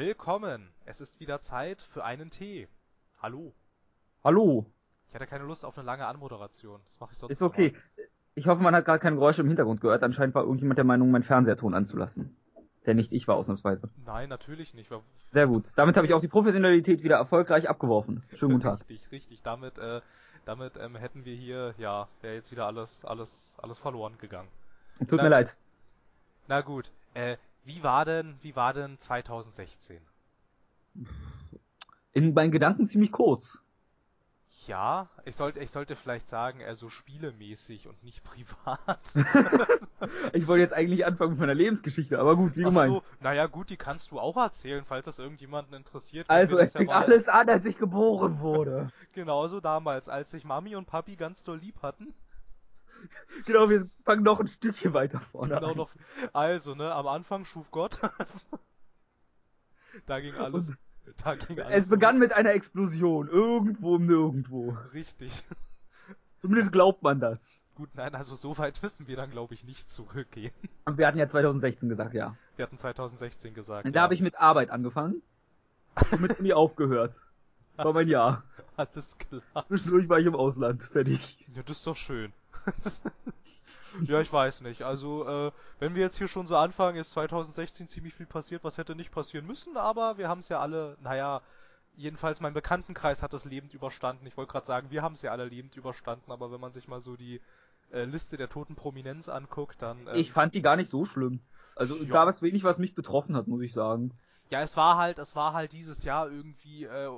Willkommen! Es ist wieder Zeit für einen Tee. Hallo. Hallo. Ich hatte keine Lust auf eine lange Anmoderation. Das mache ich sonst Ist okay. Ich hoffe, man hat gerade keine Geräusche im Hintergrund gehört. Anscheinend war irgendjemand der Meinung, meinen Fernseherton anzulassen. Der nicht ich war, ausnahmsweise. Nein, natürlich nicht. Sehr gut. Damit habe ich auch die Professionalität wieder erfolgreich abgeworfen. Schönen guten Tag. Richtig, richtig. Damit, äh, damit ähm, hätten wir hier, ja, wäre jetzt wieder alles, alles, alles verloren gegangen. Tut Na- mir leid. Na gut. Äh, wie war denn, wie war denn 2016? In meinen Gedanken ziemlich kurz. Ja, ich sollte, ich sollte vielleicht sagen, eher so spielemäßig und nicht privat. Ich wollte jetzt eigentlich anfangen mit meiner Lebensgeschichte, aber gut, wie du Ach meinst. so, naja, gut, die kannst du auch erzählen, falls das irgendjemanden interessiert. Also, es das ja fing mal- alles an, als ich geboren wurde. Genauso damals, als sich Mami und Papi ganz doll lieb hatten. genau, wir fangen noch ein Stückchen weiter vorne Genau an. noch. Also, ne, am Anfang schuf Gott. da ging alles. Und da ging alles Es begann los. mit einer Explosion. Irgendwo im Nirgendwo. Richtig. Zumindest glaubt man das. Gut, nein, also so weit müssen wir dann, glaube ich, nicht zurückgehen. Und wir hatten ja 2016 gesagt, ja. Wir hatten 2016 gesagt. Und ja. da habe ich mit Arbeit angefangen. Und mit Uni aufgehört. Das war mein Jahr. Alles klar. Zwischendurch war ich im Ausland. Fertig. Ja, das ist doch schön. ja, ich weiß nicht. Also, äh, wenn wir jetzt hier schon so anfangen, ist 2016 ziemlich viel passiert, was hätte nicht passieren müssen, aber wir haben es ja alle, naja, jedenfalls mein Bekanntenkreis hat das lebend überstanden. Ich wollte gerade sagen, wir haben es ja alle lebend überstanden, aber wenn man sich mal so die äh, Liste der toten Prominenz anguckt, dann. Ähm, Ich fand die gar nicht so schlimm. Also Ja. da war es wenig, was mich betroffen hat, muss ich sagen. Ja, es war halt, es war halt dieses Jahr irgendwie äh,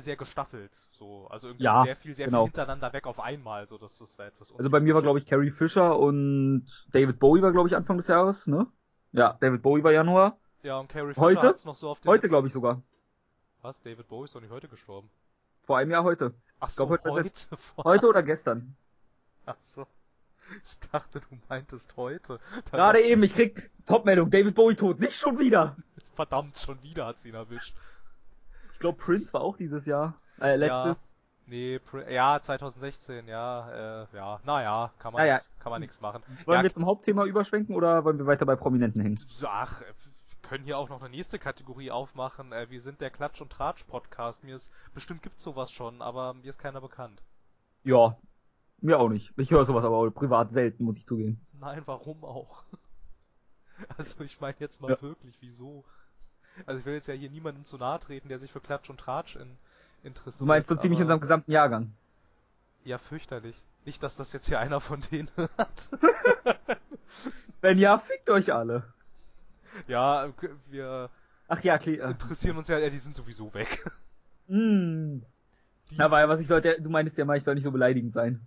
sehr gestaffelt. So, also irgendwie Ja, sehr viel, sehr genau. viel hintereinander weg auf einmal. So, das, das war etwas Also bei mir war, glaube ich, Carrie Fisher und David Bowie war, glaube ich, Anfang des Jahres, ne? Ja, David Bowie war Januar. Ja, und Carrie Fisher Heute? noch so auf den Heute, glaube ich, sogar. Was? David Bowie ist doch nicht heute gestorben. Vor einem Jahr heute. Ach Ich glaub, so, heute- heute. Heute oder gestern. Ach so. Ich dachte, du meintest heute. Gerade eben, ich krieg Topmeldung, David Bowie tot. Nicht schon wieder. Verdammt, schon wieder hat's ihn erwischt. Ich glaube, Prince war auch dieses Jahr. Äh, letztes. Nee, Pr ja, 2016, ja, äh, ja, naja, kann man Naja. nix, kann man nichts machen. Wollen ja, wir zum Hauptthema überschwenken oder wollen wir weiter bei Prominenten hängen? Ach, äh, wir können hier auch noch eine nächste Kategorie aufmachen. Äh, wir sind der Klatsch- und Tratsch-Podcast. Mir ist, bestimmt gibt's sowas schon, aber mir ist keiner bekannt. Ja, mir auch nicht. Ich höre sowas aber privat selten, muss ich zugeben. Nein, warum auch? Also ich meine jetzt mal Ja. wirklich, wieso? Also ich will jetzt ja hier niemandem zu nahe treten, der sich für Klatsch und Tratsch in, interessiert. Du meinst so ziemlich unserem gesamten Jahrgang. Ja, fürchterlich. Nicht, dass das jetzt hier einer von denen hört. Wenn ja, fickt euch alle. ja, wir Ach ja, klar. interessieren uns ja, ja, die sind sowieso weg. Mm. Die Na, weil was ich sollte, du meintest ja mal, ich soll nicht so beleidigend sein.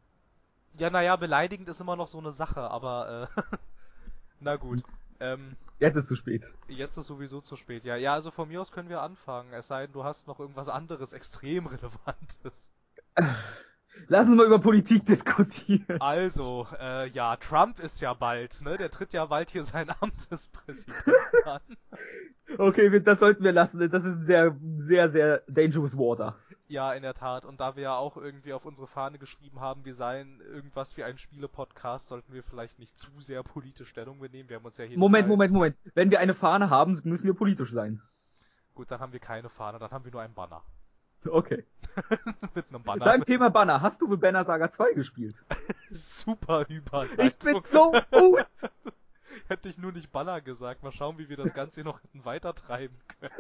Ja, naja, beleidigend ist immer noch so eine Sache, aber äh, na gut. Ähm, Jetzt ist zu spät. jetzt ist sowieso zu spät. Ja, ja, also von mir aus können wir anfangen. Es sei denn, du hast noch irgendwas anderes extrem relevantes. Lass uns mal über Politik diskutieren. Also, äh, ja, Trump ist ja bald, ne? Der tritt ja bald hier sein Amt des Präsidenten an. Okay, das sollten wir lassen. Das ist sehr, sehr, sehr dangerous water. Ja, in der Tat. Und da wir ja auch irgendwie auf unsere Fahne geschrieben haben, wir seien irgendwas wie ein Spiele-Podcast, sollten wir vielleicht nicht zu sehr politisch Stellung benehmen. Wir haben uns ja hier Moment, Moment, Moment. Wenn wir eine Fahne haben, müssen wir politisch sein. Gut, dann haben wir keine Fahne, dann haben wir nur einen Banner. Okay. Mit einem Banner. Beim Thema Banner, hast du The Banner Saga 2 gespielt? Super Überleitung. Ich bin so gut! Hätte ich nur nicht Banner gesagt. Mal schauen, wie wir das Ganze hier noch weiter treiben können.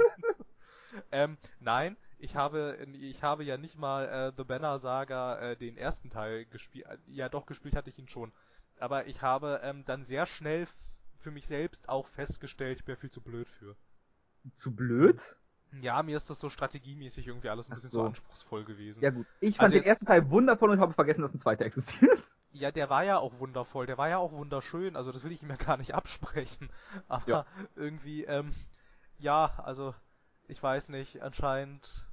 ähm, nein, ich habe, ich habe ja nicht mal äh, The Banner Saga äh, den ersten Teil gespielt. Ja, doch, gespielt hatte ich ihn schon. Aber ich habe ähm, dann sehr schnell für mich selbst auch festgestellt, ich bin viel zu blöd für. Zu blöd? Ja, mir ist das so strategiemäßig irgendwie alles ein bisschen so. zu anspruchsvoll gewesen. Ja gut. Ich fand Also den ersten Teil wundervoll und habe vergessen, dass ein zweiter existiert. Ja, der war ja auch wundervoll, der war ja auch wunderschön, also das will ich ihm ja gar nicht absprechen. Aber Ja. irgendwie, ähm, ja, also ich weiß nicht, anscheinend,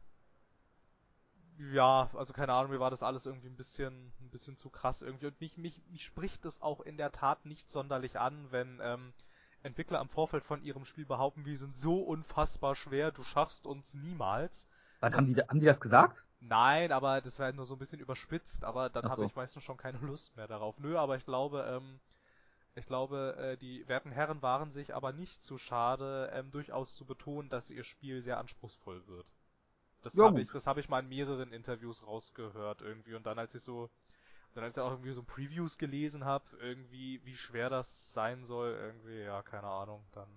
ja, also keine Ahnung, mir war das alles irgendwie ein bisschen, ein bisschen zu krass irgendwie. Und mich, mich, mich spricht es auch in der Tat nicht sonderlich an, wenn ähm, Entwickler am Vorfeld von ihrem Spiel behaupten, wir sind so unfassbar schwer, du schaffst uns niemals. Wann haben die, haben die das gesagt? Nein, aber das war nur so ein bisschen überspitzt, aber dann Ach habe so. ich meistens schon keine Lust mehr darauf. Nö, aber ich glaube, ähm, Ich glaube, äh, die werten Herren waren sich aber nicht zu schade, ähm, durchaus zu betonen, dass ihr Spiel sehr anspruchsvoll wird. Das habe ich, das habe ich mal in mehreren Interviews rausgehört irgendwie und dann als ich so, dann als ich auch irgendwie so Previews gelesen habe, irgendwie wie schwer das sein soll, irgendwie, ja, keine Ahnung, dann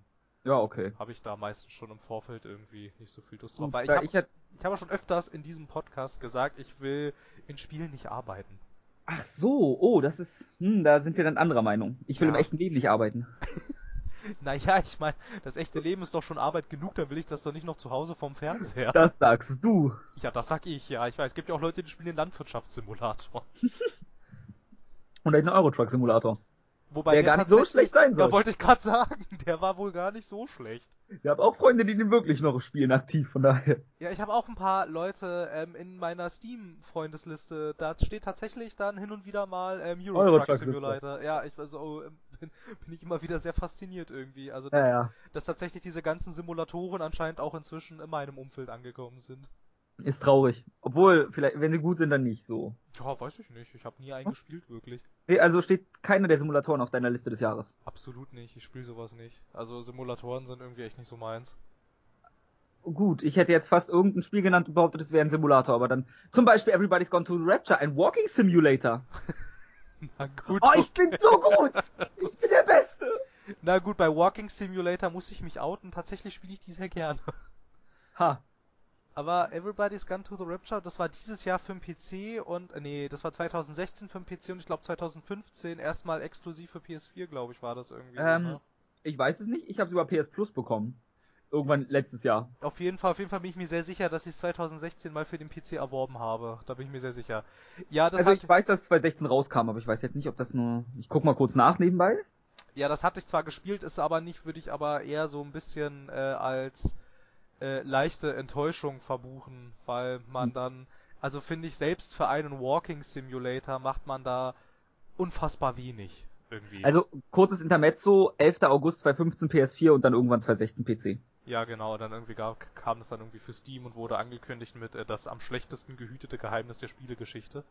Ja, okay. habe ich da meistens schon im Vorfeld irgendwie nicht so viel Lust drauf. Weil ich habe ich jetzt, ich habe schon öfters in diesem Podcast gesagt, ich will in Spielen nicht arbeiten. ach so, oh, das ist, hm, da sind wir dann anderer Meinung. Ich will Ja. im echten Leben nicht arbeiten. Naja, ich meine, das echte Leben ist doch schon Arbeit genug, dann will ich das doch nicht noch zu Hause vom Fernseher. Das sagst du. Ja, das sag ich, ja. Ich weiß, es gibt ja auch Leute, die spielen den Landwirtschaftssimulator. Und einen Eurotruck-Simulator. Wobei Der gar nicht so schlecht sein soll. Ja, wollte ich gerade sagen, der war wohl gar nicht so schlecht. Ich habe auch Freunde, die den wirklich noch spielen, aktiv, von daher. Ja, ich habe auch ein paar Leute ähm, in meiner Steam-Freundesliste. Da steht tatsächlich dann hin und wieder mal ähm, Euro, Euro Truck Truck Simulator. Ja, ich also, ähm, bin, bin ich immer wieder sehr fasziniert irgendwie. Also, dass, Ja, ja. dass tatsächlich diese ganzen Simulatoren anscheinend auch inzwischen in meinem Umfeld angekommen sind. Ist traurig. Obwohl, vielleicht, wenn sie gut sind, dann nicht so. Ja, weiß ich nicht. Ich habe nie einen gespielt, wirklich. Nee, also steht keiner der Simulatoren auf deiner Liste des Jahres. Absolut nicht. Ich spiele sowas nicht. Also Simulatoren sind irgendwie echt nicht so meins. Gut, ich hätte jetzt fast irgendein Spiel genannt und behauptet, es wäre ein Simulator, aber dann zum Beispiel Everybody's Gone to the Rapture, ein Walking Simulator. Na gut. Oh, ich bin so gut! Ich bin der Beste! Na gut, bei Walking Simulator muss ich mich outen. Tatsächlich spiele ich die sehr gerne. Ha. Aber Everybody's Gone to the Rapture, das war dieses Jahr für den PC und, äh, nee, das war 2016 für den PC und ich glaube 2015 erstmal exklusiv für PS4, glaube ich, war das irgendwie. Ähm, ich weiß es nicht, ich habe es über PS Plus bekommen. Irgendwann letztes Jahr. Auf jeden Fall, auf jeden Fall bin ich mir sehr sicher, dass ich es 2016 mal für den PC erworben habe. Da bin ich mir sehr sicher. Ja, das Also hat, ich weiß, dass es 2016 rauskam, aber ich weiß jetzt nicht, ob das nur. Ich guck mal kurz nach nebenbei. ja, das hatte ich zwar gespielt, ist aber nicht, würde ich aber eher so ein bisschen äh, als äh, leichte Enttäuschung verbuchen, weil man Hm. dann, also finde ich selbst für einen Walking Simulator macht man da unfassbar wenig irgendwie. Also kurzes Intermezzo, 11. August 2015 PS4 und dann irgendwann 2016 PC. Ja, genau, dann irgendwie gab, kam das dann irgendwie für Steam und wurde angekündigt mit äh, das am schlechtesten gehütete Geheimnis der Spielegeschichte.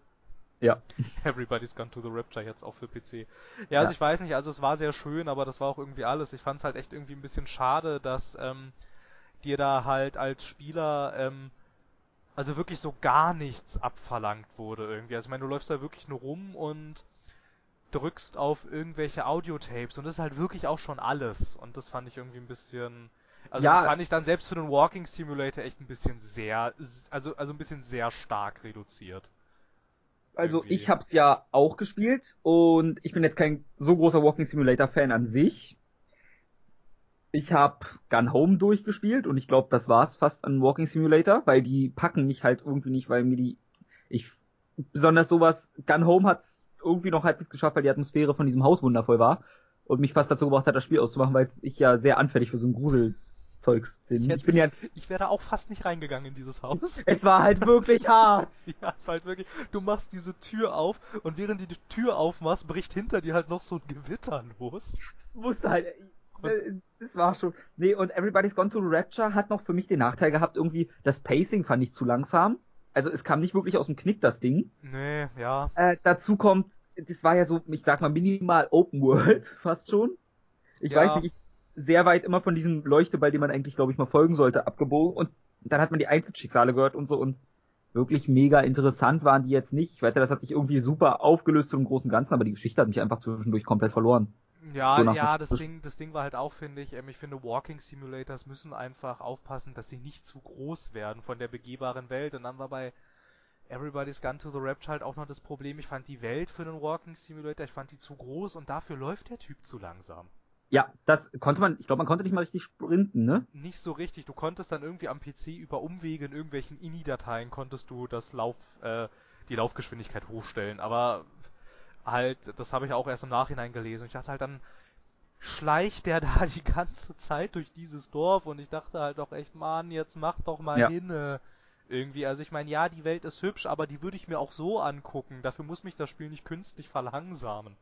Ja. Everybody's Gone to the Rapture jetzt auch für PC. Ja, also Ja. ich weiß nicht, also es war sehr schön, aber das war auch irgendwie alles. Ich fand es halt echt irgendwie ein bisschen schade, dass ähm, dir da halt als Spieler ähm, also wirklich so gar nichts abverlangt wurde irgendwie. Also ich meine, du läufst da wirklich nur rum und drückst auf irgendwelche Audiotapes und das ist halt wirklich auch schon alles. Und das fand ich irgendwie ein bisschen. Also Ja. das fand ich dann selbst für den Walking Simulator echt ein bisschen sehr, also also ein bisschen sehr stark reduziert. Also Irgendwie. ich hab's ja auch gespielt und ich bin jetzt kein so großer Walking Simulator Fan an sich. Ich hab Gun Home durchgespielt und ich glaube, das war's fast an Walking Simulator, weil die packen mich halt irgendwie nicht, weil mir die ich besonders sowas Gun Home hat's irgendwie noch halbwegs geschafft, weil die Atmosphäre von diesem Haus wundervoll war und mich fast dazu gebracht hat, das Spiel auszumachen, weil ich ja sehr anfällig für so ein Gruselzeugs bin. Ich Ich, bin ja Ich wäre da auch fast nicht reingegangen in dieses Haus. es war halt wirklich hart. Ja, es war halt wirklich, du machst diese Tür auf und während du die Tür aufmachst, bricht hinter dir halt noch so ein Gewitter los. Es musste halt. äh, Das war schon. Nee, und Everybody's Gone to Rapture hat noch für mich den Nachteil gehabt, irgendwie, das Pacing fand ich zu langsam. Also es kam nicht wirklich aus dem Knick, das Ding. Nee, ja. Äh, dazu kommt, das war ja so, ich sag mal, minimal Open World, fast schon. Ich Ja. weiß nicht, ich, sehr weit immer von diesem Leuchteball, dem man eigentlich, glaube ich, mal folgen sollte, abgebogen. Und dann hat man die Einzelschicksale gehört und so und wirklich mega interessant waren die jetzt nicht. Ich wette, das hat sich irgendwie super aufgelöst zu dem großen Ganzen, aber die Geschichte hat mich einfach zwischendurch komplett verloren. Ja, So ja, das Ding, das Ding war halt auch, finde ich, ähm, ich finde Walking Simulators müssen einfach aufpassen, dass sie nicht zu groß werden von der begehbaren Welt. Und dann war bei Everybody's Gone to the Rapture halt auch noch das Problem, ich fand die Welt für einen Walking Simulator, ich fand die zu groß und dafür läuft der Typ zu langsam. Ja, das konnte man, ich glaube, man konnte nicht mal richtig sprinten, ne? Nicht so richtig. Du konntest dann irgendwie am PC über Umwege in irgendwelchen INI-Dateien konntest du das Lauf, äh, die Laufgeschwindigkeit hochstellen. Aber halt, das habe ich auch erst im Nachhinein gelesen. Ich dachte halt dann, schleicht der da die ganze Zeit durch dieses Dorf und ich dachte halt doch echt, Mann, jetzt mach doch mal Ja. hinne. Irgendwie, also ich meine, ja, die Welt ist hübsch, aber die würde ich mir auch so angucken. Dafür muss mich das Spiel nicht künstlich verlangsamen.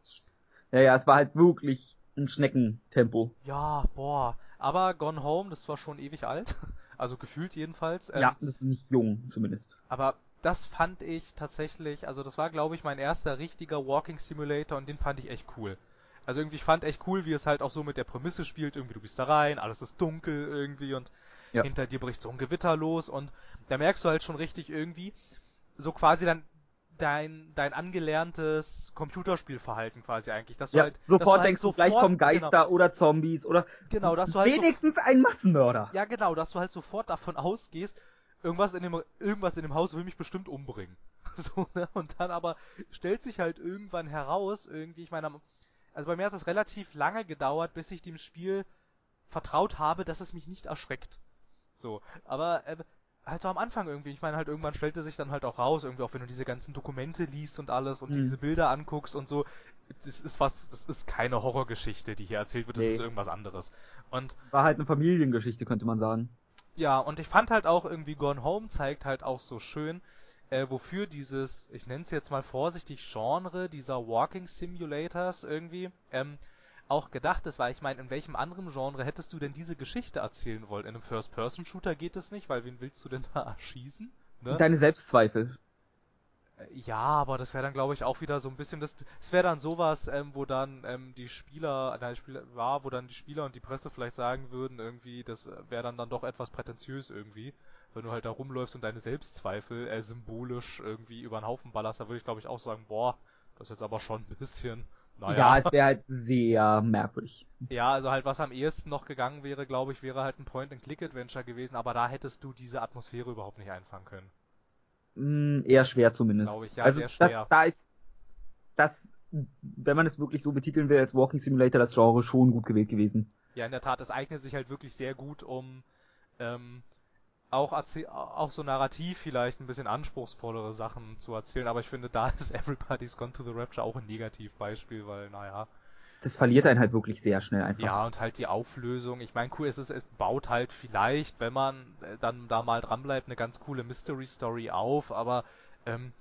Ja, ja, es war halt wirklich ein Schneckentempo. Ja, boah. Aber Gone Home, das war schon ewig alt. Also gefühlt jedenfalls. Ähm, ja, das ist nicht jung, zumindest. Aber das fand ich tatsächlich, also das war glaube ich mein erster richtiger Walking Simulator und den fand ich echt cool. Also irgendwie, ich fand echt cool, wie es halt auch so mit der Prämisse spielt. Irgendwie, du bist da rein, alles ist dunkel irgendwie und ja. hinter dir bricht so ein Gewitter los und da merkst du halt schon richtig irgendwie, so quasi dann dein, dein angelerntes Computerspielverhalten quasi eigentlich. Dass du ja, halt, sofort dass du halt denkst du, gleich kommen Geister genau, oder Zombies oder genau, dass du halt wenigstens so, ein Massenmörder. Ja, genau, dass du halt sofort davon ausgehst, irgendwas in dem, irgendwas in dem Haus will mich bestimmt umbringen. so, ne? Und dann aber stellt sich halt irgendwann heraus, irgendwie, ich meine, also bei mir hat es relativ lange gedauert, bis ich dem Spiel vertraut habe, dass es mich nicht erschreckt. So, aber äh, halt so am Anfang irgendwie. Ich meine, halt irgendwann stellte sich dann halt auch raus, irgendwie auch wenn du diese ganzen Dokumente liest und alles und mhm. diese Bilder anguckst und so. Das ist was, das ist keine Horrorgeschichte, die hier erzählt wird, das nee. ist irgendwas anderes. Und war halt eine Familiengeschichte, könnte man sagen. Ja, und ich fand halt auch irgendwie Gone Home zeigt halt auch so schön, äh, wofür dieses, ich nenne es jetzt mal vorsichtig, Genre dieser Walking Simulators irgendwie ähm, auch gedacht ist, weil ich meine, in welchem anderen Genre hättest du denn diese Geschichte erzählen wollen? In einem First-Person-Shooter geht es nicht, weil wen willst du denn da erschießen? Ne? Deine Selbstzweifel. Äh, ja, aber das wäre dann, glaube ich, auch wieder so ein bisschen, das, das wäre dann sowas, ähm, wo dann ähm, die Spieler, nein, Spieler war, wo dann die Spieler und die Presse vielleicht sagen würden, irgendwie, das wäre dann dann doch etwas prätentiös irgendwie, wenn du halt da rumläufst und deine Selbstzweifel äh, symbolisch irgendwie über den Haufen ballerst, da würde ich, glaube ich, auch sagen, boah, das ist jetzt aber schon ein bisschen naja. Ja, es wäre halt sehr merkwürdig. Ja, also halt was am ehesten noch gegangen wäre, glaube ich, wäre halt ein Point-and-Click-Adventure gewesen, aber da hättest du diese Atmosphäre überhaupt nicht einfangen können. Mm, eher schwer zumindest. Glaube ich, ja, also sehr schwer. Das, da ist das, wenn man es wirklich so betiteln will als Walking Simulator, das Genre schon gut gewählt gewesen. Ja, in der Tat, es eignet sich halt wirklich sehr gut, um ähm, auch, auch so narrativ vielleicht ein bisschen anspruchsvollere Sachen zu erzählen, aber ich finde, da ist Everybody's Gone to the Rapture auch ein Negativbeispiel, weil, naja. Das verliert einen halt wirklich sehr schnell einfach. Ja, und halt die Auflösung. Ich meine, cool ist es, es baut halt vielleicht, wenn man äh, dann da mal dranbleibt, eine ganz coole Mystery Story auf, aber ähm,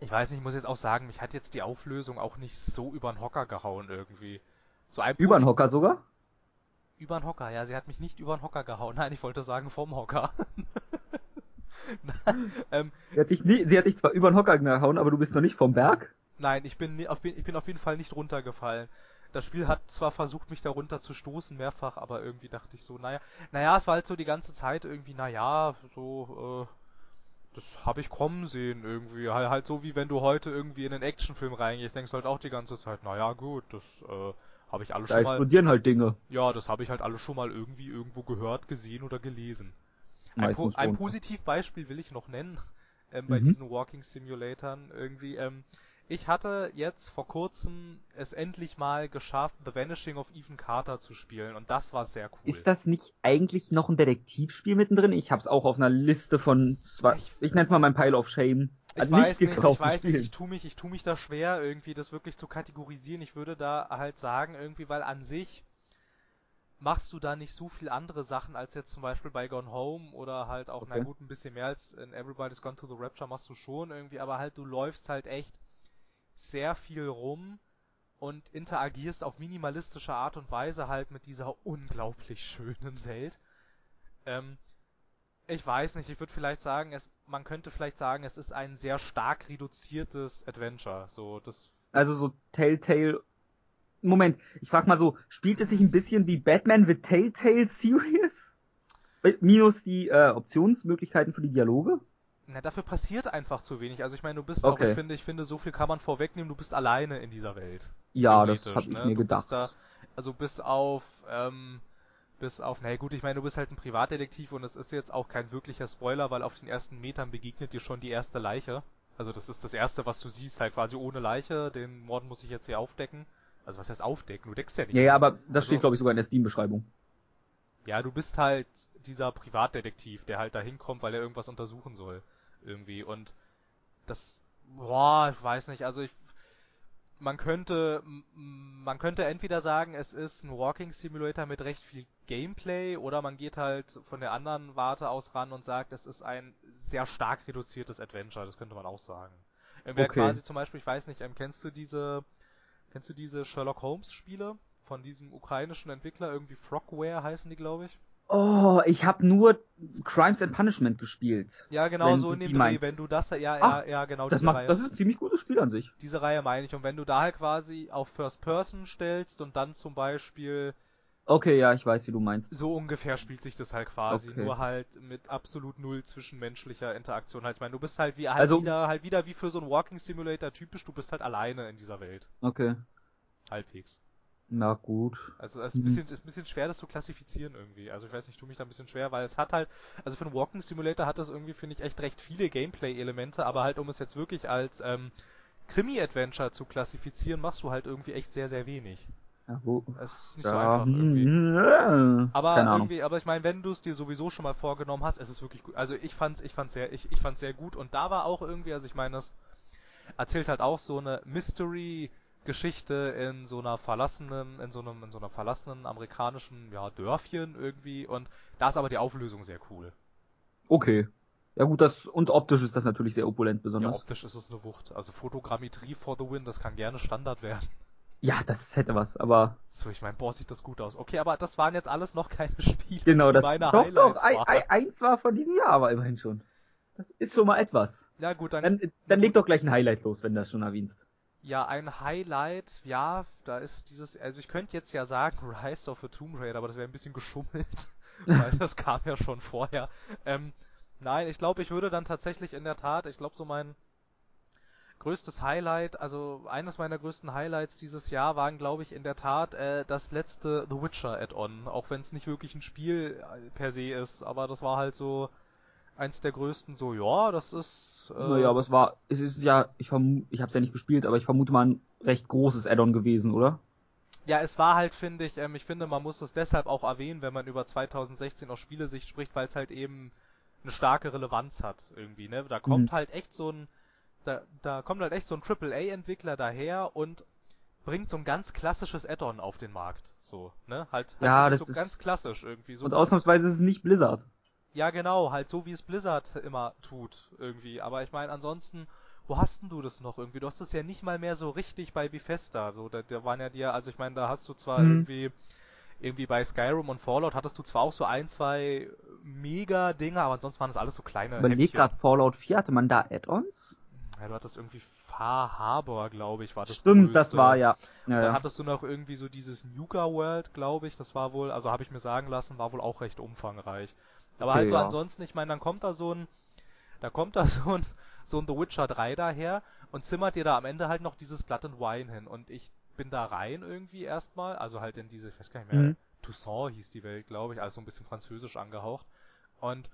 ich weiß nicht, ich muss jetzt auch sagen, mich hat jetzt die Auflösung auch nicht so übern Hocker gehauen irgendwie. So ein übern Hocker sogar? Übern Hocker, ja, sie hat mich nicht übern Hocker gehauen. Nein, ich wollte sagen vom Hocker. ähm, sie, hat dich nie, sie hat dich zwar übern Hocker gehauen, aber du bist noch nicht vom Berg? Nein, ich bin, auf, ich bin auf jeden Fall nicht runtergefallen. Das Spiel hat zwar versucht, mich darunter zu stoßen, mehrfach, aber irgendwie dachte ich so, naja, naja, es war halt so die ganze Zeit irgendwie, naja, so, äh, das habe ich kommen sehen irgendwie. Halt, halt so wie wenn du heute irgendwie in einen Actionfilm reingehst, denkst du halt auch die ganze Zeit, naja, gut, das, äh, habe ich alles da schon mal. Da explodieren halt Dinge. Ja, das habe ich halt alles schon mal irgendwie irgendwo gehört, gesehen oder gelesen. Ein, po ein Positivbeispiel will ich noch nennen ähm, bei mhm. diesen Walking Simulatoren irgendwie. Ähm, ich hatte jetzt vor kurzem es endlich mal geschafft, The Vanishing of Ethan Carter zu spielen und das war sehr cool. Ist das nicht eigentlich noch ein Detektivspiel mittendrin? Ich hab's auch auf einer Liste von zwei, ich, ich nenn's mal mein Pile of Shame. Ich weiß nicht, ich weiß nicht, ich tu mich, ich tu mich da schwer irgendwie das wirklich zu kategorisieren. Ich würde da halt sagen irgendwie, weil an sich machst du da nicht so viel andere Sachen als jetzt zum Beispiel bei Gone Home oder halt auch, okay. na gut, ein bisschen mehr als in Everybody's Gone to the Rapture machst du schon irgendwie, aber halt du läufst halt echt sehr viel rum und interagierst auf minimalistische Art und Weise halt mit dieser unglaublich schönen Welt. Ähm, ich weiß nicht, ich würde vielleicht sagen, es, man könnte vielleicht sagen, es ist ein sehr stark reduziertes Adventure. So, das. Also so Telltale. Moment, ich frag mal so, spielt es sich ein bisschen wie Batman The Telltale Series? Minus die äh, Optionsmöglichkeiten für die Dialoge? Na, dafür passiert einfach zu wenig. Also ich meine, du bist okay. auch, ich finde, ich finde, so viel kann man vorwegnehmen, du bist alleine in dieser Welt. Ja, das habe ich ne? mir du gedacht. Da, also bis auf, ähm, bis auf, na gut, ich meine, du bist halt ein Privatdetektiv und es ist jetzt auch kein wirklicher Spoiler, weil auf den ersten Metern begegnet dir schon die erste Leiche. Also das ist das erste, was du siehst, halt quasi ohne Leiche. Den Morden muss ich jetzt hier aufdecken. Also was heißt aufdecken? Du deckst ja nicht. Ja, ja, aber das also, steht, glaube ich, sogar in der Steam-Beschreibung. Ja, du bist halt dieser Privatdetektiv, der halt da hinkommt, weil er irgendwas untersuchen soll. Irgendwie. Und das, boah, ich weiß nicht, also ich, man könnte, man könnte entweder sagen, es ist ein Walking Simulator mit recht viel Gameplay oder man geht halt von der anderen Warte aus ran und sagt, es ist ein sehr stark reduziertes Adventure, das könnte man auch sagen. Ähm, okay. quasi zum Beispiel, ich weiß nicht, ähm, kennst du diese, kennst du diese Sherlock Holmes Spiele von diesem ukrainischen Entwickler, irgendwie Frogware heißen die, glaube ich? Oh, ich habe nur Crimes and Punishment gespielt. Ja, genau so in dem Dreh, wenn du das, ja, ja, Ach, ja, genau, Das macht, Reihe. das ist ein ziemlich gutes Spiel an sich. diese Reihe meine ich. Und wenn du da halt quasi auf First Person stellst und dann zum Beispiel Okay, ja, ich weiß, wie du meinst. so ungefähr spielt sich das halt quasi, Okay. nur halt mit absolut null zwischenmenschlicher Interaktion. Halt, ich meine, du bist halt wie halt Also- wieder halt wieder wie für so einen Walking Simulator typisch, du bist halt alleine in dieser Welt. Okay. Halbwegs. Na gut. Also es ist ein Mhm. bisschen, ist ein bisschen schwer, das zu klassifizieren irgendwie. Also ich weiß nicht, ich tue mich da ein bisschen schwer, weil es hat halt, also für einen Walking Simulator hat das irgendwie, finde ich, echt recht viele Gameplay-Elemente, aber halt um es jetzt wirklich als ähm, Krimi-Adventure zu klassifizieren, machst du halt irgendwie echt sehr, sehr wenig. Ja, wo, Es ist nicht so ja, einfach irgendwie. hm, Aber irgendwie, aber ich meine, wenn du es dir sowieso schon mal vorgenommen hast, es ist wirklich gut. Also ich fand's, ich fand's sehr, ich, ich fand's sehr gut und da war auch irgendwie, also ich meine, das erzählt halt auch so eine Mystery-Geschichte in so einer verlassenen, in so einem, in so einer verlassenen amerikanischen, ja, Dörfchen irgendwie und da ist aber die Auflösung sehr cool. Okay. Ja gut, das und optisch ist das natürlich sehr opulent Ja, besonders. optisch ist es eine Wucht. Also Fotogrammetrie for the win, das kann gerne Standard werden. Ja, das hätte was, aber So, ich meine, boah, sieht das gut aus. Okay, aber das waren jetzt alles noch keine Spiele, genau, das meine doch doch Highlights ein, waren. ein, eins war von diesem Jahr, aber immerhin schon. Das ist schon mal etwas. Ja gut, dann, Dann, dann leg doch gleich ein Highlight los, wenn du das schon erwähnst. Ja, ein Highlight, ja, da ist dieses, also ich könnte jetzt ja sagen Rise of the Tomb Raider, aber das wäre ein bisschen geschummelt, weil das kam ja schon vorher. Ähm, nein, ich glaube, ich würde dann tatsächlich in der Tat, ich glaube so mein größtes Highlight, also eines meiner größten Highlights dieses Jahr waren, glaube ich, in der Tat äh, das letzte The Witcher Add-on, auch wenn es nicht wirklich ein Spiel äh, per se ist, aber das war halt so eins der größten, so ja, das ist. Äh, naja, aber es war, es ist ja, ich vermute, ich habe es ja nicht gespielt, aber ich vermute mal ein recht großes Add-on gewesen, oder? Ja, es war halt, finde ich, ähm, ich finde, man muss es deshalb auch erwähnen, wenn man über 2016 aus Spielesicht spricht, weil es halt eben eine starke Relevanz hat irgendwie, ne? Da kommt Mhm. halt echt so ein, da, da kommt halt echt so ein AAA-Entwickler daher und bringt so ein ganz klassisches Add-on auf den Markt, so, ne? Halt, halt Ja, das so ist- ganz klassisch irgendwie, so Und ausnahmsweise ist es nicht Blizzard. Ja, genau, halt so wie es Blizzard immer tut, irgendwie. Aber ich meine, ansonsten, wo hast denn du das noch irgendwie? Du hast es ja nicht mal mehr so richtig bei Bethesda. So, da, da waren ja dir, also ich meine, da hast du zwar Mhm. irgendwie, irgendwie bei Skyrim und Fallout hattest du zwar auch so ein, zwei Mega-Dinger, aber ansonsten waren das alles so kleine Überleg grad Fallout 4, hatte man da Add-ons? Ja, du hattest irgendwie Far Harbor, glaube ich, war das Stimmt, das größte. war ja. ja, Dann ja. hattest du noch irgendwie so dieses Nuka World, glaube ich. Das war wohl, also habe ich mir sagen lassen, war wohl auch recht umfangreich. Aber Okay, halt so ja. ansonsten, ich meine, dann kommt da so ein, da kommt da so ein, so ein The Witcher 3 daher und zimmert dir da am Ende halt noch dieses Blood and Wine hin. Und ich bin da rein irgendwie erstmal, also halt in diese, ich weiß gar nicht mehr, Mhm. Toussaint hieß die Welt, glaube ich, also so ein bisschen französisch angehaucht. Und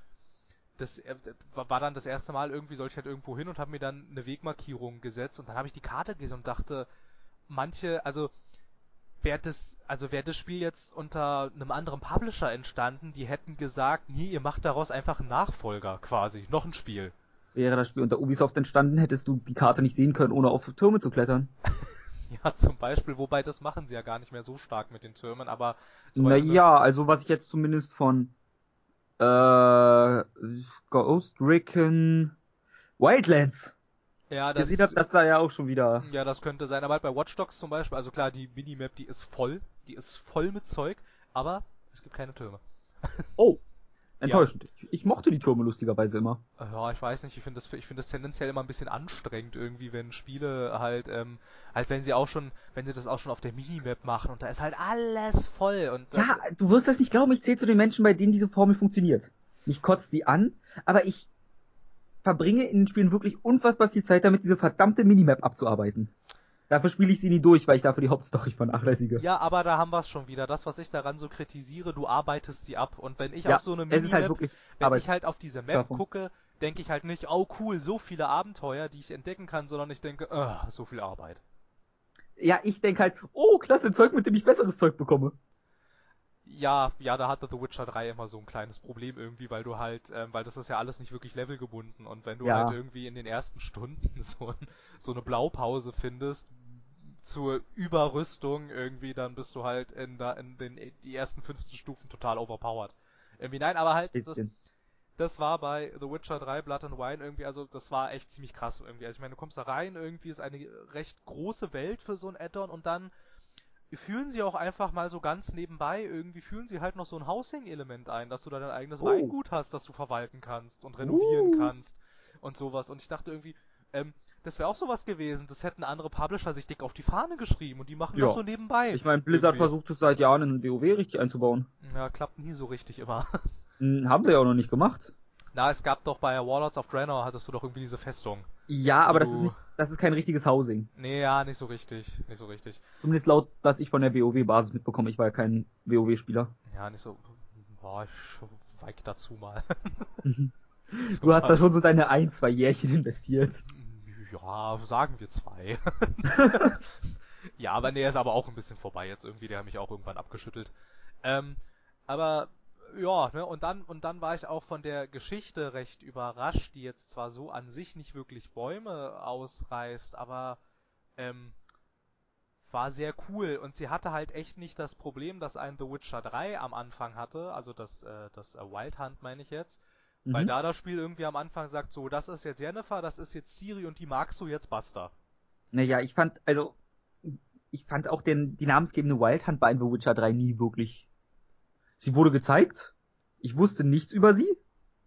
das äh, war dann das erste Mal irgendwie, sollte ich halt irgendwo hin und habe mir dann eine Wegmarkierung gesetzt und dann habe ich die Karte gelesen und dachte, manche, also wäre das, also wäre das Spiel jetzt unter einem anderen Publisher entstanden, die hätten gesagt, nee, ihr macht daraus einfach einen Nachfolger quasi, noch ein Spiel. Wäre das Spiel unter Ubisoft entstanden, hättest du die Karte nicht sehen können, ohne auf Türme zu klettern. Ja, zum Beispiel, wobei das machen sie ja gar nicht mehr so stark mit den Türmen, aber Naja, also was ich jetzt zumindest von äh, Ghost Recon Wildlands ja, das, gesehen habe, das sah ja auch schon wieder. ja, das könnte sein, aber halt bei Watch Dogs zum Beispiel, also klar, die Minimap, die ist voll, die ist voll mit Zeug, aber es gibt keine Türme. Oh, enttäuschend. Ich, ich mochte die Türme lustigerweise immer. Ja, ich weiß nicht, ich finde das, ich finde das tendenziell immer ein bisschen anstrengend irgendwie, wenn Spiele halt, ähm, halt wenn sie auch schon, wenn sie das auch schon auf der Minimap machen und da ist halt alles voll und Ja, du wirst das nicht glauben, ich zähle zu den Menschen, bei denen diese Formel funktioniert. Mich kotzt sie an, aber ich verbringe in den Spielen wirklich unfassbar viel Zeit damit, diese verdammte Minimap abzuarbeiten. Dafür spiele ich sie nie durch, weil ich dafür die Hauptstory vernachlässige. ja, aber da haben wir es schon wieder. Das, was ich daran so kritisiere, du arbeitest sie ab und wenn ich Ja, auf so eine es Minimap, halt wirklich wenn ich halt auf diese Map Schaffung. gucke, denke ich halt nicht, oh cool, so viele Abenteuer, die ich entdecken kann, sondern ich denke, uh, so viel Arbeit. Ja, ich denke halt, oh, klasse Zeug, mit dem ich besseres Zeug bekomme. Ja, ja, da hatte The Witcher 3 immer so ein kleines Problem irgendwie, weil du halt, ähm, weil das ist ja alles nicht wirklich levelgebunden und wenn du Ja. halt irgendwie in den ersten Stunden so, ein, so eine Blaupause findest zur Überrüstung irgendwie, dann bist du halt in, da, in den die ersten 15 Stufen total overpowered. Irgendwie nein, aber halt, das, das war bei The Witcher 3 Blood and Wine irgendwie, also das war echt ziemlich krass irgendwie. Also ich meine, du kommst da rein, irgendwie ist eine recht große Welt für so ein Add-on und dann führen sie auch einfach mal so ganz nebenbei, irgendwie führen sie halt noch so ein Housing-Element ein, dass du da dein eigenes Oh. Weingut hast, das du verwalten kannst und renovieren Uh. kannst und sowas. Und ich dachte irgendwie, ähm, das wäre auch sowas gewesen. Das hätten andere Publisher sich dick auf die Fahne geschrieben und die machen Ja. das so nebenbei. Ich meine, Blizzard Irgendwie. versucht es seit Jahren in WoW richtig einzubauen. Ja, klappt nie so richtig immer. Hm, haben sie ja auch noch nicht gemacht. Na, es gab doch bei Warlords of Draenor hattest du doch irgendwie diese Festung. Ja, aber das ist Du- nicht, das ist kein richtiges Housing. Nee, ja, nicht so richtig. Nicht so richtig. Zumindest laut, was ich von der WoW-Basis mitbekomme. Ich war ja kein WoW-Spieler. Ja, nicht so. Boah, ich weig dazu mal. Du hast da schon so deine ein, zwei Jährchen investiert. Ja, sagen wir zwei. ja, aber nee, ist aber auch ein bisschen vorbei jetzt irgendwie, der hat mich auch irgendwann abgeschüttelt. Ähm, aber ja, ne, und dann und dann war ich auch von der Geschichte recht überrascht, die jetzt zwar so an sich nicht wirklich Bäume ausreißt, aber ähm, war sehr cool und sie hatte halt echt nicht das Problem, dass ein The Witcher 3 am Anfang hatte, also das äh, das äh, Wild Hunt meine ich jetzt, weil Mhm. da das Spiel irgendwie am Anfang sagt, so, das ist jetzt Jennifer, das ist jetzt Siri und die magst du jetzt basta. Naja, ich fand, also, ich fand auch den, die namensgebende Wild Hunt bei The Witcher 3 nie wirklich. Sie wurde gezeigt. Ich wusste nichts über sie.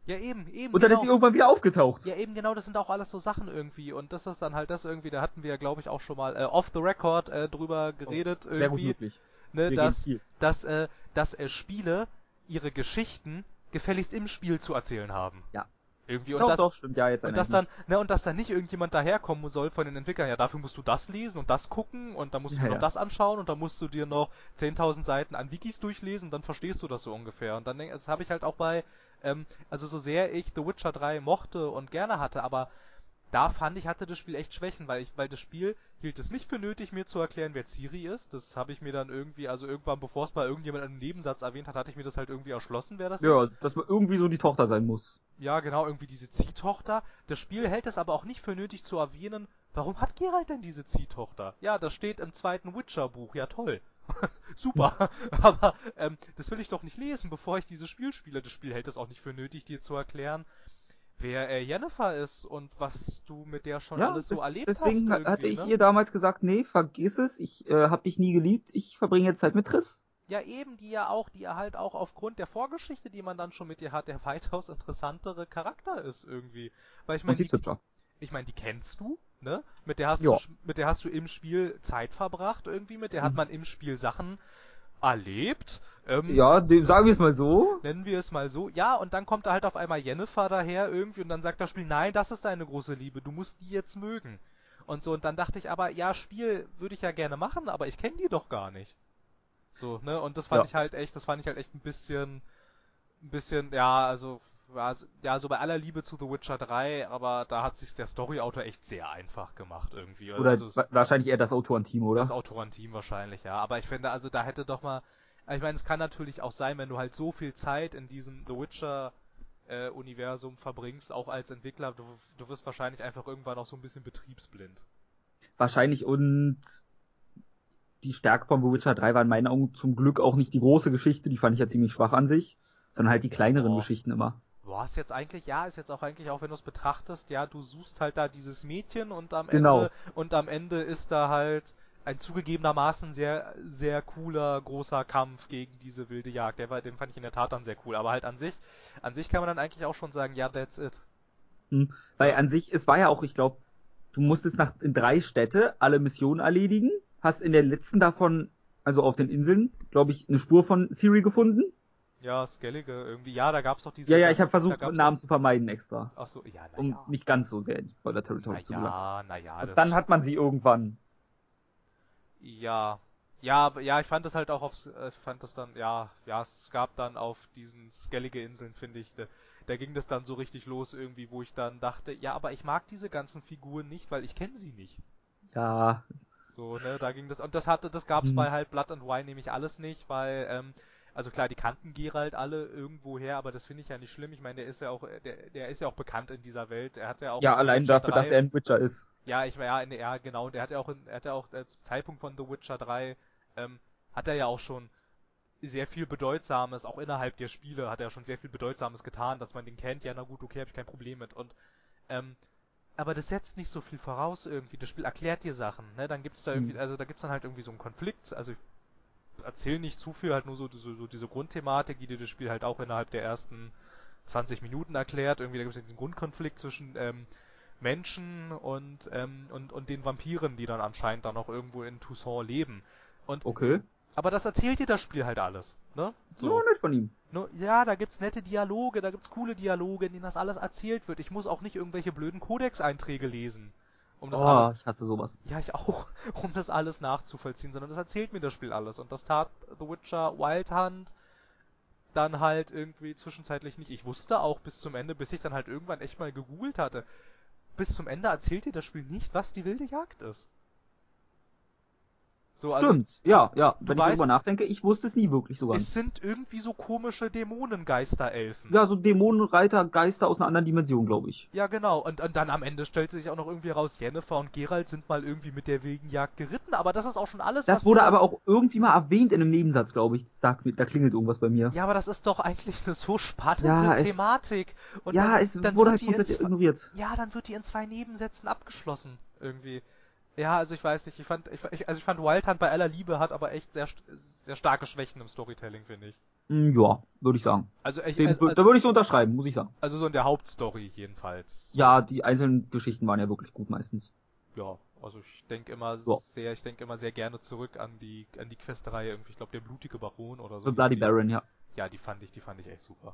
Ja, eben, eben. Und dann genau. ist sie irgendwann wieder aufgetaucht. Ja, eben genau, das sind auch alles so Sachen irgendwie. Und das ist dann halt das irgendwie, da hatten wir ja, glaube ich, auch schon mal äh, off the record äh, drüber geredet, Sehr gut irgendwie, möglich. ne, Wir dass, dass, äh, dass äh, Spiele ihre Geschichten gefälligst im Spiel zu erzählen haben. Ja. Irgendwie. Und doch, das, doch, stimmt, ja, jetzt und das dann, ne, und dass dann nicht irgendjemand daherkommen soll von den Entwicklern, ja, dafür musst du das lesen und das gucken und dann musst du Ja, dir noch ja. das anschauen und dann musst du dir noch 10.000 Seiten an Wikis durchlesen, dann verstehst du das so ungefähr. Und dann das habe ich halt auch bei, ähm, also so sehr ich The Witcher 3 mochte und gerne hatte, aber da fand ich, hatte das Spiel echt Schwächen, weil ich, weil das Spiel hielt es nicht für nötig, mir zu erklären, wer Ciri ist. Das habe ich mir dann irgendwie, also irgendwann, bevor es mal irgendjemand in einem Nebensatz erwähnt hat, hatte ich mir das halt irgendwie erschlossen, wer das ist. Ja, dass man irgendwie so die Tochter sein muss. Ja, genau, irgendwie diese Ziehtochter. Das Spiel hält es aber auch nicht für nötig zu erwähnen, warum hat Geralt denn diese Ziehtochter? Ja, das steht im zweiten Witcher-Buch, ja toll. Super. aber ähm, das will ich doch nicht lesen, bevor ich dieses Spiel spiele. Das Spiel hält es auch nicht für nötig, dir zu erklären, wer äh, Jennifer ist und was du mit der schon Ja, alles so erlebt deswegen hast. ha- hatte ich ne? ihr damals gesagt, nee, vergiss es, ich äh, hab dich nie geliebt, ich verbringe jetzt Zeit mit Triss. Ja, eben, die ja auch, die ja halt auch aufgrund der Vorgeschichte, die man dann schon mit ihr hat, der weitaus interessantere Charakter ist irgendwie. Weil ich meine, die, ich meine, die kennst du, ne? Mit der hast du, mit der hast du im Spiel Zeit verbracht irgendwie, mit der hat Mhm. man im Spiel Sachen erlebt. Ähm, Ja, dem, sagen wir es mal so. Nennen wir es mal so. Ja, und dann kommt da halt auf einmal Jennifer daher irgendwie und dann sagt das Spiel, nein, das ist deine große Liebe, du musst die jetzt mögen. Und so, und dann dachte ich aber, ja, Spiel würde ich ja gerne machen, aber ich kenne die doch gar nicht. So, ne, und das fand Ja. ich halt echt, das fand ich halt echt ein bisschen, ein bisschen, ja, also, ja, so- ja, so bei aller Liebe zu The Witcher 3, aber da hat sich der Storyautor echt sehr einfach gemacht irgendwie. Oder also, wa- wahrscheinlich eher das Autorenteam, oder? das Autorenteam wahrscheinlich, ja. Aber ich finde, also da hätte doch mal. Ich meine, es kann natürlich auch sein, wenn du halt so viel Zeit in diesem The Witcher äh, Universum verbringst, auch als Entwickler, du, du wirst wahrscheinlich einfach irgendwann auch so ein bisschen betriebsblind. Wahrscheinlich und die Stärke von The Witcher 3 war in meinen Augen zum Glück auch nicht die große Geschichte, die fand ich ja ziemlich schwach an sich, sondern halt die kleineren Oh. Geschichten immer. Boah, ist jetzt eigentlich, ja, ist jetzt auch eigentlich, auch wenn du es betrachtest, ja, du suchst halt da dieses Mädchen und am Genau. Ende und am Ende ist da halt ein zugegebenermaßen sehr, sehr cooler, großer Kampf gegen diese wilde Jagd. Der war, den fand ich in der Tat dann sehr cool. Aber halt an sich, an sich kann man dann eigentlich auch schon sagen, ja, that's it. Hm. Weil an sich, es war ja auch, ich glaube, du musstest nach in drei Städte alle Missionen erledigen, hast in der letzten davon, also auf den Inseln, glaube ich, eine Spur von Siri gefunden. Ja, Skellige irgendwie. Ja, da gab's doch diese. Ja, ja, ich habe versucht, Namen zu vermeiden extra, ach so, ja, na um ja. nicht ganz so sehr ins Spoiler-Territorium zu gelangen. Naja, naja. Und dann hat man sie irgendwann. Ja. Ja, ja, ich fand das halt auch aufs, äh, fand das dann, ja, ja, es gab dann auf diesen Skellige Inseln, finde ich, da, da ging das dann so richtig los irgendwie, wo ich dann dachte, ja, aber ich mag diese ganzen Figuren nicht, weil ich kenne sie nicht. Ja, So, ne, da ging das, und das hatte, das gab's Hm. bei halt Blood and Wine nämlich alles nicht, weil, ähm, also klar, die kannten Geralt alle irgendwo her, aber das finde ich ja nicht schlimm. Ich meine, der ist ja auch, der, der ist ja auch bekannt in dieser Welt. Er hat ja auch ja in allein Witcher dafür, 3 dass er ein Witcher ist. ja, ich war ja, in, ja genau, und er hat ja auch, in, er hat ja auch äh, zum Zeitpunkt von The Witcher 3, ähm, hat er ja auch schon sehr viel Bedeutsames, auch innerhalb der Spiele, hat er schon sehr viel Bedeutsames getan, dass man den kennt, ja na gut, okay, habe ich kein Problem mit. Und ähm, aber das setzt nicht so viel voraus irgendwie. Das Spiel erklärt dir Sachen, ne? Dann gibt's da irgendwie, Hm. also da gibt's dann halt irgendwie so einen Konflikt, also erzähl nicht zu viel, halt nur so, so, so diese Grundthematik, die dir das Spiel halt auch innerhalb der ersten 20 Minuten erklärt. Irgendwie da gibt es diesen Grundkonflikt zwischen ähm, Menschen und, ähm, und, und den Vampiren, die dann anscheinend dann auch irgendwo in Toussaint leben. Und Okay. aber das erzählt dir das Spiel halt alles, ne? So nett von ihm. Nur, ja, da gibt's nette Dialoge, da gibt's coole Dialoge, in denen das alles erzählt wird. Ich muss auch nicht irgendwelche blöden Codex-Einträge lesen, um das Oh, alles, ich hasse sowas. ja ich auch, um das alles nachzuvollziehen, sondern das erzählt mir das Spiel alles. Und das tat The Witcher Wild Hunt dann halt irgendwie zwischenzeitlich nicht. Ich wusste auch bis zum Ende, bis ich dann halt irgendwann echt mal gegoogelt hatte, bis zum Ende erzählt dir das Spiel nicht, was die wilde Jagd ist. So, also Stimmt, ja, ja. Wenn ich weißt- darüber nachdenke, ich wusste es nie wirklich so es sind irgendwie so komische Dämonengeisterelfen. Ja, so Dämonenreiter, Geister aus einer anderen Dimension, glaube ich. Ja, genau. Und, und dann am Ende stellt sich auch noch irgendwie raus, Jennifer und Geralt sind mal irgendwie mit der wilden Jagd geritten, aber das ist auch schon alles, Das wurde aber auch irgendwie mal erwähnt in einem Nebensatz, glaube ich. Mir, da klingelt irgendwas bei mir. Ja, aber das ist doch eigentlich eine so spannende Ja, es- Thematik. Und ja, dann, es dann wurde halt komplett ignoriert. Ja, dann wird die in zwei Nebensätzen abgeschlossen. Irgendwie. Ja, also ich weiß nicht, ich fand, ich, ich- also ich fand Wild Hunt bei aller Liebe hat aber echt sehr, sehr starke Schwächen im Storytelling, finde ich. Hm, Ja, würde ich sagen. Also, ich, Den, also, da würde ich so unterschreiben, muss ich sagen. also so in der Hauptstory jedenfalls. Ja, die einzelnen Geschichten waren ja wirklich gut meistens. Ja, also ich denke immer Ja. sehr, ich denke immer sehr gerne zurück an die an die Questreihe irgendwie, ich glaube der blutige Baron oder so. Hieß Bloody. Baron, ja. Ja, die fand ich, die fand ich echt super.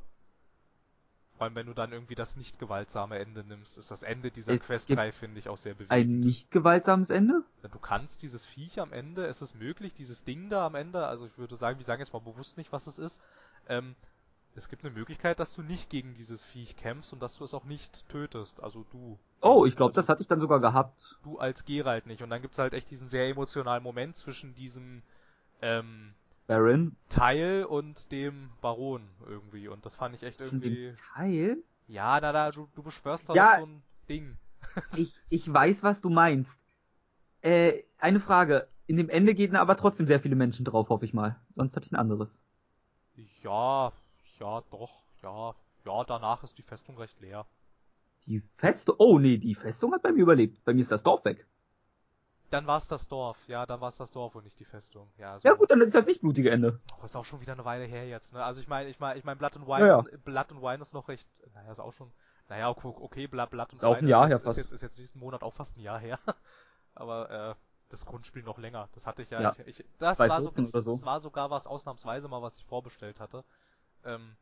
Vor allem wenn du dann irgendwie das nicht gewaltsame Ende nimmst, ist das Ende dieser Es Questreihe finde ich auch sehr bewegend. Ein nicht gewaltsames Ende? Du kannst dieses Viech am Ende, es ist möglich, dieses Ding da am Ende, also ich würde sagen, wir sagen jetzt mal bewusst nicht, was es ist. Ähm, es gibt eine Möglichkeit, dass du nicht gegen dieses Viech kämpfst und dass du es auch nicht tötest. Also du. Oh, ich glaube, also das hatte ich dann sogar gehabt. du als Geralt nicht. Und dann gibt's halt echt diesen sehr emotionalen Moment zwischen diesem ähm, Baron. Teil und dem Baron irgendwie. Und das fand ich echt irgendwie. dem Teil? Ja, na da, du, du beschwörst da Ja. doch so ein Ding. Ich, ich weiß, was du meinst. Äh, eine Frage. In dem Ende gehen aber trotzdem sehr viele Menschen drauf, hoffe ich mal. Sonst hatte ich ein anderes. Ja, ja, doch, ja. Ja, danach ist die Festung recht leer. Die Festung. Oh nee, die Festung hat bei mir überlebt. Bei mir ist das Dorf weg. Dann war's das Dorf, ja, dann war's das Dorf und nicht die Festung. Ja, so. Ja gut, dann ist das nicht blutige Ende. Oh, ist auch schon wieder eine Weile her jetzt, ne? Also ich meine, ich meine, ich meine, Blood and Wine, Ja, ja. Ist, Blood and Wine ist noch recht, naja, ist auch schon, naja, okay, okay Blood, Blood and Ist auch Wine ein Jahr ist, her jetzt, fast. ist jetzt, ist jetzt diesen Monat auch fast ein Jahr her. Aber äh, das Grundspiel noch länger. Das hatte ich ja. Ja. Ich, ich, das war so, 2014 das, so. das war sogar was ausnahmsweise mal, was ich vorbestellt hatte. Ähm,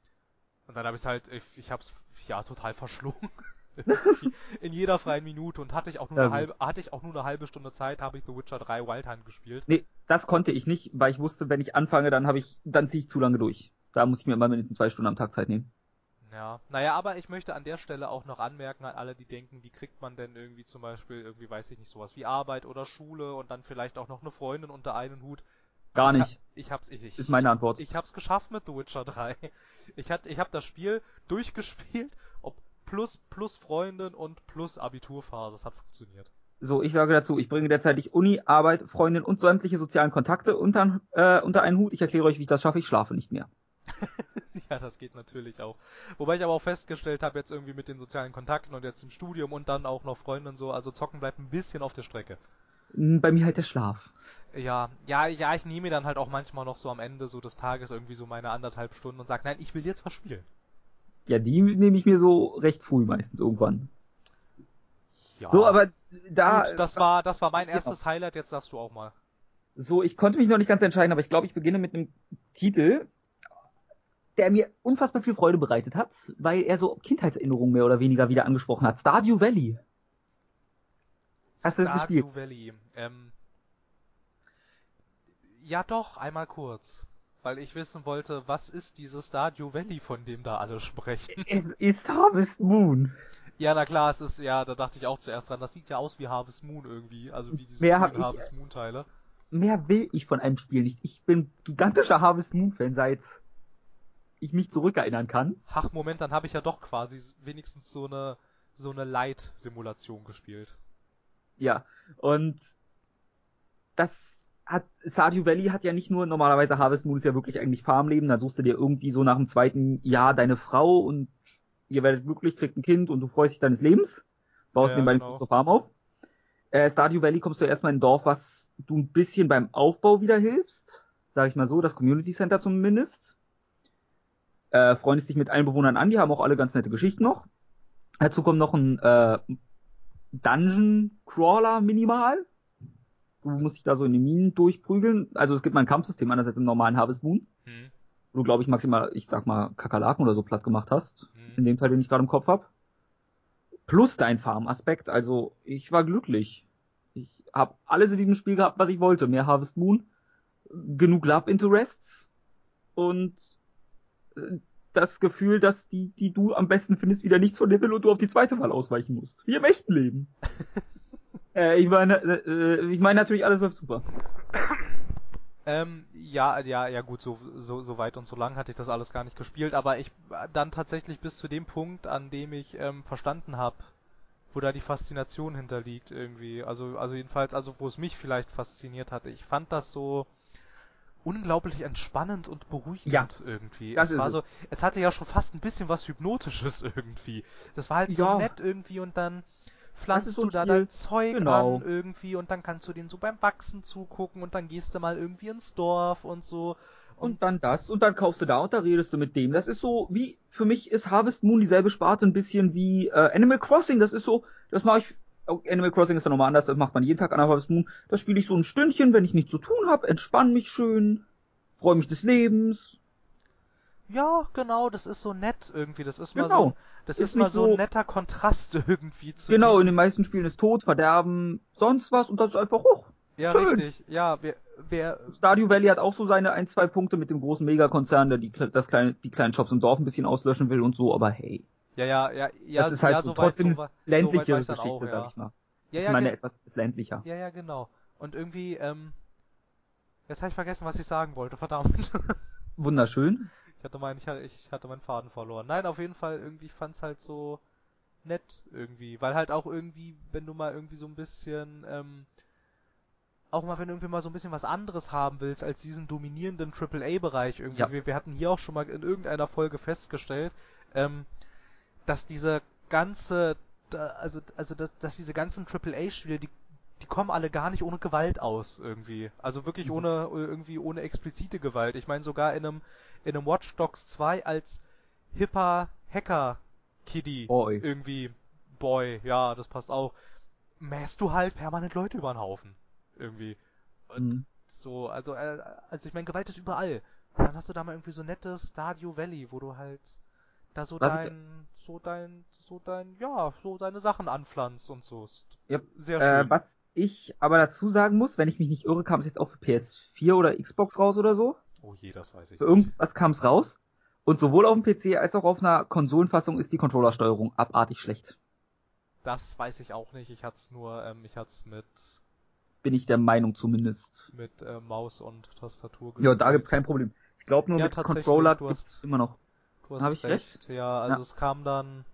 und dann habe ich halt, ich, ich hab's ja total verschlungen. In jeder freien Minute und hatte ich auch nur Ja, eine halbe, hatte ich auch nur eine halbe Stunde Zeit, habe ich The Witcher 3 Wild Hunt gespielt. Nee, das konnte ich nicht, weil ich wusste, wenn ich anfange, dann habe ich, dann ziehe ich zu lange durch. Da muss ich mir immer mindestens zwei Stunden am Tag Zeit nehmen. Ja, naja, aber ich möchte an der Stelle auch noch anmerken an alle, die denken, wie kriegt man denn irgendwie zum Beispiel, irgendwie weiß ich nicht, sowas wie Arbeit oder Schule und dann vielleicht auch noch eine Freundin unter einen Hut. Gar ich nicht. Ha ich hab's, ich, ich, Ist meine Antwort. Ich hab's geschafft mit The Witcher 3. Ich hat, ich hab das Spiel durchgespielt, plus, plus Freundin und plus Abiturphase, das hat funktioniert. So, ich sage dazu, ich bringe derzeitig Uni, Arbeit, Freundin und sämtliche sozialen Kontakte unter, äh, unter einen Hut. Ich erkläre euch, wie ich das schaffe. Ich schlafe nicht mehr. ja, das geht natürlich auch. Wobei ich aber auch festgestellt habe, jetzt irgendwie mit den sozialen Kontakten und jetzt im Studium und dann auch noch Freundinnen so, also zocken bleibt ein bisschen auf der Strecke. Hm, Bei mir halt der Schlaf. Ja, ja, ja, ich nehme mir dann halt auch manchmal noch so am Ende so des Tages irgendwie so meine anderthalb Stunden und sag, nein, ich will jetzt was spielen. Ja, die nehme ich mir so recht früh meistens irgendwann. Ja. So, aber da, Gut, das war, das war mein Genau. erstes Highlight, jetzt darfst du auch mal. so, ich konnte mich noch nicht ganz entscheiden, aber ich glaube, ich beginne mit einem Titel, der mir unfassbar viel Freude bereitet hat, weil er so Kindheitserinnerungen mehr oder weniger wieder angesprochen hat. Stardew Valley. Hast du das Stardew gespielt? Valley. Ähm, ja doch, einmal kurz. Weil ich wissen wollte, was ist dieses Stardew Valley, von dem da alle sprechen? Es ist Harvest Moon. ja, na klar, es ist, ja, da dachte ich auch zuerst dran, das sieht ja aus wie Harvest Moon irgendwie, also wie diese Harvest Moon Teile. Mehr will ich von einem Spiel nicht. Ich bin gigantischer Harvest Moon Fan, seit ich mich zurückerinnern kann. Ach, Moment, dann habe ich ja doch quasi wenigstens so eine, so eine Light-Simulation gespielt. Ja, und das hat, Stardew Valley hat ja nicht nur, normalerweise Harvest Moon ist ja wirklich eigentlich Farmleben, da suchst du dir irgendwie so nach dem zweiten Jahr deine Frau und ihr werdet glücklich, kriegt ein Kind und du freust dich deines Lebens, baust Ja, nebenbei genau. eine große Farm auf. Äh, Stardew Valley kommst du erstmal in ein Dorf, was du ein bisschen beim Aufbau wieder hilfst. sage ich mal so, das Community Center zumindest. Äh, freundest dich mit allen Bewohnern an, die haben auch alle ganz nette Geschichten noch. Dazu kommt noch ein äh, Dungeon Crawler minimal. Du musst dich da so in die Minen durchprügeln. Also es gibt mal ein Kampfsystem einerseits im normalen Harvest Moon, Hm. wo du glaube ich maximal, ich sag mal Kakerlaken oder so platt gemacht hast. Hm. In dem Teil, den ich gerade im Kopf hab. Plus dein Farm-Aspekt. Also ich war glücklich. Ich habe alles in diesem Spiel gehabt, was ich wollte. Mehr Harvest Moon, genug Love Interests und äh, das Gefühl, dass die, die du am besten findest, wieder nichts von dir will und du auf die zweite Wahl ausweichen musst. Wie im echten Leben. äh, ich meine, äh, ich meine natürlich, alles läuft super. Ähm, ja, ja, ja gut, so, so, so weit und so lang hatte ich das alles gar nicht gespielt, aber ich dann tatsächlich bis zu dem Punkt, an dem ich ähm, verstanden habe, wo da die Faszination hinterliegt irgendwie. Also, also jedenfalls, also wo es mich vielleicht fasziniert hatte. Ich fand das so unglaublich entspannend und beruhigend Ja, irgendwie. das es ist war es. so, es hatte ja schon fast ein bisschen was Hypnotisches irgendwie. Das war halt Ja. so nett irgendwie und dann pflanzt du da dein Zeug Genau. an irgendwie und dann kannst du denen so beim Wachsen zugucken und dann gehst du mal irgendwie ins Dorf und so. Und dann das und dann kaufst du da und da redest du mit dem. Das ist so wie für mich ist Harvest Moon dieselbe Sparte ein bisschen wie äh, Animal Crossing. Das ist so, das mache ich. oh, Animal Crossing ist ja nochmal anders. Das macht man jeden Tag an Harvest Moon. Das spiele ich so ein Stündchen, wenn ich nichts zu tun habe, entspann mich schön, freue mich des Lebens. Ja, genau, das ist so nett irgendwie. Das ist mal Genau. so, ein- das Ist ist, mal so ein so- netter Kontrast irgendwie zu Genau, in den meisten Spielen ist Tod, Verderben, sonst was und das ist einfach hoch. Ja, schön. richtig. Ja, wer, wer, Stardew Valley hat auch so seine ein, zwei Punkte mit dem großen Megakonzern, der die, das kleine, die kleinen Shops im Dorf ein bisschen auslöschen will und so, aber hey. ja, ja, ja, ja, das ist halt ja, so weit- trotzdem weit- ländliche ich dann Geschichte, auch, sag ja. ich mal. Ja, ich ja, meine ge- etwas ist ländlicher. ja, ja, genau. Und irgendwie, ähm, jetzt habe ich vergessen, was ich sagen wollte, verdammt. Wunderschön. Ich hatte meinen, ich hatte, ich hatte meinen Faden verloren. Nein, auf jeden Fall irgendwie fand's halt so nett irgendwie, weil halt auch irgendwie, wenn du mal irgendwie so ein bisschen, ähm, auch mal wenn du irgendwie mal so ein bisschen was anderes haben willst als diesen dominierenden AAA-Bereich irgendwie. Ja. Wir, wir hatten hier auch schon mal in irgendeiner Folge festgestellt, ähm, dass diese ganze, also, also dass, dass diese ganzen AAA-Spiele, die die kommen alle gar nicht ohne Gewalt aus irgendwie. Also wirklich Mhm. ohne irgendwie ohne explizite Gewalt. Ich meine sogar in einem in einem Watch Dogs 2 als hipper Hacker Kiddy Boy. irgendwie Boy, ja, das passt auch. Mähst du halt permanent Leute über den Haufen irgendwie. Und Mhm. so, also äh, also ich meine Gewalt ist überall. Und dann hast du da mal irgendwie so nettes Stardew Valley, wo du halt da so Was ich- dein so dein so dein ja, so deine Sachen anpflanzt und so. Ja, Sehr schön. Äh, was ich aber dazu sagen muss, wenn ich mich nicht irre, kam es jetzt auch für PS4 oder Xbox raus oder so. Oh je, das weiß ich Für irgendwas kam es raus. Und sowohl auf dem PC als auch auf einer Konsolenfassung ist die Controllersteuerung abartig schlecht. Das weiß ich auch nicht. Ich hat's nur, ähm, ich hat's mit Bin ich der Meinung zumindest. mit äh, Maus und Tastatur Ja, da gibt's kein Problem. Ich glaube nur Ja, mit Controller du gibt's hast- immer noch. Du hast Hab ich recht? Ja, also Ja. es kam dann,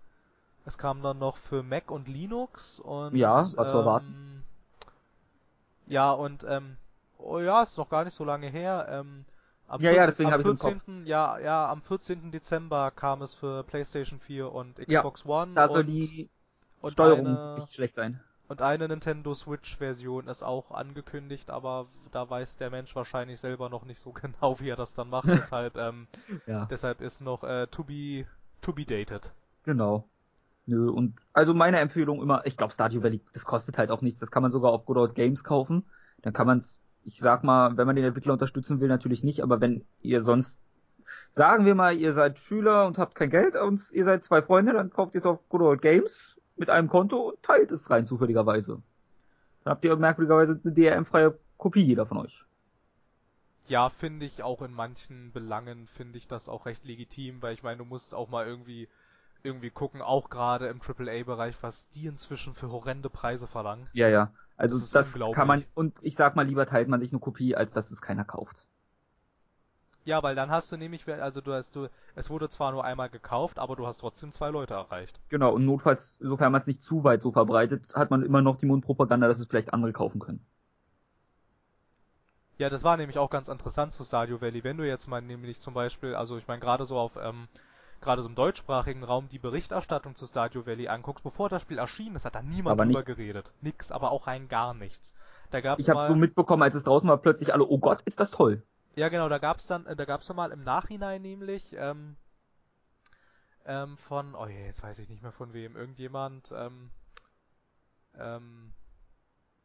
es kam dann noch für Mac und Linux und Ja, war zu ähm, erwarten. Ja und ähm, oh ja, ist noch gar nicht so lange her. Ähm, am Ja, ja, 14. deswegen am hab ich's im Kopf. 14. Ja, ja, am 14. Dezember kam es für PlayStation 4 und Ja, Xbox One Da soll und, die und Steuerung eine, nicht schlecht sein. Und eine Nintendo Switch-Version ist auch angekündigt, aber da weiß der Mensch wahrscheinlich selber noch nicht so genau, wie er das dann macht. deshalb, ähm, Ja. deshalb ist noch äh, to be to be dated. Genau. Nö, und also meine Empfehlung immer, ich glaube Stardew Valley, das kostet halt auch nichts, das kann man sogar auf Good Old Games kaufen. Dann kann man's, ich sag mal, wenn man den Entwickler unterstützen will, natürlich nicht, aber wenn ihr sonst, sagen wir mal, ihr seid Schüler und habt kein Geld und ihr seid zwei Freunde, dann kauft ihr es auf Good Old Games mit einem Konto und teilt es rein zufälligerweise. Dann habt ihr merkwürdigerweise eine DRM-freie Kopie jeder von euch. Ja, finde ich auch in manchen Belangen finde ich das auch recht legitim, weil ich meine, du musst auch mal irgendwie irgendwie gucken, auch gerade im AAA-Bereich, was die inzwischen für horrende Preise verlangen. Ja, ja. Also Das das, kann man, und ich sag mal, lieber teilt man sich eine Kopie, als dass es keiner kauft. Ja, weil dann hast du nämlich, also du hast du, es wurde zwar nur einmal gekauft, aber du hast trotzdem zwei Leute erreicht. Genau, und notfalls, sofern man es nicht zu weit so verbreitet, hat man immer noch die Mundpropaganda, dass es vielleicht andere kaufen können. Ja, das war nämlich auch ganz interessant zu Stardew Valley. Wenn du jetzt mal nämlich zum Beispiel, also ich meine gerade so auf, ähm, gerade so im deutschsprachigen Raum die Berichterstattung zu Stardew Valley anguckst, bevor das Spiel erschienen ist, hat da niemand Aber drüber nichts. geredet. Nix, aber auch rein gar nichts. Da gab's Ich habe so mitbekommen, als es draußen war, plötzlich alle, oh Gott, ist das toll. Ja, genau, da gab's dann, äh, da gab's dann mal im Nachhinein nämlich, ähm, ähm, von, oh je, jetzt weiß ich nicht mehr von wem, irgendjemand, ähm, ähm,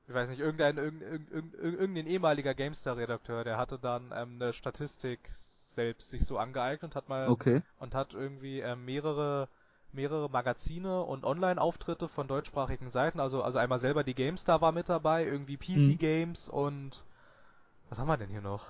ich weiß nicht, irgendein, irgendein, irgendein, irgendein ehemaliger GameStar-Redakteur, der hatte dann ähm, eine Statistik selbst sich so angeeignet und hat mal Okay. und hat irgendwie ähm, mehrere mehrere Magazine und Online-Auftritte von deutschsprachigen Seiten, also also einmal selber die GameStar war mit dabei, irgendwie PC Mhm. Games und was haben wir denn hier noch?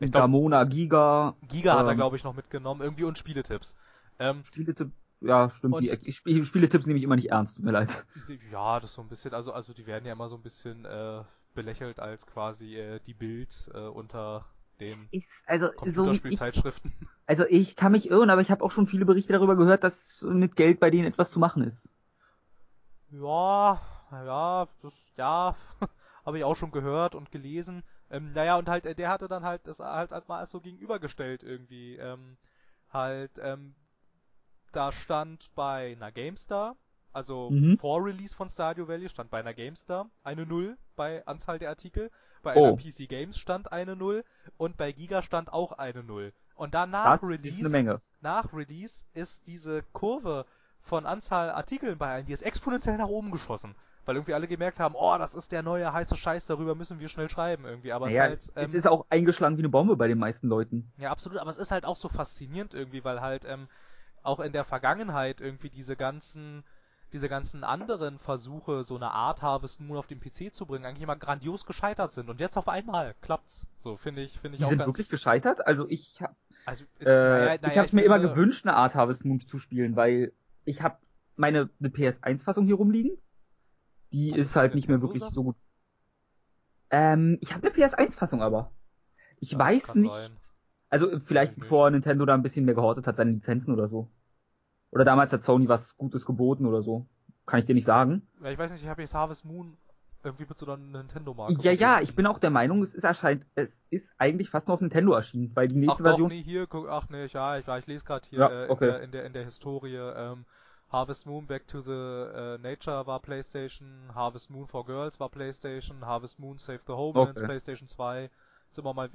Ich glaub, Gamona, Giga, Giga hat er ähm, glaube ich noch mitgenommen, irgendwie und Spieletipps. Ähm, Spieletipp, ja, stimmt, die, ich, Spiel- Spieletipps nehme ich immer nicht ernst, tut mir leid. ja, das so ein bisschen, also also die werden ja immer so ein bisschen äh, belächelt als quasi äh, die Bild äh, unter den Ist, also, so wie ich, Computerspielzeitschriften. also ich kann mich irren, aber ich habe auch schon viele Berichte darüber gehört, dass mit Geld bei denen etwas zu machen ist. Ja, ja, das, ja, habe ich auch schon gehört und gelesen. Ähm, naja, und halt, äh, der hatte dann halt das halt, halt mal so gegenübergestellt irgendwie. Ähm, halt, ähm, da stand bei einer GameStar, also Mhm. vor Release von Stardew Valley stand bei einer GameStar eine Null bei Anzahl der Artikel, bei Oh. PC Games stand eine Null und bei Giga stand auch eine Null. Und dann nach Release nach Release ist diese Kurve von Anzahl Artikeln bei allen, die ist exponentiell nach oben geschossen. Weil irgendwie alle gemerkt haben, oh, das ist der neue heiße Scheiß, darüber müssen wir schnell schreiben irgendwie. Aber Naja, es ist halt, es ähm, ist auch eingeschlagen wie eine Bombe bei den meisten Leuten. ja absolut, aber es ist halt auch so faszinierend irgendwie, weil halt ähm, auch in der Vergangenheit irgendwie diese ganzen diese ganzen anderen Versuche, so eine Art Harvest Moon auf den PC zu bringen, eigentlich immer grandios gescheitert sind. Und jetzt auf einmal klappt's. So, finde ich, finde ich Die auch sind ganz. wirklich gescheitert. Also ich hab, also, ist, äh, naja, ich naja, hab's mir immer gewünscht, eine Art Harvest Moon zu spielen, weil ich habe meine eine PS1-Fassung hier rumliegen. Die Hast ist halt nicht mehr wirklich so gut. Ähm, ich habe eine PS1-Fassung aber. Ich das weiß nicht. sein. Also vielleicht ich bevor Nintendo da ein bisschen mehr gehortet hat, seine Lizenzen oder so. Oder damals hat Sony was Gutes geboten oder so. Kann ich dir nicht sagen. Ja, ich weiß nicht, ich habe jetzt Harvest Moon irgendwie mit so einer Nintendo-Marke. Ja, ja, ich bin auch der Meinung, es ist erscheint, es ist eigentlich fast nur auf Nintendo erschienen, weil die Ach nächste doch, Version. nee, hier, guck, ach nee, ja, ich, ja, ich lese gerade hier Ja, äh, in, okay. der, in der in der Historie, ähm, Harvest Moon Back to the äh, Nature war PlayStation, Harvest Moon for Girls war PlayStation, Harvest Moon Save the Homelands Okay. PlayStation 2. Ist immer mal,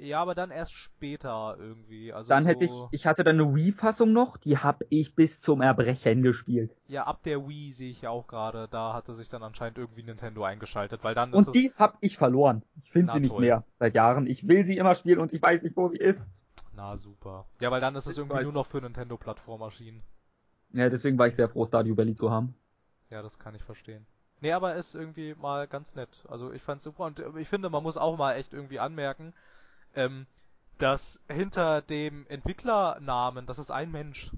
ja, aber dann erst später irgendwie. Also Dann so, hätte ich, ich hatte dann eine Wii-Fassung noch, die hab ich bis zum Erbrechen gespielt. ja, ab der Wii sehe ich ja auch gerade, da hatte sich dann anscheinend irgendwie Nintendo eingeschaltet, weil dann ist Und die hab ich verloren. Ich finde sie nicht toll. mehr seit Jahren. Ich will sie immer spielen und ich weiß nicht, wo sie ist. na super. Ja, weil dann ist es irgendwie halt- nur noch für Nintendo-Plattform erschienen. Ja, deswegen war ich sehr froh, Stardew Valley zu haben. Ja, das kann ich verstehen. Nee, aber ist irgendwie mal ganz nett. Also ich fand's super und äh, ich finde, man muss auch mal echt irgendwie anmerken, ähm, dass hinter dem Entwicklernamen, das ist ein Mensch.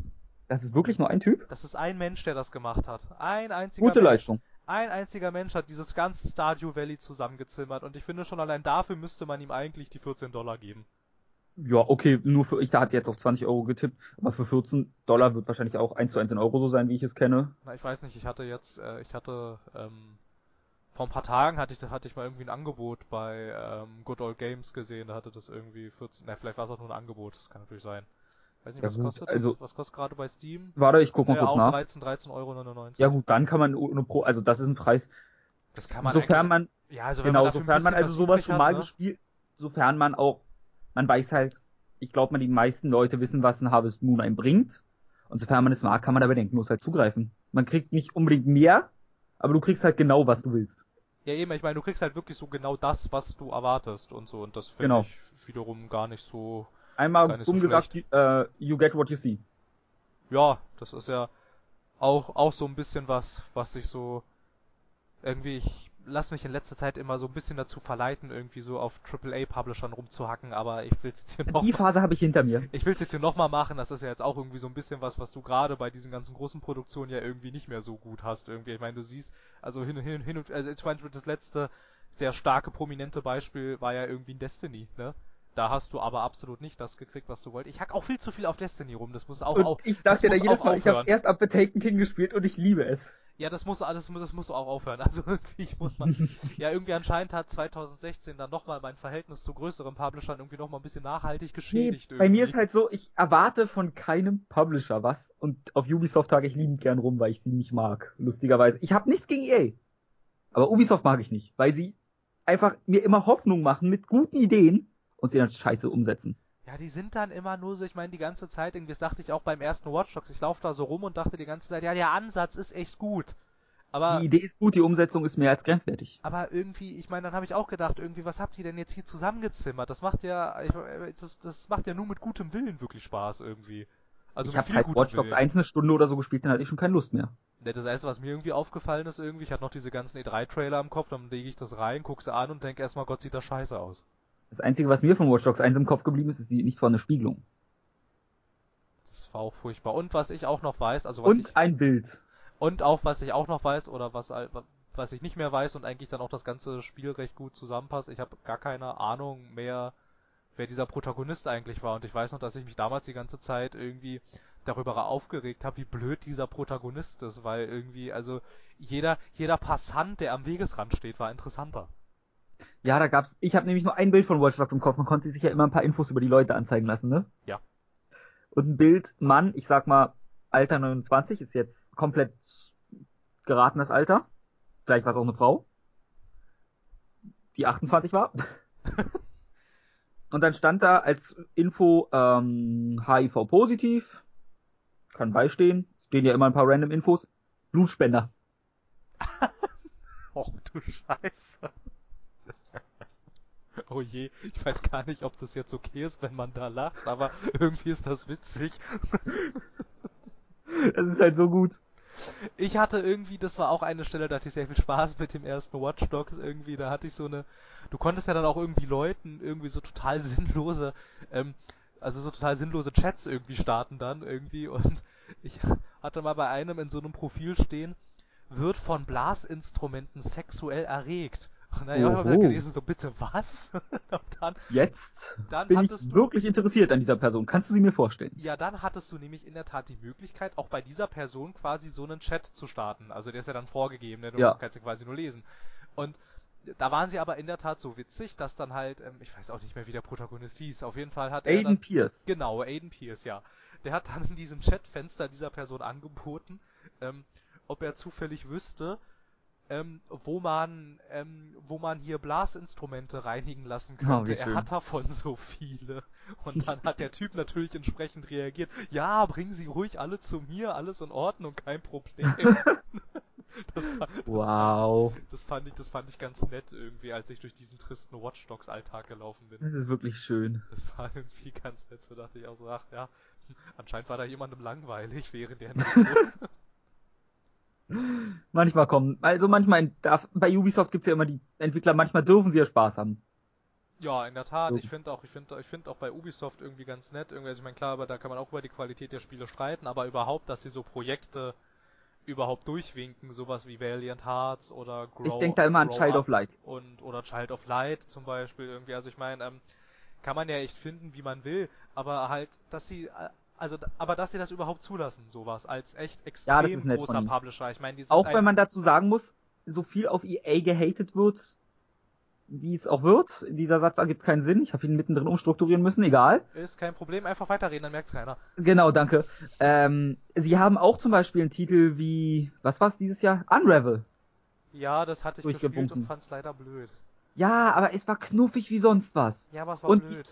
Das ist wirklich nur ein Typ? Das ist ein Mensch, der das gemacht hat. Ein einziger Gute Mensch. Leistung. Ein einziger Mensch hat dieses ganze Stardew Valley zusammengezimmert und ich finde schon allein dafür müsste man ihm eigentlich die 14 Dollar geben. Ja, okay, nur für, ich da hatte jetzt auf 20 Euro getippt, aber für 14 Dollar wird wahrscheinlich auch 1 zu 1 in Euro so sein, wie ich es kenne. Na, ich weiß nicht, ich hatte jetzt, äh, ich hatte, ähm, vor ein paar Tagen hatte ich, hatte ich mal irgendwie ein Angebot bei ähm, Good Old Games gesehen, da hatte das irgendwie 14, na, vielleicht war es auch nur ein Angebot, das kann natürlich sein. Weiß nicht, Ja was gut, kostet also- das? Was kostet gerade bei Steam? Warte, ich guck mal Ja, kurz auch nach. 13, 13,99 Euro. Ja gut, dann kann man ohne Pro, also das ist ein Preis. Das kann man sofern man, ja, also wenn genau, man sofern man also was sowas schon hat, mal ne? gespielt, sofern man auch, man weiß halt, ich glaube mal, die meisten Leute wissen, was ein Harvest Moon einem bringt. Und sofern man es mag, kann man da bedenkenlos halt zugreifen. Man kriegt nicht unbedingt mehr, aber du kriegst halt genau, was du willst. Ja, eben, ich meine, du kriegst halt wirklich so genau das, was du erwartest und so. Und das finde Genau. ich wiederum gar nicht so. Einmal nicht so dumm gesagt, äh, you get what you see. Ja, das ist ja auch, auch so ein bisschen was, was sich so irgendwie, ich lass mich in letzter Zeit immer so ein bisschen dazu verleiten, irgendwie so auf AAA-Publishern rumzuhacken, aber ich will's jetzt hier noch Die Phase habe ich hinter mir. ich will's jetzt hier nochmal machen, das ist ja jetzt auch irgendwie so ein bisschen was, was du gerade bei diesen ganzen großen Produktionen ja irgendwie nicht mehr so gut hast. Irgendwie, ich meine, du siehst, also hin und hin, hin und, also zum Beispiel das letzte sehr starke, prominente Beispiel war ja irgendwie ein Destiny, ne? Da hast du aber absolut nicht das gekriegt, was du wolltest. Ich hack auch viel zu viel auf Destiny rum, das muss auch, Und auch ich sag dir da jedes Mal, ich habe aufhören. erst ab The Taken King gespielt und ich liebe es. Ja, das muss alles, das muss auch aufhören. Also irgendwie, ich muss mal, ja, irgendwie anscheinend hat 2016 dann nochmal mein Verhältnis zu größeren Publishern irgendwie nochmal ein bisschen nachhaltig Nee, geschädigt. bei mir irgendwie. ist halt so, ich erwarte von keinem Publisher was und auf Ubisoft tage ich liebend gern rum, weil ich sie nicht mag, lustigerweise. Ich habe nichts gegen EA, aber Ubisoft mag ich nicht, weil sie einfach mir immer Hoffnung machen mit guten Ideen und sie dann scheiße umsetzen. Ja, die sind dann immer nur so, ich meine, die ganze Zeit, irgendwie das dachte ich auch beim ersten Watch Dogs, ich laufe da so rum und dachte die ganze Zeit, ja, der Ansatz ist echt gut. Aber, die Idee ist gut, die Umsetzung ist mehr als grenzwertig. aber irgendwie, ich meine, dann habe ich auch gedacht, irgendwie, was habt ihr denn jetzt hier zusammengezimmert? Das macht ja, ich, das, das macht ja nur mit gutem Willen wirklich Spaß irgendwie. Also ich habe halt Watch Dogs Willen. 1 eine Stunde oder so gespielt, dann hatte ich schon keine Lust mehr. Das erste, was mir irgendwie aufgefallen ist, irgendwie, ich hatte noch diese ganzen E3-Trailer im Kopf, dann lege ich das rein, guck's an und denke erstmal, Gott, sieht das scheiße aus. Das Einzige, was mir von Watch Dogs 1 im Kopf geblieben ist, ist die nicht vorhandene Spiegelung. Das war auch furchtbar. Und was ich auch noch weiß, also was Und ich, ein Bild. und auch was ich auch noch weiß, oder was, was ich nicht mehr weiß und eigentlich dann auch das ganze Spiel recht gut zusammenpasst, ich habe gar keine Ahnung mehr, wer dieser Protagonist eigentlich war. Und ich weiß noch, dass ich mich damals die ganze Zeit irgendwie darüber aufgeregt habe, wie blöd dieser Protagonist ist, weil irgendwie, also jeder, jeder Passant, der am Wegesrand steht, war interessanter. Ja, da gab's. Ich habe nämlich nur ein Bild von Watch Dogs im Kopf. Man konnte sich ja immer ein paar Infos über die Leute anzeigen lassen, ne? Ja. Und ein Bild, Mann, ich sag mal, Alter 29, ist jetzt komplett geratenes Alter. Vielleicht war es auch eine Frau. Die 28 war. Und dann stand da als Info ähm, HIV positiv. Kann beistehen. Stehen ja immer ein paar random Infos. Blutspender. Oh du Scheiße. Oh je, ich weiß gar nicht, ob das jetzt okay ist, wenn man da lacht, aber irgendwie ist das witzig. Das ist halt so gut. Ich hatte irgendwie, das war auch eine Stelle, da hatte ich sehr viel Spaß mit dem ersten Watch Dogs irgendwie, da hatte ich so eine, du konntest ja dann auch irgendwie Leuten irgendwie so total sinnlose, ähm, also so total sinnlose Chats irgendwie starten dann irgendwie und ich hatte mal bei einem in so einem Profil stehen, wird von Blasinstrumenten sexuell erregt. Und dann habe ich gelesen, so bitte was? dann, Jetzt dann bin ich du, wirklich interessiert an dieser Person. Kannst du sie mir vorstellen? ja, dann hattest du nämlich in der Tat die Möglichkeit, auch bei dieser Person quasi so einen Chat zu starten. Also der ist ja dann vorgegeben, ne? du Ja. kannst ja quasi nur lesen. Und da waren sie aber in der Tat so witzig, dass dann halt, ähm, ich weiß auch nicht mehr, wie der Protagonist hieß, auf jeden Fall hat er Aiden Pierce. Genau, Aiden Pierce, ja. Der hat dann in diesem Chatfenster dieser Person angeboten, ähm, ob er zufällig wüsste, ähm, wo man, ähm, wo man hier Blasinstrumente reinigen lassen Oh, könnte. wie er hat davon so viele. Und dann hat der Typ natürlich entsprechend reagiert. Ja, bringen Sie ruhig alle zu mir, alles in Ordnung, kein Problem. das, war, das, Wow. das fand ich, das fand ich ganz nett irgendwie, als ich durch diesen tristen Watch Dogs Alltag gelaufen bin. Das ist wirklich schön. Das war irgendwie ganz nett, so dachte ich auch so, ach ja, anscheinend war da jemandem langweilig während der. Manchmal kommen, also manchmal, darf, bei Ubisoft gibt's ja immer die Entwickler, manchmal dürfen sie ja Spaß haben. ja, in der Tat, So. ich finde auch, ich finde, ich finde auch bei Ubisoft irgendwie ganz nett, irgendwie, also ich meine, klar, aber da kann man auch über die Qualität der Spiele streiten, aber überhaupt, dass sie so Projekte überhaupt durchwinken, sowas wie Valiant Hearts oder Grow, ich denke da immer an Child of Light. und oder Child of Light zum Beispiel irgendwie. Also ich meine, ähm, kann man ja echt finden, wie man will, aber halt, dass sie, äh, also, aber dass sie das überhaupt zulassen, sowas als echt Ja, extrem ist nett großer. Publisher. Ich meine, die Auch wenn man dazu sagen muss, so viel auf EA gehatet wird, wie es auch wird, dieser Satz ergibt keinen Sinn. Ich habe ihn mittendrin umstrukturieren müssen, egal. ist kein Problem, einfach weiterreden, dann merkt's keiner. Genau, danke. Ähm, sie haben auch zum Beispiel einen Titel wie, was war's dieses Jahr? Unravel. Ja, das hatte ich gespielt und fand's leider blöd. Ja, aber es war knuffig wie sonst was. Ja, aber es war Und blöd.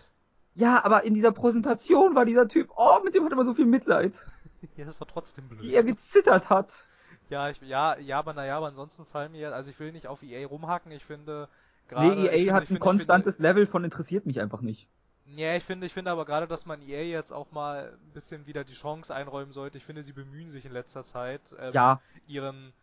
Ja, aber in dieser Präsentation war dieser Typ, oh, mit dem hatte man so viel Mitleid. Ja, es war trotzdem blöd. Wie er gezittert hat. Ja, ich, ja, ja, aber naja, aber ansonsten fallen mir, also ich will nicht auf EA rumhacken, ich finde gerade. Nee, EA finde, hat ein finde, konstantes Level von interessiert mich einfach nicht. Ich finde, ja, ich finde, ich finde aber gerade, dass man EA jetzt auch mal ein bisschen wieder die Chance einräumen sollte. Ich finde, sie bemühen sich in letzter Zeit, ähm, Ja, ihren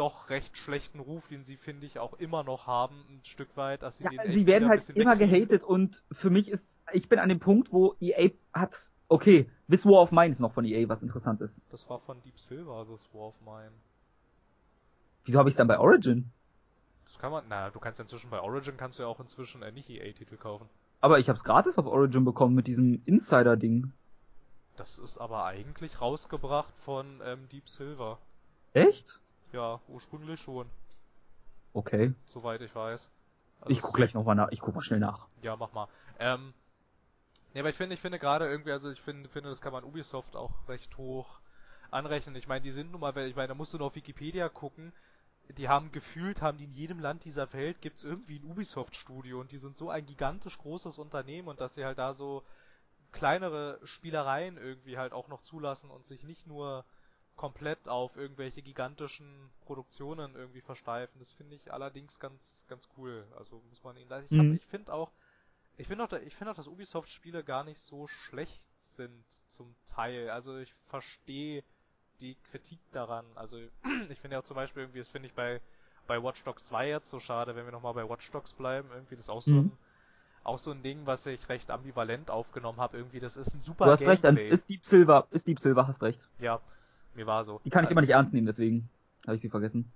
doch recht schlechten Ruf, den sie, finde ich, auch immer noch haben, ein Stück weit, dass sie ja sie werden halt immer gehatet und für mich ist, ich bin an dem Punkt, wo EA hat, okay, This War of Mine ist noch von EA, was interessant ist. Das war von Deep Silver, das War of Mine. Wieso habe ich es dann bei Origin? Das kann man, na, du kannst ja inzwischen bei Origin kannst du ja auch inzwischen äh, nicht EA-Titel kaufen. Aber ich habe es gratis auf Origin bekommen mit diesem Insider-Ding. Das ist aber eigentlich rausgebracht von ähm, Deep Silver. Echt? Ja, ursprünglich schon, Okay. soweit ich weiß. Also Ich guck gleich nochmal nach. Ich guck mal schnell nach. Ja, mach mal. Ähm, ja, aber ich finde, ich finde gerade irgendwie, also ich finde, finde, das kann man Ubisoft auch recht hoch anrechnen. Ich meine, die sind nun mal, ich meine, da musst du nur auf Wikipedia gucken. die haben gefühlt, haben die in jedem Land dieser Welt gibt's irgendwie ein Ubisoft-Studio und die sind so ein gigantisch großes Unternehmen und dass sie halt da so kleinere Spielereien irgendwie halt auch noch zulassen und sich nicht nur komplett auf irgendwelche gigantischen Produktionen irgendwie versteifen. Das finde ich allerdings ganz, ganz cool. Also muss man ihnen, ich, Mhm. ich finde auch, ich finde auch, ich finde auch, dass Ubisoft-Spiele gar nicht so schlecht sind zum Teil. Also ich verstehe die Kritik daran. Also ich finde ja auch zum Beispiel irgendwie, das finde ich bei bei Watch Dogs 2 jetzt so schade, wenn wir nochmal bei Watch Dogs bleiben. Irgendwie das ist auch so Mhm. ein auch so ein Ding, was ich recht ambivalent aufgenommen habe. Irgendwie, das ist ein super Du hast recht, Gameplay. ist Deep Silver, ist Deep Silver, hast recht. Ja, mir war so. Die kann ich immer nicht ernst nehmen, deswegen habe ich sie vergessen.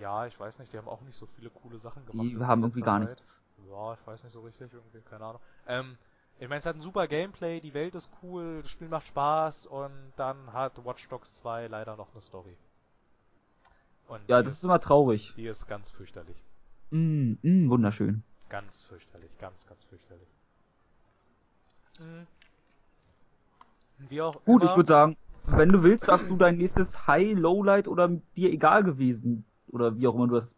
Ja, ich weiß nicht, die haben auch nicht so viele coole Sachen gemacht. Die haben irgendwie gar Zeit. nichts. Ja, ich weiß nicht so richtig, irgendwie, keine Ahnung. Ähm, ich meine, es hat ein super Gameplay, die Welt ist cool, das Spiel macht Spaß und dann hat Watch Dogs 2 leider noch eine Story. Und Ja, das ist immer traurig. Die ist ganz fürchterlich. Mm, mm, wunderschön. Ganz fürchterlich, ganz, ganz fürchterlich. Mhm. Wie auch Gut, immer, ich würde sagen, wenn du willst, darfst du dein nächstes High, Lowlight oder dir egal gewesen oder wie auch immer du das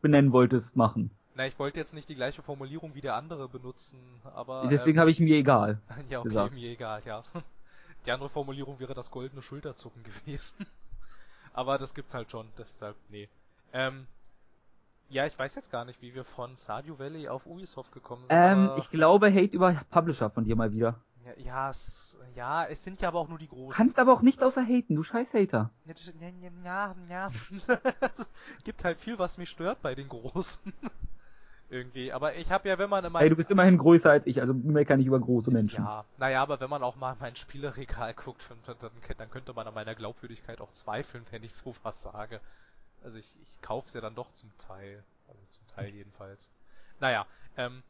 benennen wolltest, machen. Na, ich wollte jetzt nicht die gleiche Formulierung wie der andere benutzen, aber. Deswegen ähm, habe ich mir egal. Ja, okay, gesagt. mir egal, ja. Die andere Formulierung wäre das goldene Schulterzucken gewesen. Aber das gibt's halt schon, deshalb, nee. Ähm, ja, ich weiß jetzt gar nicht, wie wir von Stardew Valley auf Ubisoft gekommen sind. Ähm, ich glaube, Hate über Publisher von dir mal wieder. Ja, ja, es, ja, es sind ja aber auch nur die großen. Kannst aber auch nichts außer haten, du scheiß Hater. Ja, ja, ja, ja. gibt halt viel, was mich stört bei den Großen. Irgendwie. Aber ich habe ja, wenn man in Hey, du bist immerhin größer als ich, also mecker nicht über große Menschen. Ja, naja, aber wenn man auch mal in mein Spieleregal guckt, dann könnte man an meiner Glaubwürdigkeit auch zweifeln, wenn ich sowas sage. Also ich, ich kauf's ja dann doch zum Teil. Also zum Teil jedenfalls. Naja, ähm,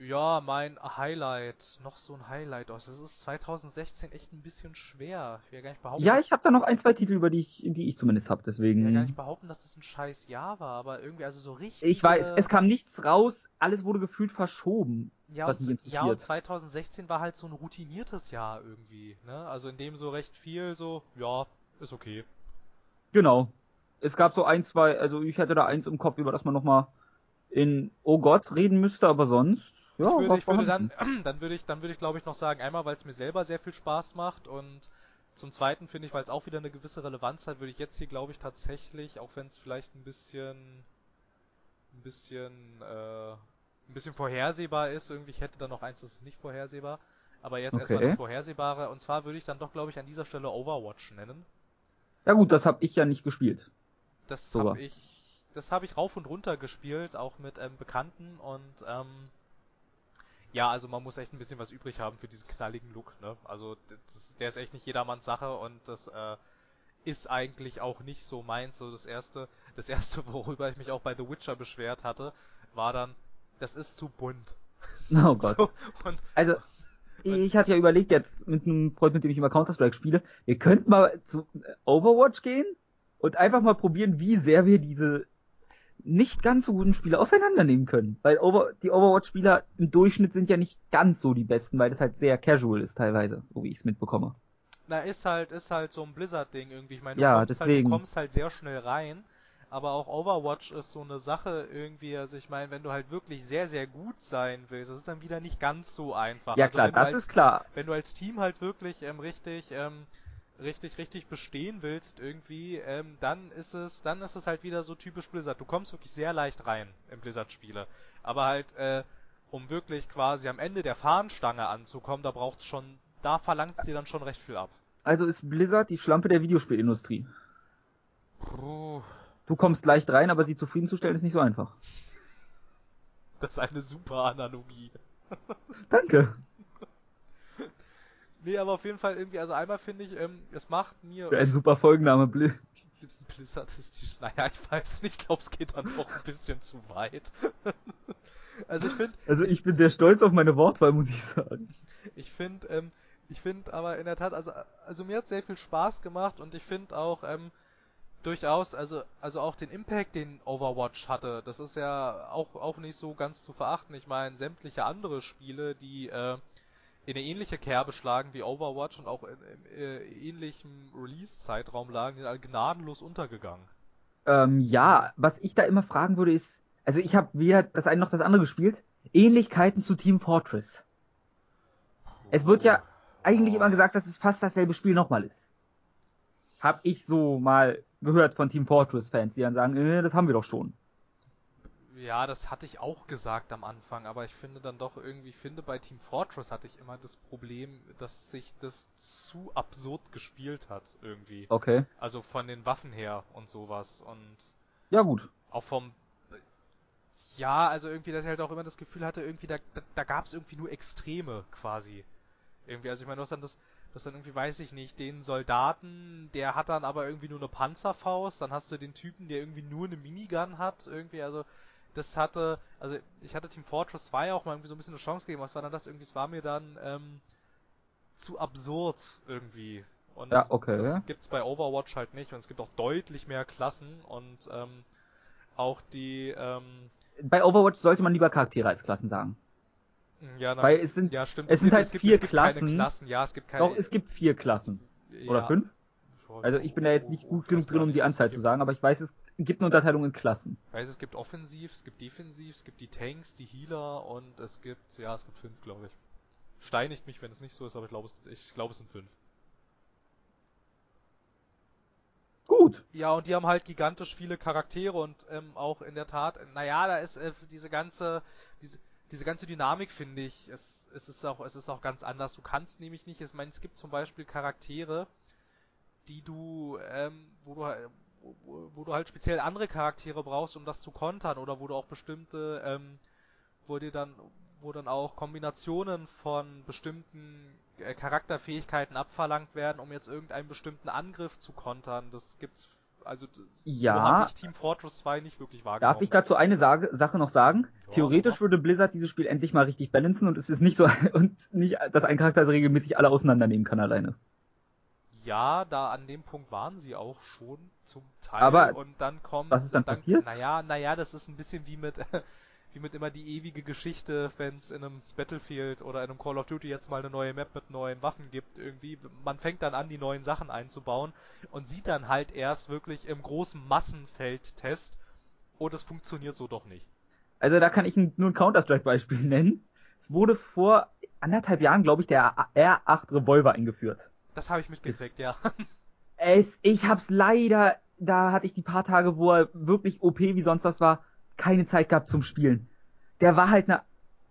ja, mein Highlight, noch so ein Highlight aus. Das ist 2016 echt ein bisschen schwer. Ich will ja gar nicht behaupten, Ja, ich habe da noch ein, zwei Titel, über die ich, die ich zumindest habe, ich will ja gar nicht deswegen. behaupten, dass das ein scheiß Jahr war, aber irgendwie also so richtig. Ich weiß, es kam nichts raus, alles wurde gefühlt verschoben. Ja, was und, mich ja, und interessiert. 2016 war halt so ein routiniertes Jahr irgendwie, ne? Also in dem so recht viel so, ja, ist okay. Genau. Es gab so ein, zwei, also ich hatte da eins im Kopf, über das man nochmal in Oh Gott reden müsste, aber sonst, ja, ich würde, ich würde dann, dann würde ich, dann würde ich glaube ich noch sagen, einmal, weil es mir selber sehr viel Spaß macht und zum zweiten finde ich, weil es auch wieder eine gewisse Relevanz hat, würde ich jetzt hier glaube ich tatsächlich, auch wenn es vielleicht ein bisschen, ein bisschen, äh, ein bisschen vorhersehbar ist, irgendwie, ich hätte da noch eins, das ist nicht vorhersehbar, aber jetzt erstmal Okay. das Vorhersehbare und zwar würde ich dann doch glaube ich an dieser Stelle Overwatch nennen. Ja gut, das habe ich ja nicht gespielt. Das habe ich, das habe ich rauf und runter gespielt, auch mit ähm, Bekannten und ähm, ja, also man muss echt ein bisschen was übrig haben für diesen knalligen Look, ne? Also das, der ist echt nicht jedermanns Sache und das äh, ist eigentlich auch nicht so meins. So das erste, das erste, worüber ich mich auch bei The Witcher beschwert hatte, war dann, das ist zu bunt. Oh Gott. So, und Also, ich hatte ja überlegt jetzt mit einem Freund, mit dem ich immer Counter-Strike spiele, wir könnten mal zu Overwatch gehen und einfach mal probieren, wie sehr wir diese nicht ganz so guten Spiele auseinandernehmen können. Weil Over die Overwatch-Spieler im Durchschnitt sind ja nicht ganz so die besten, weil das halt sehr casual ist teilweise, so wie ich es mitbekomme. Na, ist halt, ist halt so ein Blizzard-Ding irgendwie. Ich meine, du, Ja, kommst halt, du kommst halt sehr schnell rein. Aber auch Overwatch ist so eine Sache irgendwie, also ich meine, wenn du halt wirklich sehr, sehr gut sein willst, das ist dann wieder nicht ganz so einfach. Ja also klar, das als, ist klar. Wenn du als Team halt wirklich ähm, richtig, ähm, richtig, richtig bestehen willst irgendwie, ähm, dann ist es, dann ist es halt wieder so typisch Blizzard. Du kommst wirklich sehr leicht rein in Blizzard-Spiele. Aber halt, äh, um wirklich quasi am Ende der Fahnenstange anzukommen, da braucht's schon, da verlangt's dir dann schon recht viel ab. Also ist Blizzard die Schlampe der Videospielindustrie. Puh, Du kommst leicht rein, aber sie zufriedenzustellen ist nicht so einfach. das ist eine super Analogie. Danke. Nee, aber auf jeden Fall irgendwie, also einmal finde ich, ähm, es macht mir. Ein super Folgenname, Blizz. Blizzard ist die. Naja, ich weiß nicht, ich glaube, es geht dann auch ein bisschen zu weit. also ich finde, Also ich bin sehr stolz auf meine Wortwahl, muss ich sagen. ich finde, ähm, ich finde aber in der Tat, also, also mir hat sehr viel Spaß gemacht und ich finde auch, ähm, durchaus, also, also auch den Impact, den Overwatch hatte, das ist ja auch, auch nicht so ganz zu verachten. Ich meine, sämtliche andere Spiele, die, äh, in eine ähnliche Kerbe schlagen wie Overwatch und auch in, im äh, ähnlichen Release-Zeitraum lagen, die sind alle gnadenlos untergegangen. Ähm, ja, was ich da immer fragen würde ist, also ich habe weder das eine noch das andere gespielt, Ähnlichkeiten zu Team Fortress. Es wird ja eigentlich immer gesagt, dass es fast dasselbe Spiel nochmal ist. Hab ich so mal gehört von Team Fortress Fans, die dann sagen, äh, das haben wir doch schon. Ja, das hatte ich auch gesagt am Anfang, aber ich finde dann doch irgendwie, finde bei Team Fortress hatte ich immer das Problem, dass sich das zu absurd gespielt hat irgendwie. Okay. Also von den Waffen her und sowas und Ja, gut. auch vom ja, also irgendwie, dass ich halt auch immer das Gefühl hatte, irgendwie da, da, da gab es irgendwie nur Extreme quasi. Irgendwie, also ich meine, du hast dann das, das dann irgendwie, weiß ich nicht, den Soldaten, der hat dann aber irgendwie nur eine Panzerfaust, dann hast du den Typen, der irgendwie nur eine Minigun hat, irgendwie, also das hatte, also ich hatte Team Fortress 2 auch mal irgendwie so ein bisschen eine Chance gegeben, was war dann das irgendwie, es war mir dann ähm, zu absurd irgendwie. Und Ja, okay. das gibt's bei Overwatch halt nicht und es gibt auch deutlich mehr Klassen und ähm, auch die, ähm, Bei Overwatch sollte man lieber Charaktere als Klassen sagen. ja, na, Weil es sind, ja, stimmt, es sind gibt, halt gibt, vier es gibt keine Klassen. Klassen. Ja, es gibt keine. doch, es gibt vier Klassen. Oder ja, fünf? Also ich bin da jetzt nicht gut genug drin, um die Anzahl zu sagen, aber ich weiß, es gibt eine Unterteilung in Klassen. Ich weiß, es gibt Offensiv, es gibt Defensiv, es gibt die Tanks, die Healer und es gibt, ja, es gibt fünf, glaube ich. Steinigt mich, wenn es nicht so ist, aber ich glaube, es, ich glaube, es sind fünf. Gut. Ja, und die haben halt gigantisch viele Charaktere und ähm, auch in der Tat, naja, da ist äh, diese ganze, diese, diese ganze Dynamik, finde ich, es, es ist auch, es ist auch ganz anders. Du kannst nämlich nicht, ich meine, es gibt zum Beispiel Charaktere, die du, ähm, wo du, wo, wo du halt speziell andere Charaktere brauchst, um das zu kontern, oder wo du auch bestimmte, ähm, wo dir dann, wo dann auch Kombinationen von bestimmten äh, Charakterfähigkeiten abverlangt werden, um jetzt irgendeinen bestimmten Angriff zu kontern. Das gibt's, also Ja. ich Team Fortress 2 nicht wirklich wahrgenommen. Darf ich dazu eine Sage, Sache noch sagen? Ja, Theoretisch mach. würde Blizzard dieses Spiel endlich mal richtig balancen und es ist nicht so, und nicht, dass ein Charakter regelmäßig alle auseinandernehmen kann alleine. Ja, da an dem Punkt waren sie auch schon zum Teil Aber und dann kommt was ist dann passiert? Naja, naja, das ist ein bisschen wie mit wie mit immer die ewige Geschichte, wenn es in einem Battlefield oder in einem Call of Duty jetzt mal eine neue Map mit neuen Waffen gibt, irgendwie. Man fängt dann an, die neuen Sachen einzubauen und sieht dann halt erst wirklich im großen Massenfeldtest, oh, das funktioniert so doch nicht. Also da kann ich nur ein Counter-Strike-Beispiel nennen. Es wurde vor anderthalb Jahren, glaube ich, der R8 Revolver eingeführt. Das habe ich mitgekriegt, ja. Es, ich hab's leider, da hatte ich die paar Tage, wo er wirklich OP wie sonst was war, keine Zeit gehabt zum Spielen. Der war halt eine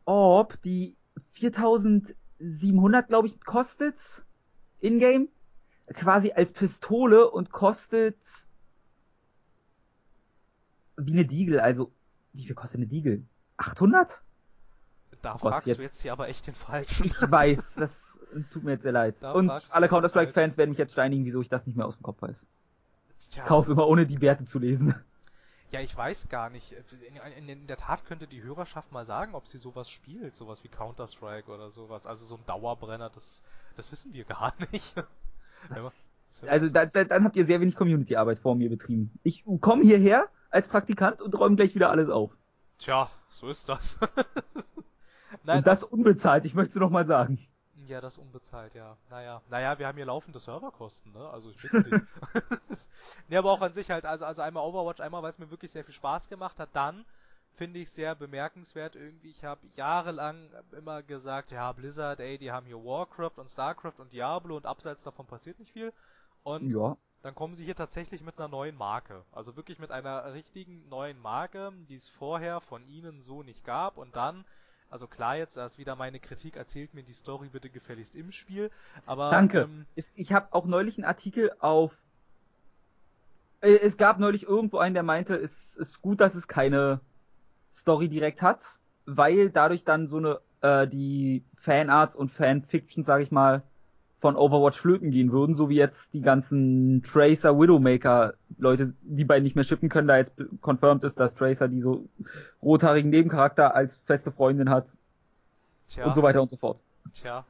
Orb, die 4700, glaube ich, kostet. In-game. Quasi als Pistole und kostet wie eine Diegel, also wie viel kostet eine Diegel? 800? Da Oh Gott, fragst jetzt- du jetzt hier aber echt den Falschen. Ich weiß, das tut mir jetzt sehr leid. Da Und alle Counter-Strike-Fans werden mich jetzt steinigen, wieso ich das nicht mehr aus dem Kopf weiß. Tja. Ich kaufe immer ohne die Werte zu lesen. Ja, ich weiß gar nicht. In, in, in der Tat könnte die Hörerschaft mal sagen, ob sie sowas spielt, sowas wie Counter-Strike oder sowas. Also so ein Dauerbrenner, das, das wissen wir gar nicht. Was? Also da, da, dann habt ihr sehr wenig Community-Arbeit vor mir betrieben. Ich komme hierher als Praktikant und räume gleich wieder alles auf. Tja, so ist das. Nein, und das unbezahlt, ich möchte es noch mal sagen. Ja, das unbezahlt, ja. Naja, naja, wir haben hier laufende Serverkosten, ne? Also ich bitte dich. nee, aber auch an sich halt, also, also einmal Overwatch, einmal, weil es mir wirklich sehr viel Spaß gemacht hat, dann finde ich sehr bemerkenswert irgendwie, ich habe jahrelang immer gesagt, ja, Blizzard, ey, die haben hier Warcraft und Starcraft und Diablo und abseits davon passiert nicht viel. Und Ja. dann kommen sie hier tatsächlich mit einer neuen Marke. Also wirklich mit einer richtigen neuen Marke, die es vorher von ihnen so nicht gab. Und dann, also klar jetzt, da ist wieder meine Kritik, erzählt mir die Story bitte gefälligst im Spiel. Aber Danke. Ähm, ich habe auch neulich einen Artikel auf. Äh, Es gab neulich irgendwo einen, der meinte, es ist gut, dass es keine Story direkt hat, weil dadurch dann so eine äh, die Fanarts und Fanfiction, sag ich mal, von Overwatch flöten gehen würden, so wie jetzt die ganzen Tracer, Widowmaker Leute, die beiden nicht mehr shippen können, da jetzt confirmed ist, dass Tracer die so rothaarigen Nebencharakter als feste Freundin hat tja, und so weiter und so fort. tja.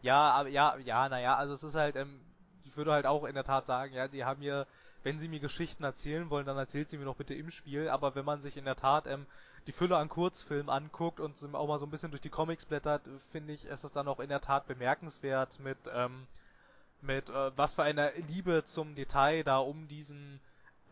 Ja, aber ja, ja, naja, also es ist halt, ähm, ich würde halt auch in der Tat sagen, ja, die haben hier, wenn sie mir Geschichten erzählen wollen, dann erzählt sie mir doch bitte im Spiel, aber wenn man sich in der Tat ähm, die Fülle an Kurzfilmen anguckt und auch mal so ein bisschen durch die Comics blättert, finde ich, ist es dann auch in der Tat bemerkenswert mit, ähm, mit äh, was für einer Liebe zum Detail da um diesen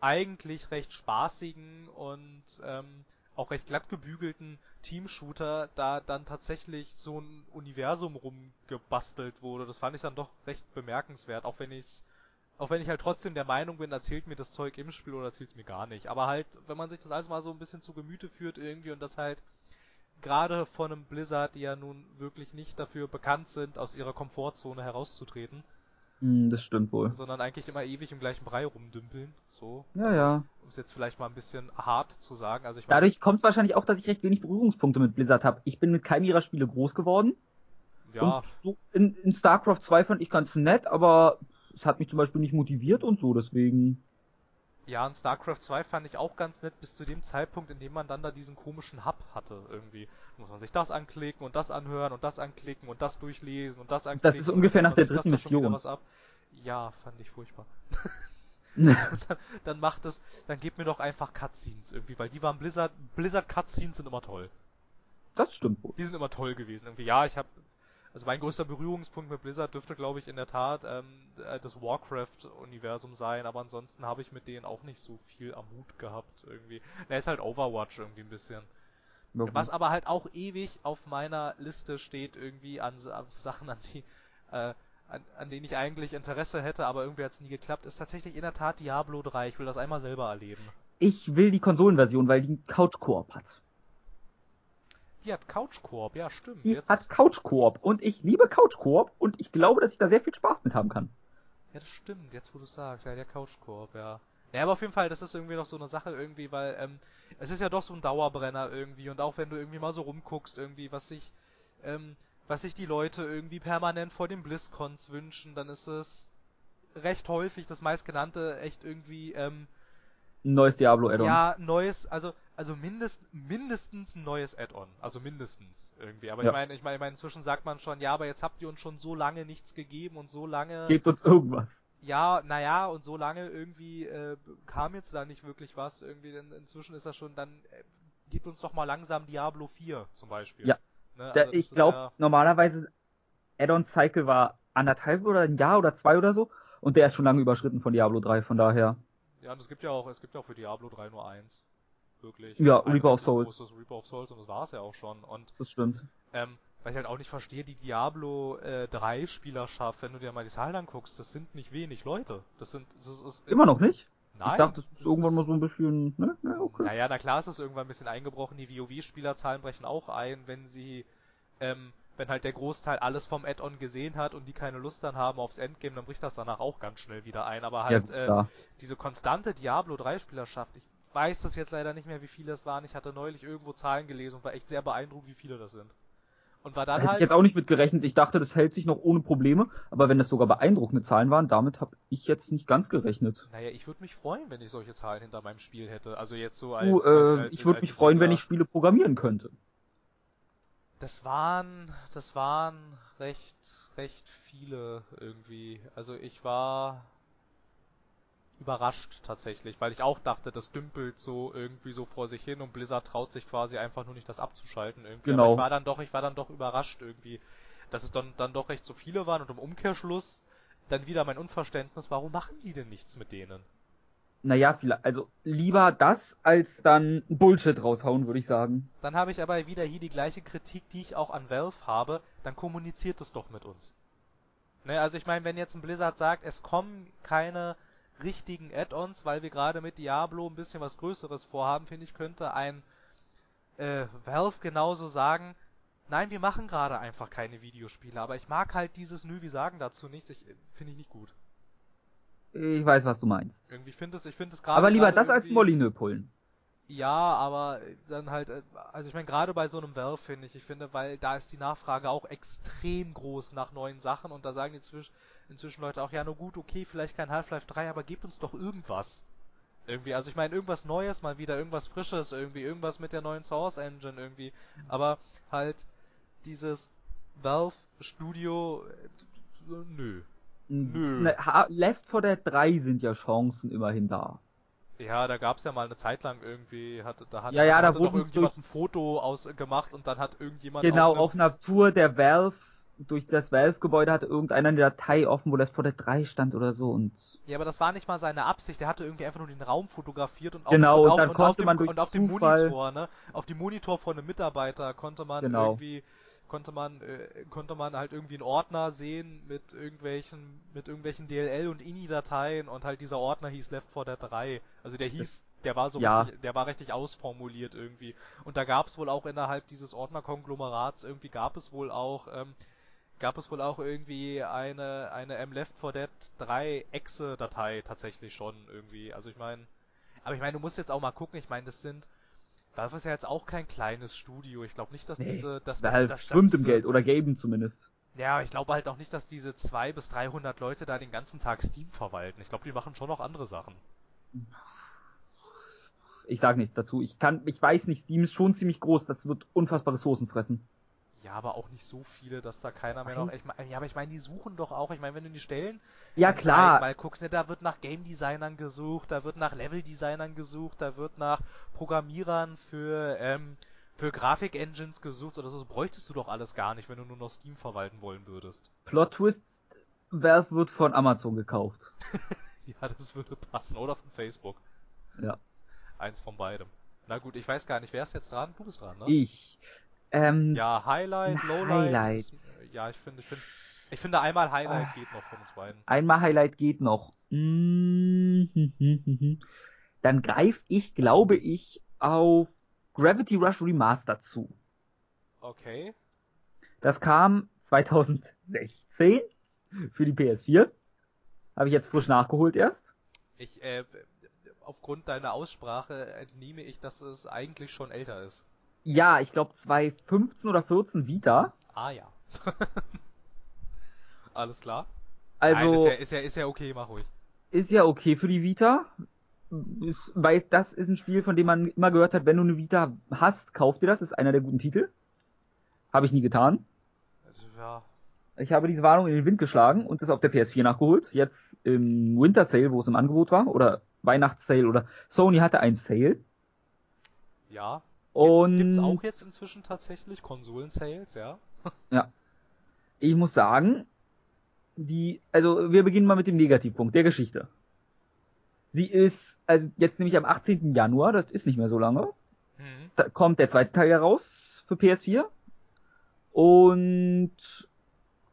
eigentlich recht spaßigen und ähm, auch recht glatt gebügelten Team-Shooter da dann tatsächlich so ein Universum rumgebastelt wurde. Das fand ich dann doch recht bemerkenswert, auch wenn ich's auch wenn ich halt trotzdem der Meinung bin, erzählt mir das Zeug im Spiel oder erzählt es mir gar nicht. Aber halt, wenn man sich das alles mal so ein bisschen zu Gemüte führt irgendwie und das halt gerade von einem Blizzard, die ja nun wirklich nicht dafür bekannt sind, aus ihrer Komfortzone herauszutreten. Mm, das stimmt wohl. Sondern eigentlich immer ewig im gleichen Brei rumdümpeln. So. Ja, ja. Um es jetzt vielleicht mal ein bisschen hart zu sagen. Also ich Dadurch kommt es wahrscheinlich auch, dass ich recht wenig Berührungspunkte mit Blizzard habe. Ich bin mit keinem ihrer Spiele groß geworden. Ja. So in, in StarCraft 2 fand ich ganz nett, aber es hat mich zum Beispiel nicht motiviert und so, deswegen. Ja, und StarCraft 2 fand ich auch ganz nett bis zu dem Zeitpunkt, in dem man dann da diesen komischen Hub hatte irgendwie. Muss man sich das anklicken und das anhören und das anklicken und das durchlesen und das anklicken. Das ist ungefähr nach der dritten Mission. Ja, fand ich furchtbar. dann, dann macht es, dann gebt mir doch einfach Cutscenes irgendwie, weil die waren Blizzard, Blizzard Cutscenes sind immer toll. Das stimmt wohl. Die sind immer toll gewesen. Irgendwie, ja, ich habe also mein größter Berührungspunkt mit Blizzard dürfte, glaube ich, in der Tat ähm, äh, das Warcraft-Universum sein, aber ansonsten habe ich mit denen auch nicht so viel am Hut gehabt irgendwie. Na, ist halt Overwatch irgendwie ein bisschen. Was aber halt auch ewig auf meiner Liste steht irgendwie an, an Sachen, an die, äh, an, an denen ich eigentlich Interesse hätte, aber irgendwie hat es nie geklappt, ist tatsächlich in der Tat Diablo 3. Ich will das einmal selber erleben. Ich will die Konsolenversion, weil die Couch-Koop hat. Die hat Couch-Koop, ja stimmt. Die Jetzt... hat Couch-Koop und ich liebe Couch-Koop und ich glaube, dass ich da sehr viel Spaß mit haben kann. Ja, das stimmt, jetzt wo du sagst, ja, der Couch-Koop, ja. Ja, aber auf jeden Fall, das ist irgendwie noch so eine Sache irgendwie, weil ähm, es ist ja doch so ein Dauerbrenner irgendwie und auch wenn du irgendwie mal so rumguckst irgendwie, was sich ähm, was sich die Leute irgendwie permanent vor den BlizzCons wünschen, dann ist es recht häufig das meistgenannte echt irgendwie ähm, neues Diablo Add-on. Ja, neues, also also mindest, mindestens ein neues Add-on, also mindestens irgendwie. Aber ja. ich meine, ich meine, ich mein, inzwischen sagt man schon, ja, aber jetzt habt ihr uns schon so lange nichts gegeben und so lange. Gebt uns irgendwas. Ja, naja, und so lange irgendwie äh, kam jetzt da nicht wirklich was. Irgendwie, denn inzwischen ist das schon, dann äh, gebt uns doch mal langsam Diablo 4 zum Beispiel. Ja. Ne? Also ich glaube, ja normalerweise Add-on-Cycle war anderthalb oder ein Jahr oder zwei oder so. Und der ist schon lange überschritten von Diablo 3, von daher. Ja, und es gibt ja auch, es gibt ja auch für Diablo 3 nur eins wirklich. Ja, Reaper of Souls. Reaper of Souls und das war es ja auch schon. Und, das stimmt. Ähm, weil ich halt auch nicht verstehe, die Diablo äh, 3 Spielerschaft, wenn du dir mal die Zahlen anguckst, das sind nicht wenig Leute. Das sind, das ist immer noch nicht? Nein. Ich dachte, das ist irgendwann mal so ein bisschen, ne? Ja, okay. Naja, na klar ist es irgendwann ein bisschen eingebrochen. Die WoW-Spielerzahlen brechen auch ein, wenn sie, ähm, wenn halt der Großteil alles vom Add-on gesehen hat und die keine Lust dann haben aufs Endgame, dann bricht das danach auch ganz schnell wieder ein. Aber halt, ja, äh, diese konstante Diablo 3 Spielerschaft, ich weiß das jetzt leider nicht mehr, wie viele es waren. Ich hatte neulich irgendwo Zahlen gelesen und war echt sehr beeindruckt, wie viele das sind. Und war dann da hätte halt, ich jetzt auch nicht mit gerechnet. Ich dachte, das hält sich noch ohne Probleme. Aber wenn das sogar beeindruckende Zahlen waren, damit habe ich jetzt nicht ganz gerechnet. Naja, ich würde mich freuen, wenn ich solche Zahlen hinter meinem Spiel hätte. Also jetzt so als. Du, äh, als, ich würde mich freuen, wenn ich Spiele programmieren könnte. Das waren, das waren recht, recht viele irgendwie. Also ich war überrascht tatsächlich, weil ich auch dachte, das dümpelt so irgendwie so vor sich hin und Blizzard traut sich quasi einfach nur nicht das abzuschalten irgendwie. Genau. Aber ich war dann doch, ich war dann doch überrascht irgendwie, dass es dann, dann doch recht so viele waren und im Umkehrschluss dann wieder mein Unverständnis, warum machen die denn nichts mit denen? Naja, also lieber das, als dann Bullshit raushauen, würde ich sagen. Dann habe ich aber wieder hier die gleiche Kritik, die ich auch an Valve habe, dann kommuniziert es doch mit uns. Ne, also ich meine, wenn jetzt ein Blizzard sagt, es kommen keine richtigen Add-ons, weil wir gerade mit Diablo ein bisschen was Größeres vorhaben, finde ich, könnte ein äh, Valve genauso sagen, nein, wir machen gerade einfach keine Videospiele, aber ich mag halt dieses Nü, wir sagen dazu nichts, ich finde ich nicht gut. Ich weiß, was du meinst. Irgendwie finde es, ich finde es gerade. Aber lieber das als Molyneux pullen. Ja, aber dann halt, äh, also ich meine, gerade bei so einem Valve finde ich, ich finde, weil da ist die Nachfrage auch extrem groß nach neuen Sachen und da sagen die zwischen, inzwischen Leute auch, ja, nur gut, okay, vielleicht kein Half-Life 3, aber gebt uns doch irgendwas. Irgendwie, also ich meine, irgendwas Neues, mal wieder irgendwas Frisches, irgendwie, irgendwas mit der neuen Source Engine irgendwie, aber halt dieses Valve Studio, nö. Nö. Ne, Left 4 Dead 3 sind ja Chancen immerhin da. Ja, da gab's ja mal eine Zeit lang irgendwie, hat, da hat, ja, ja, da hatte doch irgendjemand ein Foto aus, gemacht und dann hat irgendjemand genau auf, auf einer Tour der Valve durch das Valve-Gebäude hatte irgendeiner eine Datei offen, wo Left 4 Dead 3 stand oder so und. Ja, aber das war nicht mal seine Absicht. Der hatte irgendwie einfach nur den Raum fotografiert und auf, genau, und, und dann und konnte dem, man durch und auf dem Monitor, ne, auf dem Monitor von einem Mitarbeiter konnte man genau. irgendwie konnte man äh, konnte man halt irgendwie einen Ordner sehen mit irgendwelchen mit irgendwelchen DLL und INI-Dateien und halt dieser Ordner hieß Left 4 Dead 3. Also der hieß der war so ja. richtig, der war richtig ausformuliert irgendwie. Und da gab es wohl auch innerhalb dieses Ordnerkonglomerats irgendwie gab es wohl auch ähm, gab es wohl auch irgendwie eine eine M Left 4 Dead 3 Exe Datei tatsächlich schon irgendwie. Also ich meine, aber ich meine, du musst jetzt auch mal gucken, ich meine, das sind Valve ist ja jetzt auch kein kleines Studio. Ich glaube nicht, dass nee, diese dass, dass, dass, schwimmt dass im Geld oder geben zumindest. Ja, ich glaube halt auch nicht, dass diese 200 bis 300 Leute da den ganzen Tag Steam verwalten. Ich glaube, die machen schon noch andere Sachen ich sage nichts dazu. Ich kann, ich weiß nicht, Steam ist schon ziemlich groß, das wird unfassbar Ressourcen fressen. Ja, aber auch nicht so viele, dass da keiner mehr noch. Ich mein, ja, aber ich meine, die suchen doch auch. Ich meine, wenn du die Stellen ja klar mal guckst, ne, da wird nach Game Designern gesucht, da wird nach Level Designern gesucht, da wird nach Programmierern für ähm, für Grafik Engines gesucht oder so. Das bräuchtest du doch alles gar nicht, wenn du nur noch Steam verwalten wollen würdest. Plot Twist: Valve wird von Amazon gekauft. ja, das würde passen oder von Facebook. Ja. Eins von beidem. Na gut, ich weiß gar nicht, wer ist jetzt dran? Du bist dran, ne? Ich. Ähm, ja, Highlight, Lowlight. Highlight. Ist, ja, ich finde, ich finde, ich finde einmal Highlight ah, geht noch von uns beiden. Einmal Highlight geht noch. Dann greife ich, glaube ich, auf Gravity Rush Remastered zu. Okay. Das kam 2016 für die PS4. Habe ich jetzt frisch nachgeholt erst. Ich, äh, aufgrund deiner Aussprache entnehme ich, dass es eigentlich schon älter ist. Ja, ich glaube 2015 oder 14 Vita. Ah ja. Alles klar. Also Nein, ist, ja, ist, ja, ist ja okay, mach ruhig. Ist ja okay für die Vita. Ist, weil das ist ein Spiel, von dem man immer gehört hat, wenn du eine Vita hast, kauf dir das. Ist einer der guten Titel. Habe ich nie getan. Also, ja. Ich habe diese Warnung in den Wind geschlagen und das auf der PS4 nachgeholt. Jetzt im Winter Sale, wo es im Angebot war, oder Weihnachtssale oder Sony hatte ein Sale. Ja. Und gibt's auch jetzt inzwischen tatsächlich Konsolen-Sales, ja? ja. Ich muss sagen, die, also wir beginnen mal mit dem Negativpunkt der Geschichte. Sie ist, also jetzt nämlich am 18. Januar, das ist nicht mehr so lange, mhm. da kommt der zweite Teil heraus für PS4. Und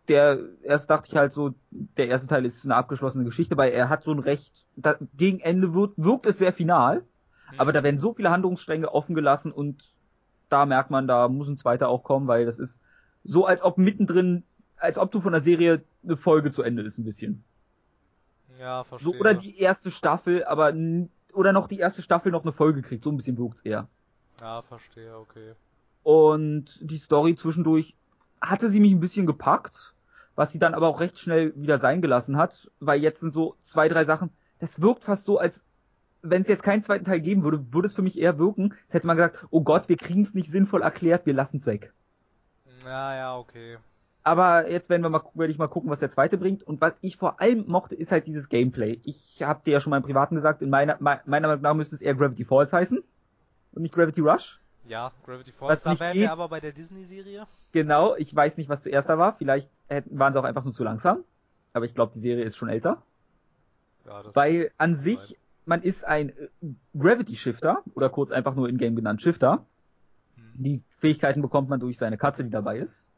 der, erst dachte ich halt so, der erste Teil ist eine abgeschlossene Geschichte, weil er hat so ein recht, da, gegen Ende wird, wirkt es sehr final, mhm. aber da werden so viele Handlungsstränge offen gelassen und da merkt man, da muss ein zweiter auch kommen, weil das ist so, als ob mittendrin, als ob du von der Serie eine Folge zu Ende ist, ein bisschen. Ja, verstehe. So, oder die erste Staffel, aber, oder noch die erste Staffel noch eine Folge kriegt, so ein bisschen wirkt's eher. Ja, verstehe, okay. Und die Story zwischendurch hatte sie mich ein bisschen gepackt was sie dann aber auch recht schnell wieder sein gelassen hat, weil jetzt sind so zwei, drei Sachen, das wirkt fast so, als wenn es jetzt keinen zweiten Teil geben würde, würde es für mich eher wirken, als hätte man gesagt, oh Gott, wir kriegen es nicht sinnvoll erklärt, wir lassen es weg. Ja, ja, okay. Aber jetzt werden wir mal, werde ich mal gucken, was der zweite bringt. Und was ich vor allem mochte, ist halt dieses Gameplay. Ich habe dir ja schon mal im Privaten gesagt, in meiner, meiner Meinung nach müsste es eher Gravity Falls heißen und nicht Gravity Rush. Ja, Gravity Falls, da wären wir aber bei der Disney-Serie. Genau, ich weiß nicht, was zuerst da war. Vielleicht hätten, waren sie auch einfach nur zu langsam. Aber ich glaube, die Serie ist schon älter. Ja, das Weil an sich, man ist ein äh, Gravity Shifter, oder kurz einfach nur in-game genannt Shifter. Hm. Die Fähigkeiten bekommt man durch seine Katze, die dabei ist.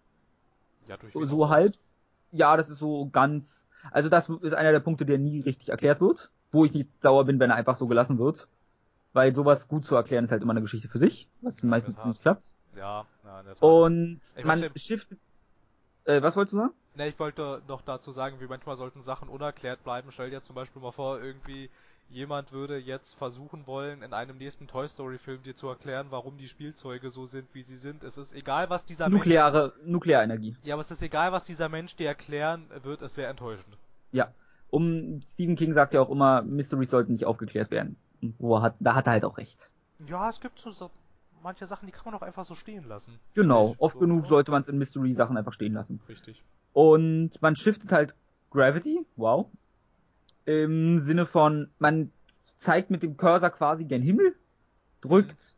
Ja, durch so halb. Ja, das ist so ganz. Also das ist einer der Punkte, der nie richtig erklärt wird. Wo ich nicht sauer bin, wenn er einfach so gelassen wird weil sowas gut zu erklären ist halt immer eine Geschichte für sich, was ja, meistens nicht klappt. Ja, ja, in der Tat. Und ich man möchte... shiftet. Äh, was wolltest du sagen? Ne, ich wollte noch dazu sagen, wie manchmal sollten Sachen unerklärt bleiben. Stell dir zum Beispiel mal vor, irgendwie jemand würde jetzt versuchen wollen, in einem nächsten Toy Story Film dir zu erklären, warum die Spielzeuge so sind, wie sie sind. Es ist egal, was dieser Nukleare, Mensch... Nuklearenergie. Ja, aber es ist egal, was dieser Mensch dir erklären wird, es wäre enttäuschend. Ja. Um, Stephen King sagt ja auch immer, Mysteries sollten nicht aufgeklärt werden wo er hat, da hat er halt auch recht. Ja, es gibt so, manche Sachen, die kann man auch einfach so stehen lassen. Genau, oft so, genug sollte man es in Mystery-Sachen einfach stehen lassen. Richtig. Und man shiftet halt Gravity, wow. Im Sinne von, man zeigt mit dem Cursor quasi gen Himmel, drückt,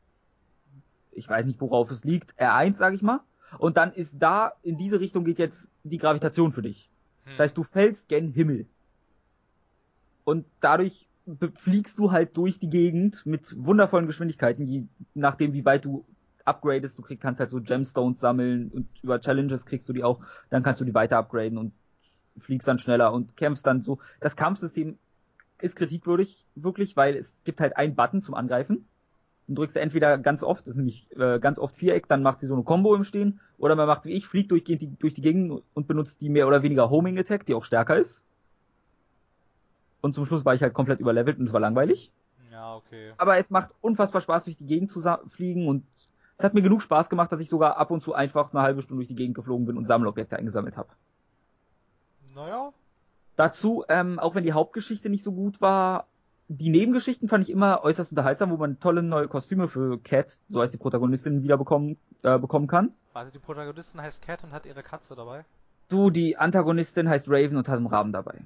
ich weiß nicht worauf es liegt, R1 sag ich mal, und dann ist da, in diese Richtung geht jetzt die Gravitation für dich. Hm. Das heißt, du fällst gen Himmel. Und dadurch fliegst du halt durch die Gegend mit wundervollen Geschwindigkeiten, je nachdem wie weit du upgradest. Du krieg, kannst halt so Gemstones sammeln und über Challenges kriegst du die auch. Dann kannst du die weiter upgraden und fliegst dann schneller und kämpfst dann so. Das Kampfsystem ist kritikwürdig, wirklich, weil es gibt halt einen Button zum Angreifen. Dann drückst du entweder ganz oft, das ist nämlich äh, ganz oft Viereck, dann macht sie so eine Combo im Stehen, oder man macht wie ich, fliegt durchgehend die, durch die Gegend und benutzt die mehr oder weniger Homing Attack, die auch stärker ist. Und zum Schluss war ich halt komplett überlevelt und es war langweilig. Ja, okay. Aber es macht unfassbar Spaß, durch die Gegend zu fliegen und es hat mir genug Spaß gemacht, dass ich sogar ab und zu einfach eine halbe Stunde durch die Gegend geflogen bin und Sammelobjekte eingesammelt habe. Naja, Dazu, ähm, auch wenn die Hauptgeschichte nicht so gut war, die Nebengeschichten fand ich immer äußerst unterhaltsam, wo man tolle neue Kostüme für Cat, so heißt die Protagonistin, wieder bekommen, äh, bekommen kann. warte, die Protagonistin heißt Cat und hat ihre Katze dabei. Du, die Antagonistin heißt Raven und hat einen Raben dabei.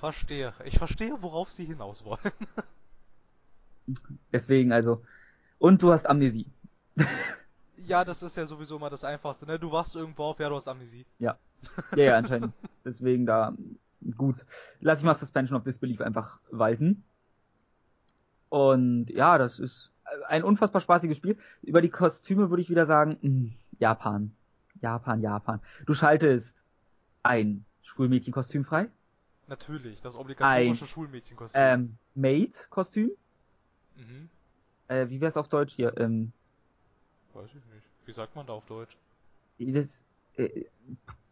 Verstehe. Ich verstehe, worauf sie hinaus wollen. Deswegen also. Und du hast Amnesie. ja, das ist ja sowieso mal das Einfachste, ne? Du wachst irgendwo auf, ja, du hast Amnesie. Ja. Ja, ja, anscheinend. Deswegen da, gut. Lass ich mal Suspension of Disbelief einfach walten. Und ja, das ist ein unfassbar spaßiges Spiel. Über die Kostüme würde ich wieder sagen, mh, Japan. Japan, Japan. Du schaltest ein Schulmädchenkostüm frei, Natürlich, das obligatorische Ein, Schulmädchenkostüm. ähm, Maid-Kostüm, Mhm. äh, wie wär's auf Deutsch hier? Ähm, Weiß ich nicht. Wie sagt man da auf Deutsch? das, äh,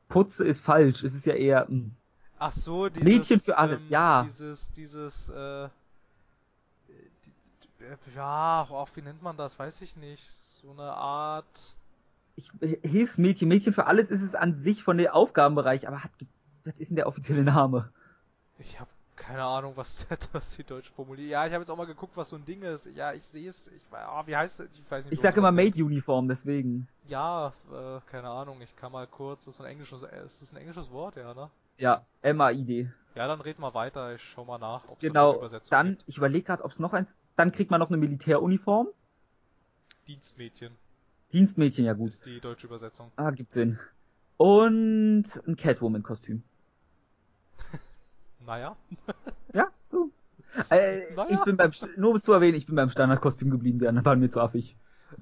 Putze ist falsch, es ist ja eher, mh, Ach so, dieses, Mädchen für alles, ähm, ja. Dieses, dieses, äh, äh, ja, auch wie nennt man das? Weiß ich nicht. So eine Art. ich, äh, Hilfsmädchen, Mädchen für alles ist es an sich von der Aufgabenbereich, aber hat, das ist denn der offizielle Name. Ich habe keine Ahnung, was, was die deutsche formuliert. Ja, ich habe jetzt auch mal geguckt, was so ein Ding ist. Ja, ich sehe es. Ich, ah, wie heißt es? Ich weiß nicht. Ich sag immer das nennt. Maid-Uniform, deswegen. Ja, äh, keine Ahnung. Ich kann mal kurz. Das ist ein englisches. Äh, ist das ein englisches Wort, ja, ne? Ja, M-A-I-D. Ja, dann red mal weiter. Ich schau mal nach, ob es Genau, Übersetzung dann, gibt. ich überlege gerade, ob es noch eins, dann kriegt man noch eine Militäruniform. Dienstmädchen Dienstmädchen, ja gut. ist die deutsche Übersetzung. Ah, gibt Sinn. Und ein Catwoman-Kostüm. Naja. Ja, so. Äh, Naja. Ich bin beim, nur um es zu erwähnen, ich bin beim Standardkostüm geblieben, die anderen waren mir zu affig.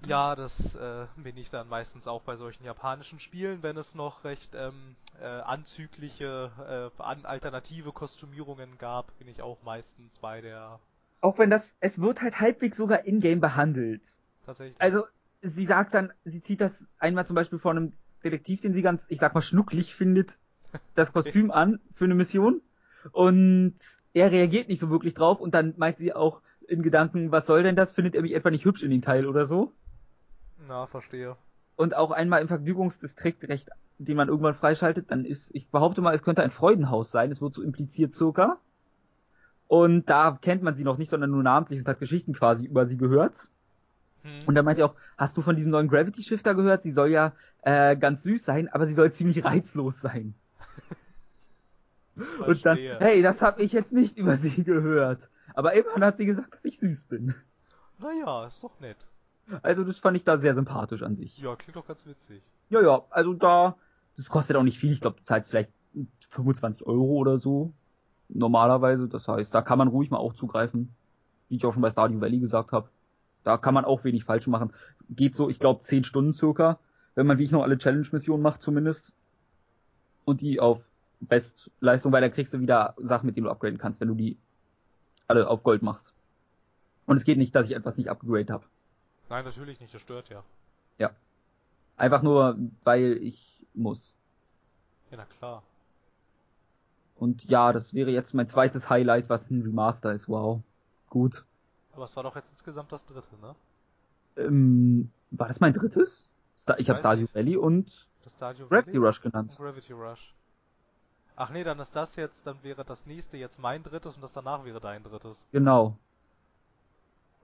Ja, das äh, bin ich dann meistens auch bei solchen japanischen Spielen, wenn es noch recht ähm, äh, anzügliche, äh, an alternative Kostümierungen gab, bin ich auch meistens bei der Auch wenn das, es wird halt halbwegs sogar in-game behandelt. tatsächlich. Also, sie sagt dann, sie zieht das einmal zum Beispiel von einem Detektiv, den sie ganz, ich sag mal, schnucklig findet, das Kostüm an für eine Mission. Und er reagiert nicht so wirklich drauf und dann meint sie auch in Gedanken, was soll denn das? Findet er mich etwa nicht hübsch in dem Teil oder so? Na, verstehe. Und auch einmal im Vergnügungsdistrikt recht, den man irgendwann freischaltet, dann ist, ich behaupte mal, es könnte ein Freudenhaus sein, es wird so impliziert circa. Und da kennt man sie noch nicht, sondern nur namentlich und hat Geschichten quasi über sie gehört. Hm. Und dann meint er auch, hast du von diesem neuen Gravity Shifter gehört? Sie soll ja äh, ganz süß sein, aber sie soll ziemlich reizlos sein. Und dann, hey, das habe ich jetzt nicht über sie gehört. Aber immerhin hat sie gesagt, dass ich süß bin. Naja, ist doch nett. Also das fand ich da sehr sympathisch an sich. Ja, klingt doch ganz witzig. Ja, ja, also da, das kostet auch nicht viel. Ich glaube, du zahlst vielleicht 25 Euro oder so. Normalerweise. Das heißt, da kann man ruhig mal auch zugreifen. Wie ich auch schon bei Stardew Valley gesagt habe. Da kann man auch wenig falsch machen. Geht so, ich glaube, 10 Stunden circa. Wenn man wie ich noch alle Challenge-Missionen macht zumindest. Und die auf Bestleistung, weil da kriegst du wieder Sachen, mit denen du upgraden kannst, wenn du die alle auf Gold machst. Und es geht nicht, dass ich etwas nicht upgradet habe. Nein, natürlich nicht, das stört ja. Einfach nur, weil ich muss. Ja, na klar. Und ja, das wäre jetzt mein zweites Highlight, was ein Remaster ist. Wow. Gut. Aber es war doch jetzt insgesamt das dritte, ne? Ähm, war das mein drittes? Sta ich habe Stardew. Valley und Gravity Rush genannt. Gravity Rush. Ach nee, dann ist das jetzt, dann wäre das nächste jetzt mein drittes und das danach wäre dein drittes. Genau.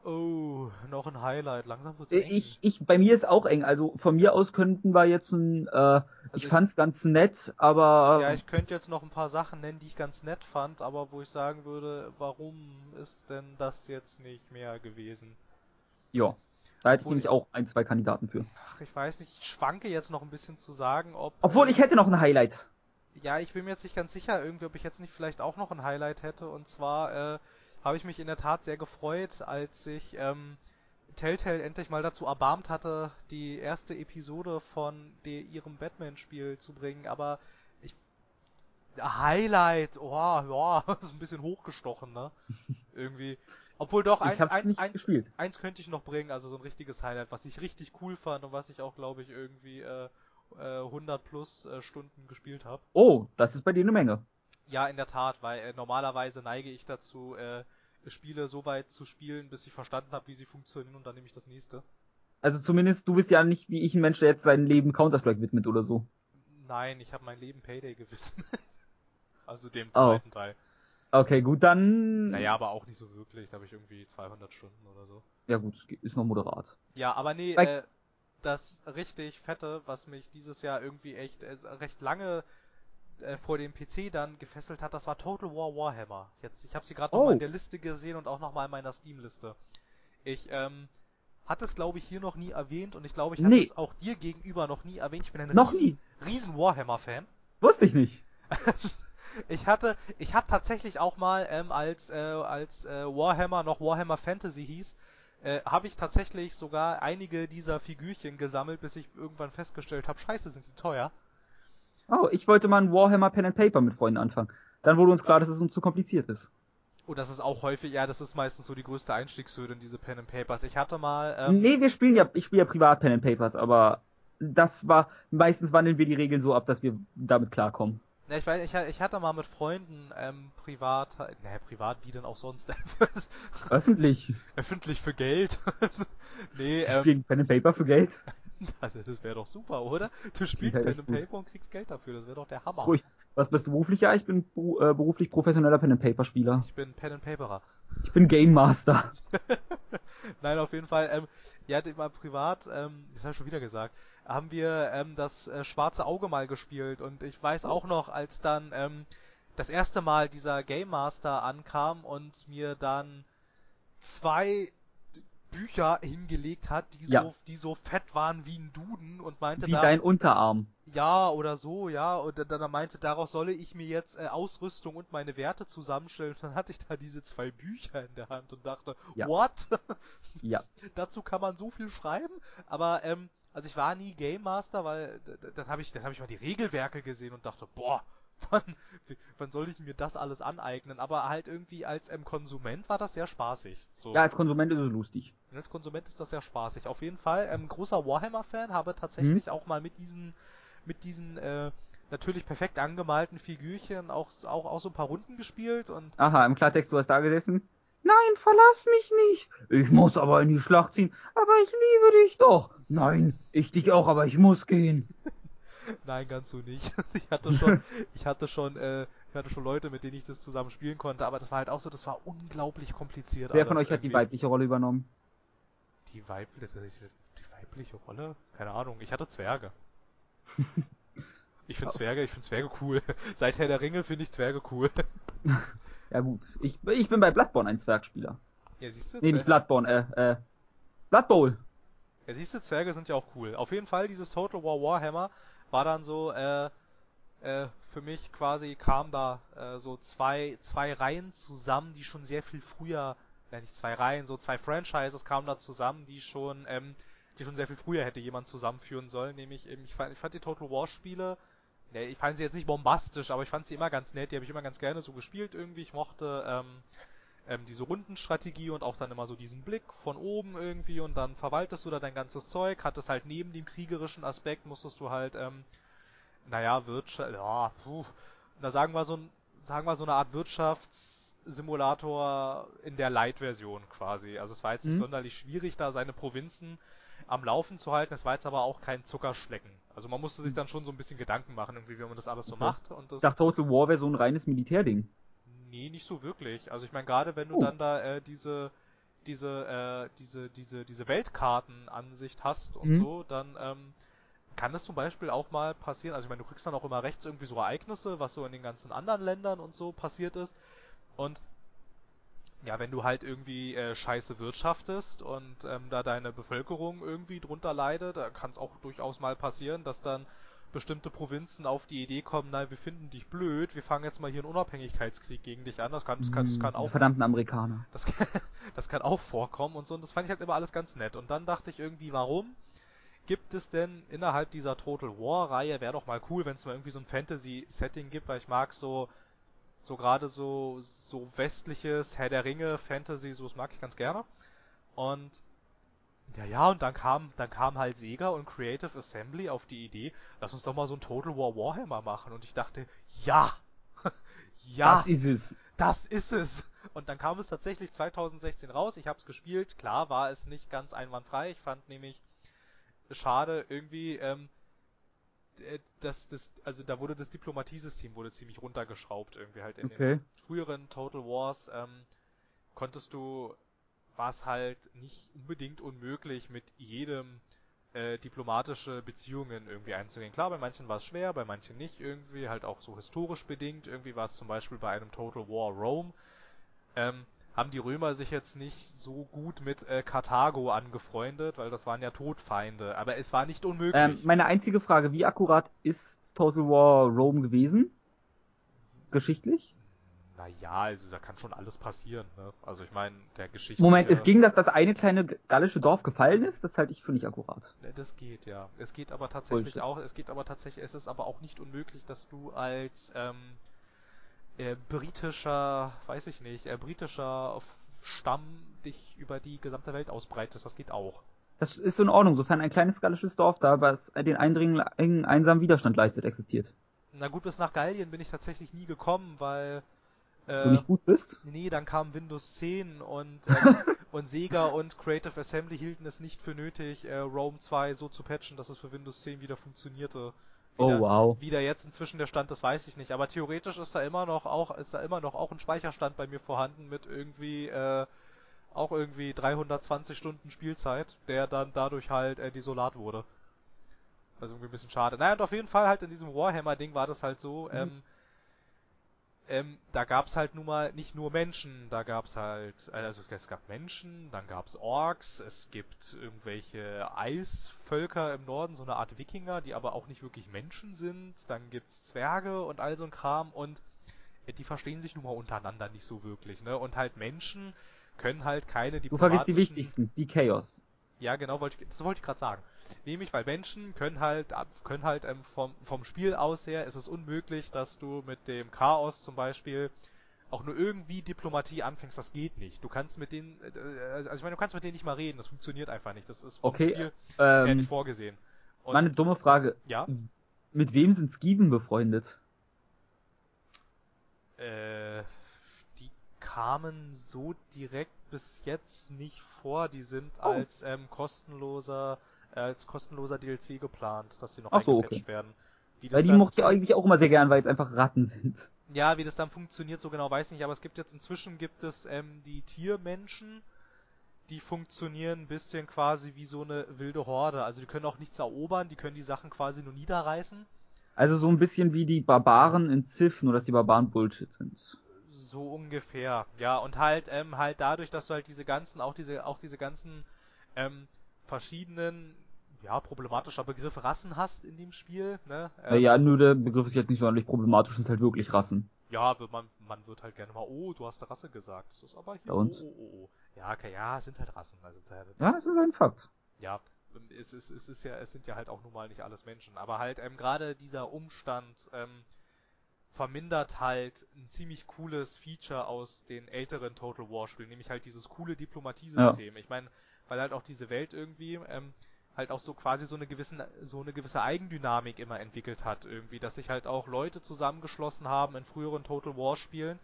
Oh, noch ein Highlight. Langsam wird's Äh, eng. Ich, ich, bei mir ist auch eng. Also von mir aus könnten wir jetzt ein, äh, ich ich- fand's ganz nett, aber Ja, ich könnte jetzt noch ein paar Sachen nennen, die ich ganz nett fand, aber wo ich sagen würde, warum ist denn das jetzt nicht mehr gewesen? ja. Da hätte ich nämlich ich- auch ein, zwei Kandidaten für. Ach, ich weiß nicht, ich schwanke jetzt noch ein bisschen zu sagen, ob. Obwohl, äh, ich hätte noch ein Highlight. Ja, ich bin mir jetzt nicht ganz sicher, irgendwie, ob ich jetzt nicht vielleicht auch noch ein Highlight hätte. Und zwar äh, habe ich mich in der Tat sehr gefreut, als sich ähm, Telltale endlich mal dazu erbarmt hatte, die erste Episode von de, ihrem Batman-Spiel zu bringen. Aber ich. Highlight, oh, ja, ist ein bisschen hochgestochen, ne? Irgendwie. Obwohl doch, eins, ich eins, nicht eins, gespielt. eins könnte ich noch bringen, also so ein richtiges Highlight, was ich richtig cool fand und was ich auch, glaube ich, irgendwie äh, äh, 100 plus äh, Stunden gespielt habe. Oh, das ist bei dir eine Menge. Ja, in der Tat, weil äh, normalerweise neige ich dazu, äh, Spiele so weit zu spielen, bis ich verstanden habe, wie sie funktionieren und dann nehme ich das nächste. Also zumindest, du bist ja nicht wie ich ein Mensch, der jetzt sein Leben Counter-Strike widmet oder so. Nein, ich habe mein Leben Payday gewidmet. also dem Oh. zweiten Teil. Okay, gut, dann... Naja, aber auch nicht so wirklich, da habe ich irgendwie 200 Stunden oder so. Ja gut, ist noch moderat. Ja, aber nee, Bei- äh, das richtig fette, was mich dieses Jahr irgendwie echt äh, recht lange äh, vor dem PC dann gefesselt hat, das war Total War Warhammer. Jetzt, ich habe sie gerade Oh. mal in der Liste gesehen und auch noch mal in meiner Steam-Liste. Ich ähm, hatte es glaube ich hier noch nie erwähnt und ich glaube ich hatte Nee. es auch dir gegenüber noch nie erwähnt. Ich bin ein Noch riesen, riesen Warhammer-Fan. Wusste ich nicht. ich hatte, ich habe tatsächlich auch mal, ähm, als, äh, als äh, Warhammer noch Warhammer Fantasy hieß, äh, habe ich tatsächlich sogar einige dieser Figürchen gesammelt, bis ich irgendwann festgestellt habe, scheiße, sind die teuer. Oh, ich wollte mal ein Warhammer Pen and Paper mit Freunden anfangen. Dann wurde uns klar, dass es uns zu kompliziert ist. Und das ist auch häufig, ja, das ist meistens so die größte Einstiegshürde in diese Pen and Papers. Ich hatte mal, ähm, nee, wir spielen ja, ich spiele ja privat Pen and Papers, aber das war, meistens wandeln wir die Regeln so ab, dass wir damit klarkommen. Ja, ich weiß, ich, ich hatte mal mit Freunden ähm, privat, naja, privat wie denn auch sonst, Öffentlich. öffentlich für Geld. nee, ähm, spielen Pen and Paper für Geld. Also, das wäre doch super, oder? Du spielst Ja, Pen and gut. Paper und kriegst Geld dafür, das wäre doch der Hammer. Ruhig. Was bist du beruflich? Ja, ich bin äh, beruflich professioneller Pen and Paper Spieler. Ich bin Pen and Paperer. Ich bin Game Master. Nein, auf jeden Fall, ähm, ja, mal privat, ähm, das habe ich schon wieder gesagt, haben wir ähm, das äh, schwarze Auge mal gespielt und ich weiß auch noch, als dann ähm, das erste Mal dieser Game Master ankam und mir dann zwei Bücher hingelegt hat, die Ja. so, die so fett waren wie ein Duden und meinte Wie da, dein Unterarm. ja oder so, ja, und dann, dann meinte, daraus solle ich mir jetzt äh, Ausrüstung und meine Werte zusammenstellen. Und dann hatte ich da diese zwei Bücher in der Hand und dachte, Ja. what? Ja. Dazu kann man so viel schreiben, aber ähm, also ich war nie Game Master, weil dann habe ich dann habe ich mal die Regelwerke gesehen und dachte, boah, wann, wann soll ich mir das alles aneignen? Aber halt irgendwie als ähm, Konsument war das sehr spaßig. So. Ja, als Konsument ist es lustig. Und als Konsument ist das sehr spaßig. Auf jeden Fall, ähm, großer Warhammer-Fan, habe tatsächlich Mhm. auch mal mit diesen, mit diesen äh, natürlich perfekt angemalten Figürchen auch, auch, auch so ein paar Runden gespielt und Aha, im Klartext, du hast da gesessen. Nein, verlass mich nicht. Ich muss aber in die Schlacht ziehen. Aber ich liebe dich doch. Nein, ich dich auch, aber ich muss gehen. nein, ganz so nicht. Ich hatte schon, ich hatte schon, äh, ich hatte schon Leute, mit denen ich das zusammen spielen konnte, aber das war halt auch so, das war unglaublich kompliziert. Wer von euch hat die weibliche Rolle übernommen? Die weibliche, die weibliche Rolle? Keine Ahnung. Ich hatte Zwerge. Ich finde Zwerge, ich finde Zwerge cool. Seit Herr der Ringe finde ich Zwerge cool. Ja gut, ich, ich bin bei Bloodborne ein Zwergspieler. Ja, siehst du? Nee, nicht Zwerge- Bloodborne, äh, äh, Blood Bowl. Ja, siehst du, Zwerge sind ja auch cool. Auf jeden Fall, dieses Total War Warhammer war dann so, äh, äh, für mich quasi kam da äh, so zwei, zwei Reihen zusammen, die schon sehr viel früher, ja nicht zwei Reihen, so zwei Franchises kamen da zusammen, die schon, ähm, die schon sehr viel früher hätte jemand zusammenführen sollen. Nämlich, ähm, ich, fand, ich fand die Total War Spiele, ne, ich fand sie jetzt nicht bombastisch, aber ich fand sie immer ganz nett, die habe ich immer ganz gerne so gespielt irgendwie. Ich mochte, ähm, ähm, diese Rundenstrategie und auch dann immer so diesen Blick von oben irgendwie und dann verwaltest du da dein ganzes Zeug, hattest halt neben dem kriegerischen Aspekt, musstest du halt, ähm, naja, Wirtschaft, ja, puh, na sagen wir so ein, sagen wir so eine Art Wirtschaftssimulator in der Light-Version quasi. Also es war jetzt nicht Mhm. sonderlich schwierig, da seine Provinzen am Laufen zu halten, es war jetzt aber auch kein Zuckerschlecken. Also man musste sich dann schon so ein bisschen Gedanken machen, irgendwie, wie man das alles so macht und das Ich dachte, Total War wäre so ein reines Militärding. Nee, nicht so wirklich. Also ich meine, gerade wenn du Oh. dann da äh, diese diese äh, diese diese diese Weltkartenansicht hast und Mhm. so, dann ähm, kann das zum Beispiel auch mal passieren. Also ich meine, du kriegst dann auch immer rechts irgendwie so Ereignisse, was so in den ganzen anderen Ländern und so passiert ist. Und Ja, wenn du halt irgendwie äh, scheiße wirtschaftest und ähm, da deine Bevölkerung irgendwie drunter leidet, da kann es auch durchaus mal passieren, dass dann bestimmte Provinzen auf die Idee kommen, nein, wir finden dich blöd, wir fangen jetzt mal hier einen Unabhängigkeitskrieg gegen dich an. Das kann, das kann, das kann Hm, auch verdammten Amerikaner. das, kann- das kann auch vorkommen und so. Und das fand ich halt immer alles ganz nett. Und dann dachte ich irgendwie, warum gibt es denn innerhalb dieser Total War Reihe, wäre doch mal cool, wenn es mal irgendwie so ein Fantasy Setting gibt, weil ich mag so so gerade so so westliches Herr der Ringe Fantasy, so das mag ich ganz gerne. Und ja, ja, und dann kam dann kam halt Sega und Creative Assembly auf die Idee, lass uns doch mal so ein Total War Warhammer machen und ich dachte, ja. ja. Das ist es. Das ist es. Und dann kam es tatsächlich 2016 raus. Ich habe es gespielt. Klar war es nicht ganz einwandfrei. Ich fand nämlich schade irgendwie, ähm, äh, dass das, also da wurde das Diplomatiesystem wurde ziemlich runtergeschraubt irgendwie halt in Okay. den früheren Total Wars. Ähm, konntest du, war es halt nicht unbedingt unmöglich mit jedem äh, diplomatische Beziehungen irgendwie einzugehen. Klar, bei manchen war es schwer, bei manchen nicht irgendwie, halt auch so historisch bedingt. Irgendwie war es zum Beispiel bei einem Total War Rome. Ähm, haben die Römer sich jetzt nicht so gut mit äh, Karthago angefreundet, weil das waren ja Todfeinde. Aber es war nicht unmöglich. Ähm, meine einzige Frage, wie akkurat ist Total War Rome gewesen? Geschichtlich? naja, also da kann schon alles passieren. Ne? Also ich meine, der Geschichte. Moment, es ging, dass das eine kleine gallische Dorf gefallen ist? Das halte ich für nicht akkurat. Das geht, ja. Es geht aber tatsächlich Bullshit. auch, es geht aber tatsächlich, es ist aber auch nicht unmöglich, dass du als ähm, äh, britischer, weiß ich nicht, äh, britischer Stamm dich über die gesamte Welt ausbreitest. Das geht auch. Das ist in Ordnung, sofern ein kleines gallisches Dorf da, was den Eindringling einsamen Widerstand leistet, existiert. Na gut, bis nach Gallien bin ich tatsächlich nie gekommen, weil äh, du nicht gut bist? Nee, dann kam Windows 10 und, ähm, und Sega und Creative Assembly hielten es nicht für nötig, äh, Rome 2 so zu patchen, dass es für Windows 10 wieder funktionierte. Oh da- wow. Wie da jetzt inzwischen der Stand ist, weiß ich nicht. Aber theoretisch ist da immer noch auch, ist da immer noch auch ein Speicherstand bei mir vorhanden mit irgendwie, äh, auch irgendwie 320 Stunden Spielzeit, der dann dadurch halt äh, desolat wurde. Also irgendwie ein bisschen schade. Naja, und auf jeden Fall halt in diesem Warhammer-Ding war das halt so, Mhm. ähm, ähm, da gab's halt nun mal nicht nur Menschen, da gab's halt, also es gab Menschen, dann gab's Orks, es gibt irgendwelche Eisvölker im Norden, so eine Art Wikinger, die aber auch nicht wirklich Menschen sind, dann gibt's Zwerge und all so ein Kram und äh, die verstehen sich nun mal untereinander nicht so wirklich, ne? Und halt Menschen können halt keine Du vergisst die wichtigsten, die Chaos. ja, genau, wollte ich, das wollte ich gerade sagen. Nämlich, weil Menschen können halt, können halt ähm, vom, vom Spiel aus her, ist es unmöglich, dass du mit dem Chaos zum Beispiel auch nur irgendwie Diplomatie anfängst. Das geht nicht. Du kannst mit denen, äh, also ich meine, du kannst mit denen nicht mal reden. Das funktioniert einfach nicht. Das ist vom Okay, Spiel her Ähm, nicht vorgesehen. Und, meine dumme Frage. ja, Mit wem sind Skiven befreundet? äh, die kamen so direkt bis jetzt nicht vor. Die sind Oh. als ähm, kostenloser äh, als kostenloser DLC geplant, dass sie noch Ach so, okay. werden. Weil die mochte ich eigentlich auch immer sehr gern, weil es einfach Ratten sind. Ja, wie das dann funktioniert, so genau weiß ich nicht, aber es gibt jetzt inzwischen gibt es ähm, die Tiermenschen, die funktionieren ein bisschen quasi wie so eine wilde Horde. Also die können auch nichts erobern, die können die Sachen quasi nur niederreißen. Also so ein bisschen wie die Barbaren in Civ, nur dass die Barbaren Bullshit sind. So ungefähr. Ja, und halt, ähm, halt dadurch, dass du halt diese ganzen, auch diese, auch diese ganzen, ähm, verschiedenen, ja, problematischer Begriff Rassen hast in dem Spiel, ne? Äh, Ähm, ja, nur der Begriff ist jetzt nicht sonderlich problematisch, sind halt wirklich Rassen. Ja, man, man wird halt gerne mal, oh, du hast Rasse gesagt. Das ist aber hier, Ja, und? oh, oh, oh. Ja, okay, ja, es sind halt Rassen. Also, da, Ja, das ist ein Fakt. ja, es ist, es ist ja, es sind ja halt auch nun mal nicht alles Menschen. Aber halt, ähm, gerade dieser Umstand, ähm, vermindert halt ein ziemlich cooles Feature aus den älteren Total War Spielen, nämlich halt dieses coole Diplomatiesystem. Ich meine, weil halt auch diese Welt irgendwie, ähm, halt auch so quasi so eine gewissen, so eine gewisse Eigendynamik immer entwickelt hat irgendwie, dass sich halt auch Leute zusammengeschlossen haben in früheren Total War Spielen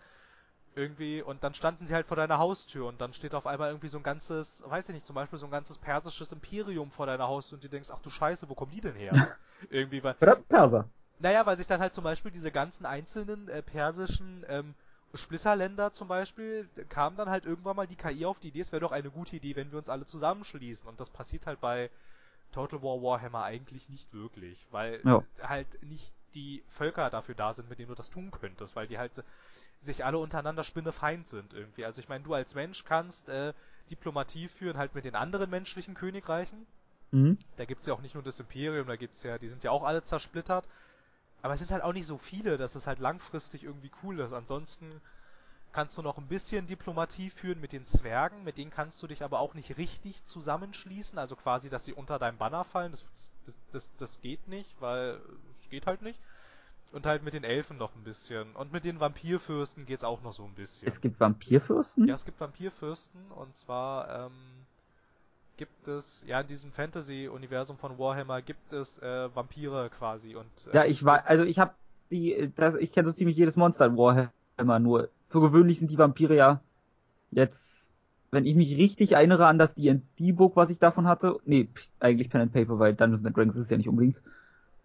irgendwie und dann standen sie halt vor deiner Haustür und dann steht auf einmal irgendwie so ein ganzes, weiß ich nicht, zum Beispiel so ein ganzes persisches Imperium vor deiner Haustür und du denkst, ach du Scheiße, wo kommen die denn her? irgendwie, weil, Perser. naja, weil sich dann halt zum Beispiel diese ganzen einzelnen äh, persischen ähm, Splitterländer zum Beispiel, kam dann halt irgendwann mal die KI auf die Idee, es wäre doch eine gute Idee, wenn wir uns alle zusammenschließen. Und das passiert halt bei Total War Warhammer eigentlich nicht wirklich, weil Ja. halt nicht die Völker dafür da sind, mit denen du das tun könntest, weil die halt sich alle untereinander spinnefeind sind irgendwie. Also ich meine, du als Mensch kannst äh, Diplomatie führen halt mit den anderen menschlichen Königreichen. Mhm. Da gibt's ja auch nicht nur das Imperium, da gibt's ja, die sind ja auch alle zersplittert. Aber es sind halt auch nicht so viele, dass es halt langfristig irgendwie cool ist. Ansonsten kannst du noch ein bisschen Diplomatie führen mit den Zwergen, mit denen kannst du dich aber auch nicht richtig zusammenschließen, also quasi, dass sie unter deinem Banner fallen, das, das, das, das geht nicht, weil es geht halt nicht. Und halt mit den Elfen noch ein bisschen. Und mit den Vampirfürsten geht's auch noch so ein bisschen. Es gibt Vampirfürsten? Ja, es gibt Vampirfürsten und zwar ähm, gibt es, ja, in diesem Fantasy-Universum von Warhammer gibt es äh, Vampire quasi und äh, Ja, ich war, also ich habe die, das, ich kenne so ziemlich jedes Monster in Warhammer, nur für gewöhnlich sind die Vampire ja jetzt, wenn ich mich richtig erinnere an das D&D-Book, was ich davon hatte, nee, eigentlich Pen and Paper, weil Dungeons and Dragons ist ja nicht unbedingt,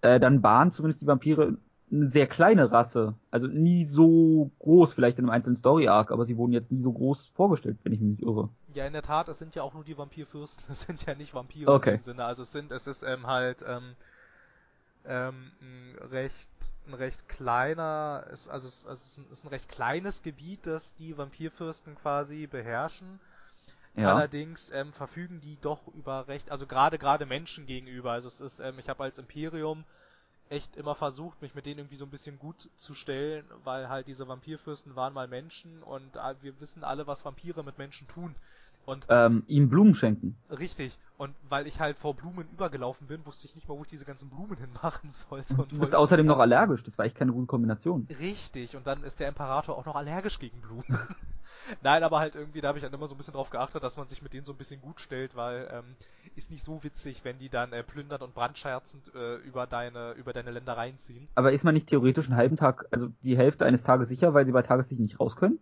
äh, dann waren zumindest die Vampire eine sehr kleine Rasse. Also nie so groß, vielleicht in einem einzelnen Story-Arc, aber sie wurden jetzt nie so groß vorgestellt, wenn ich mich nicht irre. Ja, in der Tat, es sind ja auch nur die Vampirfürsten, es sind ja nicht Vampire Okay. dem Sinne. Also es sind, es ist ähm, halt ähm, ähm, recht, ein recht kleiner, es, also, es, also ist ein, ist ein recht kleines Gebiet, das die Vampirfürsten quasi beherrschen. Ja. Allerdings ähm, verfügen die doch über recht, also gerade gerade Menschen gegenüber. Also es ist, ähm, ich habe als Imperium echt immer versucht, mich mit denen irgendwie so ein bisschen gut zu stellen, weil halt diese Vampirfürsten waren mal Menschen und äh, wir wissen alle, was Vampire mit Menschen tun. Und Ähm, ihm Blumen schenken. richtig, und weil ich halt vor Blumen übergelaufen bin, wusste ich nicht mal, wo ich diese ganzen Blumen hinmachen sollte. Und Du bist außerdem noch allergisch, das war echt keine gute Kombination. Richtig, und dann ist der Imperator auch noch allergisch gegen Blumen. Nein, aber halt irgendwie, da habe ich dann immer so ein bisschen drauf geachtet, dass man sich mit denen so ein bisschen gut stellt, weil ähm, ist nicht so witzig, wenn die dann äh, plündernd und brandscherzend äh, über deine über deine Ländereien ziehen. Aber ist man nicht theoretisch einen halben Tag, also die Hälfte eines Tages sicher, weil sie bei Tageslicht nicht raus können?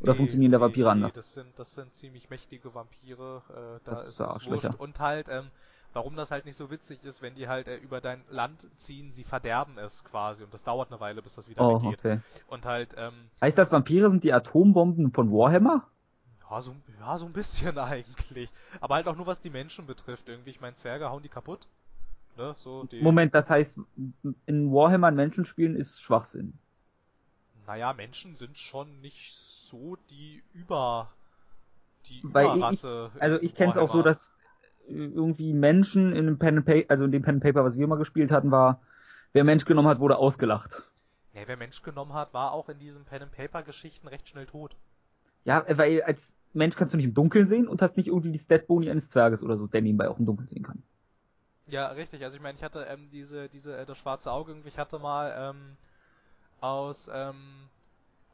Oder Nee, funktionieren der Vampire nee, anders? Das sind, das sind ziemlich mächtige Vampire. Äh, da Das ist es wurscht. Und halt, ähm, warum das halt nicht so witzig ist, wenn die halt äh, über dein Land ziehen, sie verderben es quasi. Und das dauert eine Weile, bis das wieder Oh, weggeht. okay. Und halt, ähm, Heißt das, Vampire sind die Atombomben von Warhammer? ja so, ja, so ein bisschen eigentlich. Aber halt auch nur, was die Menschen betrifft. Irgendwie, ich meine, Zwerge hauen die kaputt. Ne, so die. Moment, das heißt, in Warhammer Menschen spielen ist Schwachsinn. Naja, Menschen sind schon nicht so die Über. Die Weil ich- Überrasse. in Also ich kenne es auch so, dass äh, irgendwie Menschen in dem Pen and Paper, also in dem Pen and Paper, was wir mal gespielt hatten, war, wer Mensch genommen hat, wurde ausgelacht. Ja, wer Mensch genommen hat, war auch in diesen Pen and Paper Geschichten recht schnell tot. Ja, weil als Mensch kannst du nicht im Dunkeln sehen und hast nicht irgendwie die Stat-Boni eines Zwerges oder so, der nebenbei auch im Dunkeln sehen kann. Ja, richtig. Also ich meine, ich hatte ähm, diese, diese, äh, das schwarze Auge irgendwie, ich hatte mal ähm, aus ähm,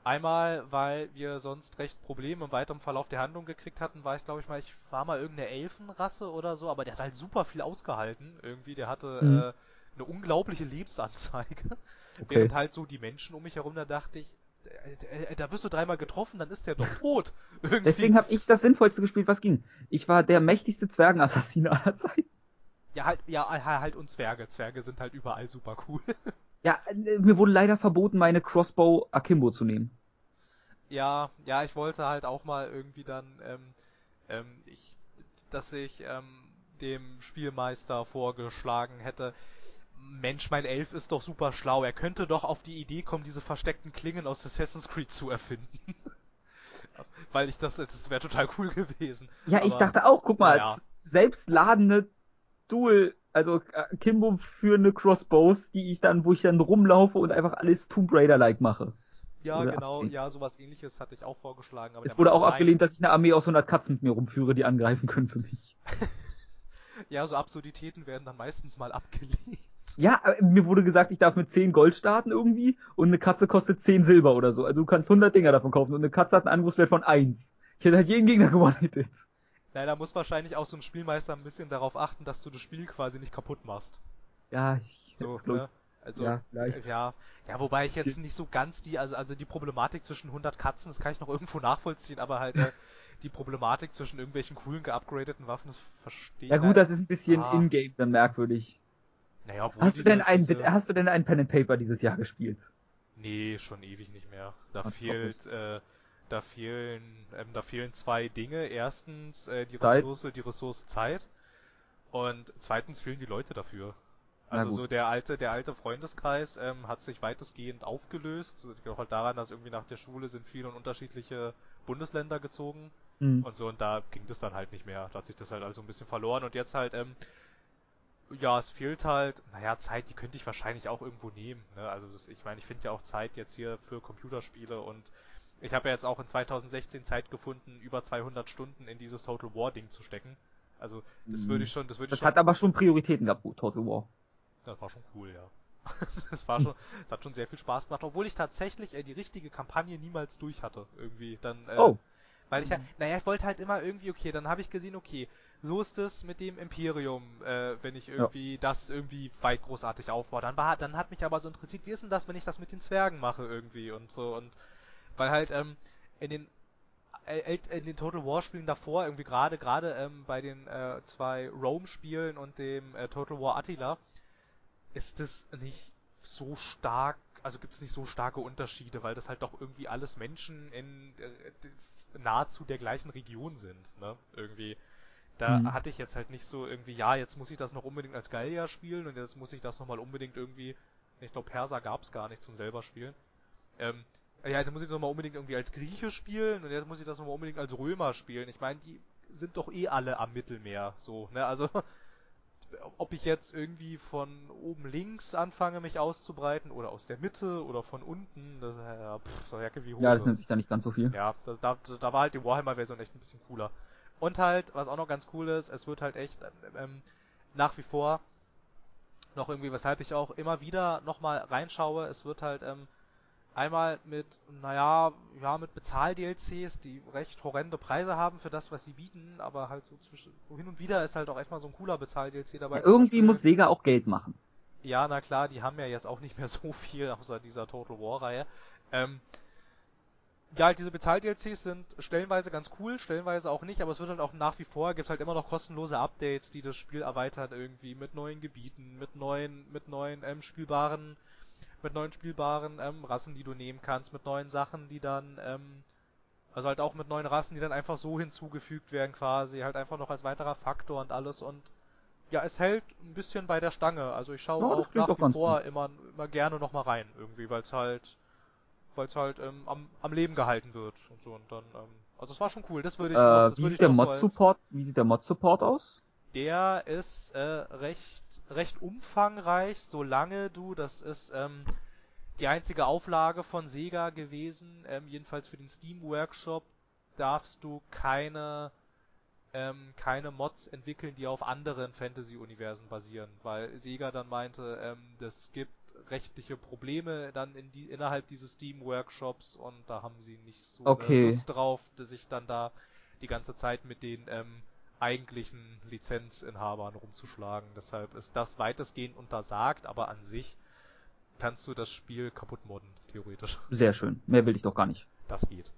einmal, weil wir sonst recht Probleme im weiteren Verlauf der Handlung gekriegt hatten, war ich glaube ich mal, ich war mal irgendeine Elfenrasse oder so, aber der hat halt super viel ausgehalten irgendwie, der hatte Mhm. äh, eine unglaubliche Lebensanzeige. Okay. Während halt so die Menschen um mich herum, da dachte ich, äh, äh, da wirst du dreimal getroffen, dann ist der doch tot. Irgendwie. Deswegen habe ich das Sinnvollste gespielt, was ging. Ich war der mächtigste Zwergenassassin aller Zeiten. Ja, halt, ja, halt und Zwerge. Zwerge sind halt überall super cool. Ja, äh, mir wurde leider verboten, meine Crossbow Akimbo zu nehmen. Ja, ja, ich wollte halt auch mal irgendwie dann, ähm, ähm, ich, dass ich ähm, dem Spielmeister vorgeschlagen hätte, Mensch, mein Elf ist doch super schlau. Er könnte doch auf die Idee kommen, diese versteckten Klingen aus Assassin's Creed zu erfinden. Weil ich das, das wäre total cool gewesen. Ja, ich Aber- dachte auch, guck mal, naja. selbstladende Dual, also äh, Kimbo führende Crossbows, die ich dann, wo ich dann rumlaufe und einfach alles Tomb Raider-like mache. Ja, Oder genau, abgelehnt. ja, sowas ähnliches hatte ich auch vorgeschlagen. Aber Es wurde auch nein. abgelehnt, dass ich eine Armee aus 100 Katzen mit mir rumführe, die angreifen können für mich. Ja, so Absurditäten werden dann meistens mal abgelehnt. Ja, mir wurde gesagt, ich darf mit 10 Gold starten irgendwie und eine Katze kostet 10 Silber oder so. Also du kannst 100 Dinger davon kaufen und eine Katze hat einen Angriffswert von 1. Ich hätte halt jeden Gegner gewonnen. Da muss wahrscheinlich auch so ein Spielmeister ein bisschen darauf achten, dass du das Spiel quasi nicht kaputt machst. Ja, ich So, ne? Also, ja, vielleicht. ja, ja, wobei ich jetzt nicht so ganz die, also, also die Problematik zwischen 100 Katzen, das kann ich noch irgendwo nachvollziehen, aber halt äh, die Problematik zwischen irgendwelchen coolen geupgradeten Waffen, das verstehe ich. Ja gut, halt. das ist ein bisschen Ah. in-game dann merkwürdig. Naja, obwohl Hast du denn ein, diese- hast du denn ein Pen and Paper dieses Jahr gespielt? Nee, schon ewig nicht mehr. Da Ach, fehlt, äh, da fehlen, ähm, da fehlen zwei Dinge. Erstens äh, die Zeit. Ressource, die Ressource Zeit. Und zweitens fehlen die Leute dafür. Also so der alte, der alte Freundeskreis ähm, hat sich weitestgehend aufgelöst. Das liegt halt daran, dass irgendwie nach der Schule sind viele in unterschiedliche Bundesländer gezogen Hm. und so und da ging das dann halt nicht mehr. Da hat sich das halt also ein bisschen verloren und jetzt halt, ähm, ja, es fehlt halt, naja, Zeit, die könnte ich wahrscheinlich auch irgendwo nehmen. Ne? Also das, ich meine, ich finde ja auch Zeit jetzt hier für Computerspiele und ich habe ja jetzt auch in 2016 Zeit gefunden, über 200 Stunden in dieses Total War Ding zu stecken. Also das würde ich schon, das würde ich Das schon hat aber schon Prioritäten gehabt, Total War. das war schon cool, ja. Das war schon, das hat schon sehr viel Spaß gemacht, obwohl ich tatsächlich äh, die richtige Kampagne niemals durch hatte, irgendwie. Dann, äh, Oh. Weil ich ja, naja, ich wollte halt immer irgendwie, okay, dann habe ich gesehen, okay, so ist es mit dem Imperium, äh, wenn ich irgendwie das irgendwie weit großartig aufbaue. Dann war, dann hat mich aber so interessiert, wie ist denn das, wenn ich das mit den Zwergen mache irgendwie und so und weil halt ähm, in den äh, in den Total War Spielen davor irgendwie gerade gerade ähm, bei den äh, zwei Rome Spielen und dem äh, Total War Attila ist es nicht so stark, also gibt es nicht so starke Unterschiede, weil das halt doch irgendwie alles Menschen in äh, nahezu der gleichen Region sind, ne? Irgendwie. Da Mhm. hatte ich jetzt halt nicht so irgendwie, ja, jetzt muss ich das noch unbedingt als Gallier spielen und jetzt muss ich das nochmal unbedingt irgendwie, ich glaube Perser gab's gar nicht zum selber spielen. Ähm, ja, jetzt muss ich das nochmal unbedingt irgendwie als Grieche spielen und jetzt muss ich das nochmal unbedingt als Römer spielen. Ich meine, die sind doch eh alle am Mittelmeer, so, ne? Also ob ich jetzt irgendwie von oben links anfange, mich auszubreiten oder aus der Mitte oder von unten, das ist ja, pff, so Jacke wie Hose. Ja, das nimmt sich da nicht ganz so viel. Ja, da, da, da war halt die Warhammer-Version echt ein bisschen cooler. Und halt, was auch noch ganz cool ist, es wird halt echt ähm, nach wie vor noch irgendwie, weshalb ich auch immer wieder nochmal reinschaue, es wird halt ähm, einmal mit, naja, ja, mit Bezahl-DLCs, die recht horrende Preise haben für das, was sie bieten, aber halt so zwischen, so hin und wieder ist halt auch echt mal so ein cooler Bezahl-DLC dabei. Ja, irgendwie muss Sega auch Geld machen. ja, na klar, die haben ja jetzt auch nicht mehr so viel außer dieser Total War Reihe. Ähm, ja, halt diese Bezahl-DLCs sind stellenweise ganz cool, stellenweise auch nicht, aber es wird halt auch nach wie vor, gibt halt immer noch kostenlose Updates, die das Spiel erweitern irgendwie mit neuen Gebieten, mit neuen, mit neuen ähm, spielbaren, mit neuen spielbaren ähm, Rassen, die du nehmen kannst, mit neuen Sachen, die dann, ähm, also halt auch mit neuen Rassen, die dann einfach so hinzugefügt werden quasi, halt einfach noch als weiterer Faktor und alles und ja, es hält ein bisschen bei der Stange. Also ich schaue Ja, auch nach wie vor immer, immer gerne noch mal rein, irgendwie, weil es halt, weil es halt ähm, am, am Leben gehalten wird und so und dann, ähm, also es war schon cool. Das würde ich, Äh, das wie sieht der noch so als- Mod-Support, wie sieht der Mod-Support aus? der ist äh, recht, recht umfangreich, solange du, das ist ähm, die einzige Auflage von Sega gewesen, ähm, jedenfalls für den Steam Workshop, darfst du keine ähm, keine Mods entwickeln, die auf anderen Fantasy-Universen basieren, weil Sega dann meinte, ähm, das gibt rechtliche Probleme dann in die, innerhalb dieses Steam Workshops und da haben sie nicht so Okay. Lust drauf, dass sich dann da die ganze Zeit mit den ähm, eigentlichen Lizenzinhabern rumzuschlagen. Deshalb ist das weitestgehend untersagt, aber an sich kannst du das Spiel kaputt modden, theoretisch. Sehr schön. Mehr will ich doch gar nicht. Das geht.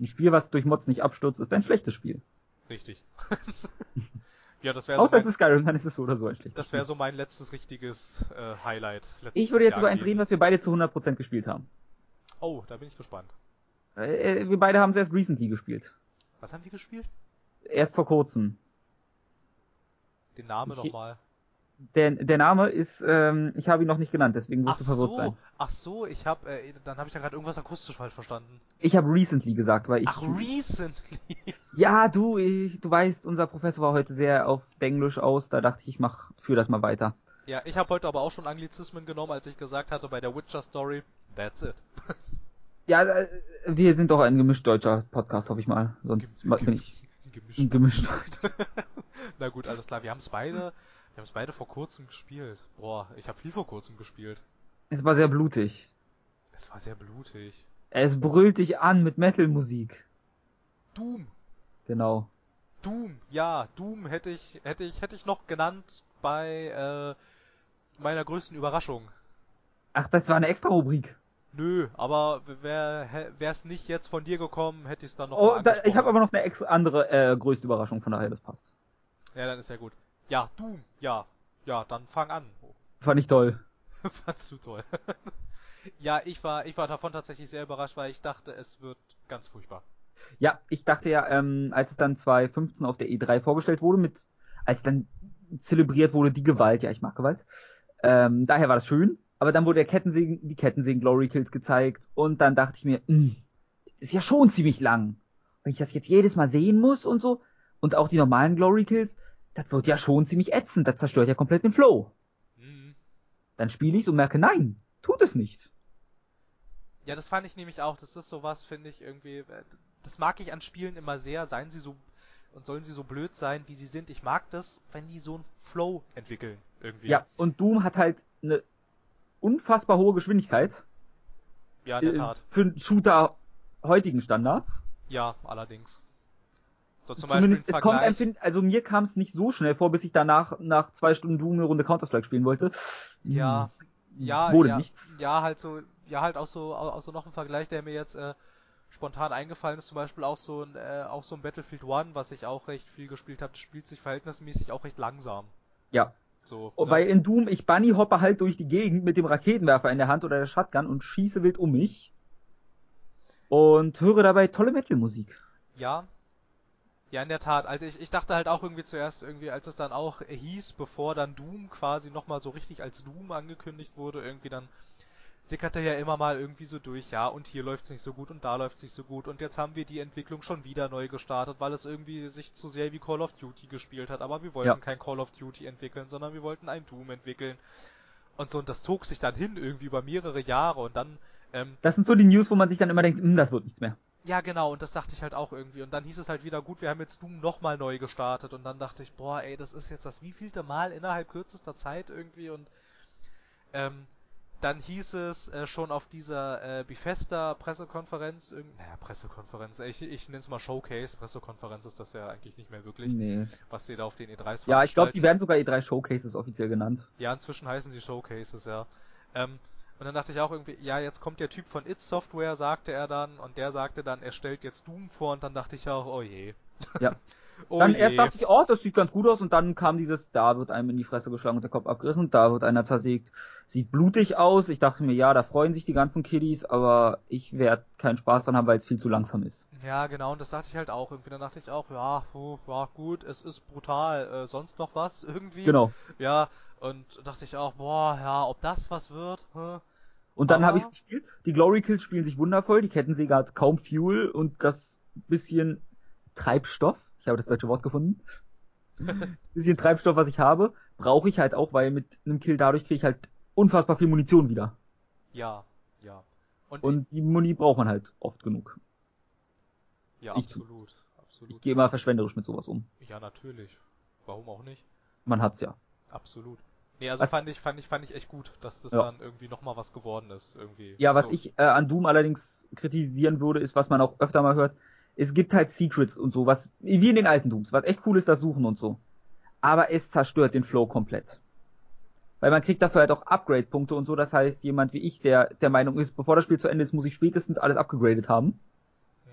Ein Spiel, was durch Mods nicht abstürzt, ist ein schlechtes Spiel. Richtig. ja, das wäre so, Außer es mein- ist Skyrim, dann ist es so oder so ein schlechtes das Spiel. wär so mein letztes richtiges äh, Highlight. letztes Ich würde jetzt Jahr über eins reden, was wir beide zu 100% gespielt haben. Oh, da bin ich gespannt. Äh, wir beide haben es erst recently gespielt. Was haben die gespielt? Erst vor kurzem. Den Namen nochmal. Der, der Name ist, ähm, ich habe ihn noch nicht genannt, deswegen wirst Ach du verwirrt so, sein. ach so, ich hab, äh, dann habe ich ja gerade irgendwas akustisch falsch verstanden. Ich habe recently gesagt, weil ich. Ach, recently. ja, du, ich, du weißt, unser Professor war heute sehr auf Englisch aus, da dachte ich, ich mach, führ das mal weiter. ja, ich habe heute aber auch schon Anglizismen genommen, als ich gesagt hatte bei der Witcher Story. That's it. Ja, äh, wir sind doch ein gemischt deutscher Podcast, hoffe ich mal. Sonst Gem- bin ich Gemischt. gemischt. Na gut, alles klar. Wir haben es beide, wir haben es beide vor kurzem gespielt. Boah, ich habe viel vor kurzem gespielt. Es war sehr blutig. Es war sehr blutig. Es brüllt dich an mit Metal-Musik. Doom. Genau. Doom, ja, Doom hätte ich, hätte ich, hätte ich noch genannt bei äh, meiner größten Überraschung. Ach, das war eine extra Rubrik. Nö, aber wäre es nicht jetzt von dir gekommen, hätte ich es dann noch Oh, da, ich habe aber noch eine andere äh, größte Überraschung, von daher das passt. Ja, dann ist ja gut. Ja, Doom, ja. Ja, dann fang an. Fand ich toll. Fandst du toll. ja, ich war, ich war davon tatsächlich sehr überrascht, weil ich dachte, es wird ganz furchtbar. Ja, ich dachte ja, ähm, als es dann 2015 auf der E3 vorgestellt wurde, mit als dann zelebriert wurde, die Gewalt. Ja, ich mag Gewalt. Ähm, daher war das schön. Aber dann wurde der Kettensägen, die Kettensägen Glory Kills gezeigt und dann dachte ich mir, mh, hm, das ist ja schon ziemlich lang. Wenn ich das jetzt jedes Mal sehen muss und so und auch die normalen Glory Kills, das wird ja schon ziemlich ätzend. Das zerstört ja komplett den Flow. Mhm. Dann spiele ich und merke, nein, tut es nicht. Ja, das fand ich nämlich auch. Das ist sowas, finde ich irgendwie. Äh, das mag ich an Spielen immer sehr. Seien sie so und sollen sie so blöd sein, wie sie sind. Ich mag das, wenn die so einen Flow entwickeln irgendwie. Ja, und Doom hat halt eine unfassbar hohe Geschwindigkeit. Ja, in der Tat. Für einen Shooter heutigen Standards. Ja, allerdings. So zum Zumindest, Beispiel es kommt einem, also mir kam es nicht so schnell vor, bis ich danach nach zwei Stunden Doom eine Runde Counter-Strike spielen wollte. Ja, hm. ja, wurde ja, nichts. Ja, halt so, ja, halt auch so, auch so noch ein Vergleich, der mir jetzt äh, spontan eingefallen ist, zum Beispiel auch so ein, äh, auch so ein Battlefield One, was ich auch recht viel gespielt habe, spielt sich verhältnismäßig auch recht langsam. Ja. So. Wobei ne? in Doom ich Bunny hoppe halt durch die Gegend mit dem Raketenwerfer in der Hand oder der Shotgun und schieße wild um mich und höre dabei tolle Metal-Musik. Ja. Ja, in der Tat. Also ich, ich dachte halt auch irgendwie zuerst irgendwie, als es dann auch hieß, bevor dann Doom quasi nochmal so richtig als Doom angekündigt wurde, irgendwie dann sickerte ja immer mal irgendwie so durch, ja, und hier läuft's nicht so gut und da läuft's nicht so gut und jetzt haben wir die Entwicklung schon wieder neu gestartet, weil es irgendwie sich zu sehr wie Call of Duty gespielt hat, aber wir wollten ja. kein Call of Duty entwickeln, sondern wir wollten ein Doom entwickeln. Und so, und das zog sich dann hin irgendwie über mehrere Jahre und dann ähm, das sind so die News, wo man sich dann immer denkt, hm, das wird nichts mehr. Ja, genau, und das dachte ich halt auch irgendwie. Und dann hieß es halt wieder, gut, wir haben jetzt Doom nochmal neu gestartet. Und dann dachte ich, boah, ey, das ist jetzt das wievielte Mal innerhalb kürzester Zeit irgendwie. Und ähm, dann hieß es äh, schon auf dieser äh, Bethesda-Pressekonferenz, naja, Pressekonferenz, ich, ich nenne es mal Showcase, Pressekonferenz ist das ja eigentlich nicht mehr wirklich, nee. was sie da auf den E3s Ja, ich glaube, die werden sogar E3 Showcases offiziell genannt. Ja, inzwischen heißen sie Showcases, ja. Ähm, und dann dachte ich auch irgendwie, ja, jetzt kommt der Typ von It Software, sagte er dann, und der sagte dann, er stellt jetzt Doom vor, und dann dachte ich auch, oh je. Ja. oh dann je. erst dachte ich, oh, das sieht ganz gut aus, und dann kam dieses, da wird einem in die Fresse geschlagen und der Kopf abgerissen, da wird einer zersägt. Sieht blutig aus. Ich dachte mir, ja, da freuen sich die ganzen Kiddies, aber ich werde keinen Spaß dran haben, weil es viel zu langsam ist. Ja, genau, und das dachte ich halt auch irgendwie. Dann dachte ich auch, ja, oh, war gut, es ist brutal. Äh, sonst noch was irgendwie? Genau. Ja, und dachte ich auch, boah, ja, ob das was wird? Hä? Und dann habe ich gespielt. Die Glory Kills spielen sich wundervoll. Die Kettensäge hat kaum Fuel und das bisschen Treibstoff. Ich habe das deutsche Wort gefunden. das bisschen Treibstoff, was ich habe, brauche ich halt auch, weil mit einem Kill dadurch kriege ich halt unfassbar viel Munition wieder. Ja, ja. Und, und die Muni braucht man halt oft genug. Ja, ich absolut. absolut. Ich gehe immer verschwenderisch mit sowas um. Ja, natürlich. Warum auch nicht? Man hat's ja. Absolut. Nee, also was, fand ich, fand ich, fand ich echt gut, dass das ja. dann irgendwie nochmal was geworden ist, irgendwie. Ja, was so. ich äh, an Doom allerdings kritisieren würde, ist, was man auch öfter mal hört, es gibt halt Secrets und so, was, wie in den alten Dooms, was echt cool ist, das Suchen und so. Aber es zerstört den Flow komplett. Weil man kriegt dafür halt auch Upgrade-Punkte und so, das heißt, jemand wie ich, der der Meinung ist, bevor das Spiel zu Ende ist, muss ich spätestens alles upgegradet haben.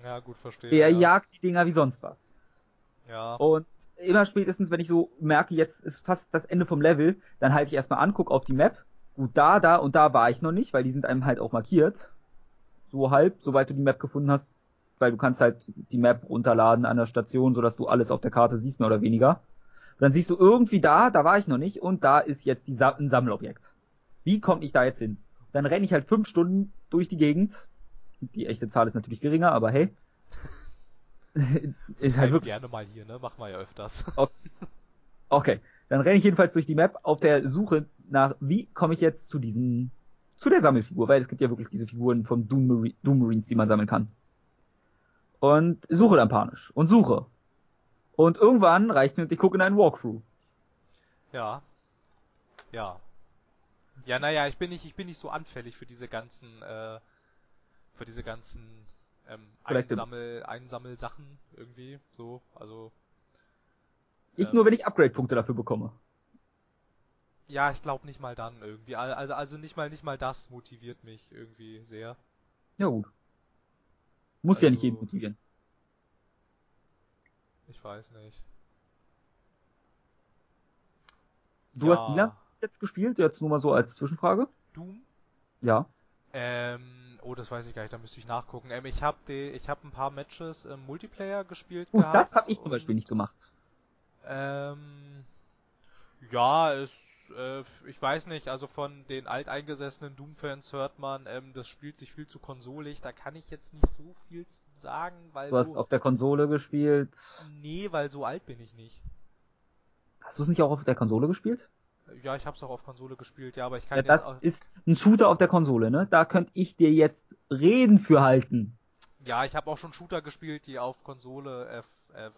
Ja, gut, verstehe. Der ja. jagt die Dinger wie sonst was. Ja. Und immer spätestens, wenn ich so merke, jetzt ist fast das Ende vom Level, dann halte ich erstmal an, guck auf die Map. Gut, da, da und da war ich noch nicht, weil die sind einem halt auch markiert. So halb, soweit du die Map gefunden hast, weil du kannst halt die Map runterladen an der Station, sodass du alles auf der Karte siehst, mehr oder weniger. Und dann siehst du irgendwie da, da war ich noch nicht und da ist jetzt die Sa ein Sammelobjekt. Wie komme ich da jetzt hin? Dann renne ich halt fünf Stunden durch die Gegend. Die echte Zahl ist natürlich geringer, aber hey. ist halt wirklich. gerne mal hier, ne? Machen wir ja öfters. Okay. Dann renne ich jedenfalls durch die Map auf der Suche nach, wie komme ich jetzt zu diesem, zu der Sammelfigur, weil es gibt ja wirklich diese Figuren von Doom Marines, die man sammeln kann. Und suche dann panisch. Und suche. Und irgendwann reicht mir ich gucke in einen Walkthrough. Ja. Ja. Ja, naja, ich bin nicht, ich bin nicht so anfällig für diese ganzen, äh, für diese ganzen ähm, Einsammel, Einsammelsachen irgendwie, so, also. Ich ähm, nur, wenn ich Upgrade-Punkte dafür bekomme. Ja, ich glaube nicht mal dann irgendwie. Also, also nicht mal, nicht mal das motiviert mich irgendwie sehr. Ja gut. Muss also, ja nicht also jeden motivieren. Ich weiß nicht. Du ja. hast wie lange jetzt gespielt? Jetzt nur mal so als Zwischenfrage. Doom? Ja. Ähm, Oh, das weiß ich gar nicht, da müsste ich nachgucken. Ähm, ich habe ich hab ein paar Matches im Multiplayer gespielt uh, gehabt. Das habe ich zum Beispiel nicht gemacht. Ähm, Ja, es, äh, ich weiß nicht, also von den alteingesessenen Doom-Fans hört man, ähm, das spielt sich viel zu konsolig. Da kann ich jetzt nicht so viel sagen, weil Du hast so, auf der Konsole gespielt. nee, weil so alt bin ich nicht. Hast du es nicht auch auf der Konsole gespielt? Ja, ich hab's auch auf Konsole gespielt, ja, aber ich kann Ja, das ist ein Shooter auf der Konsole, ne? Da könnte ich dir jetzt Reden für halten. ja, ich habe auch schon Shooter gespielt, die auf Konsole, äh, äh,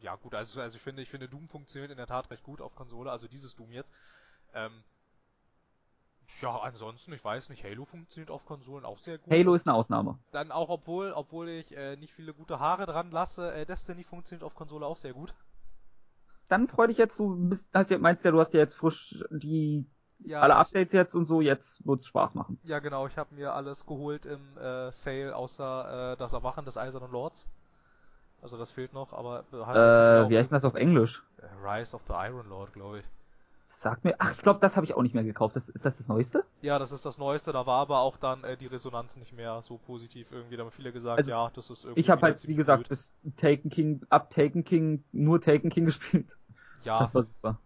ja gut, also, also ich finde, ich finde Doom funktioniert in der Tat recht gut auf Konsole, also dieses Doom jetzt. Ähm, ja, ansonsten, ich weiß nicht, Halo funktioniert auf Konsolen auch sehr gut. Halo ist eine Ausnahme. Dann auch, obwohl, obwohl ich äh, nicht viele gute Haare dran lasse, äh, Destiny funktioniert auf Konsole auch sehr gut. Dann freu dich jetzt, du bist, hast ja, meinst ja, du hast ja jetzt frisch die Ja, alle ich- Updates jetzt und so, jetzt wird's Spaß machen. Ja, genau, ich habe mir alles geholt im äh, Sale, außer äh, das Erwachen des Eisernen Lords. Also das fehlt noch, aber äh, halt Äh, wie heißt denn das auf Englisch? Rise of the Iron Lord, glaube ich. Sagt mir, ach, ich glaube, das habe ich auch nicht mehr gekauft. Das, ist das das Neueste? Ja, das ist das Neueste, da war aber auch dann äh, die Resonanz nicht mehr so positiv irgendwie. Da haben viele gesagt, Also, ja, das ist irgendwie. Ich habe halt, wie gesagt, blöd. bis Taken King, ab Taken King, nur Taken King gespielt. Ja, Das war super.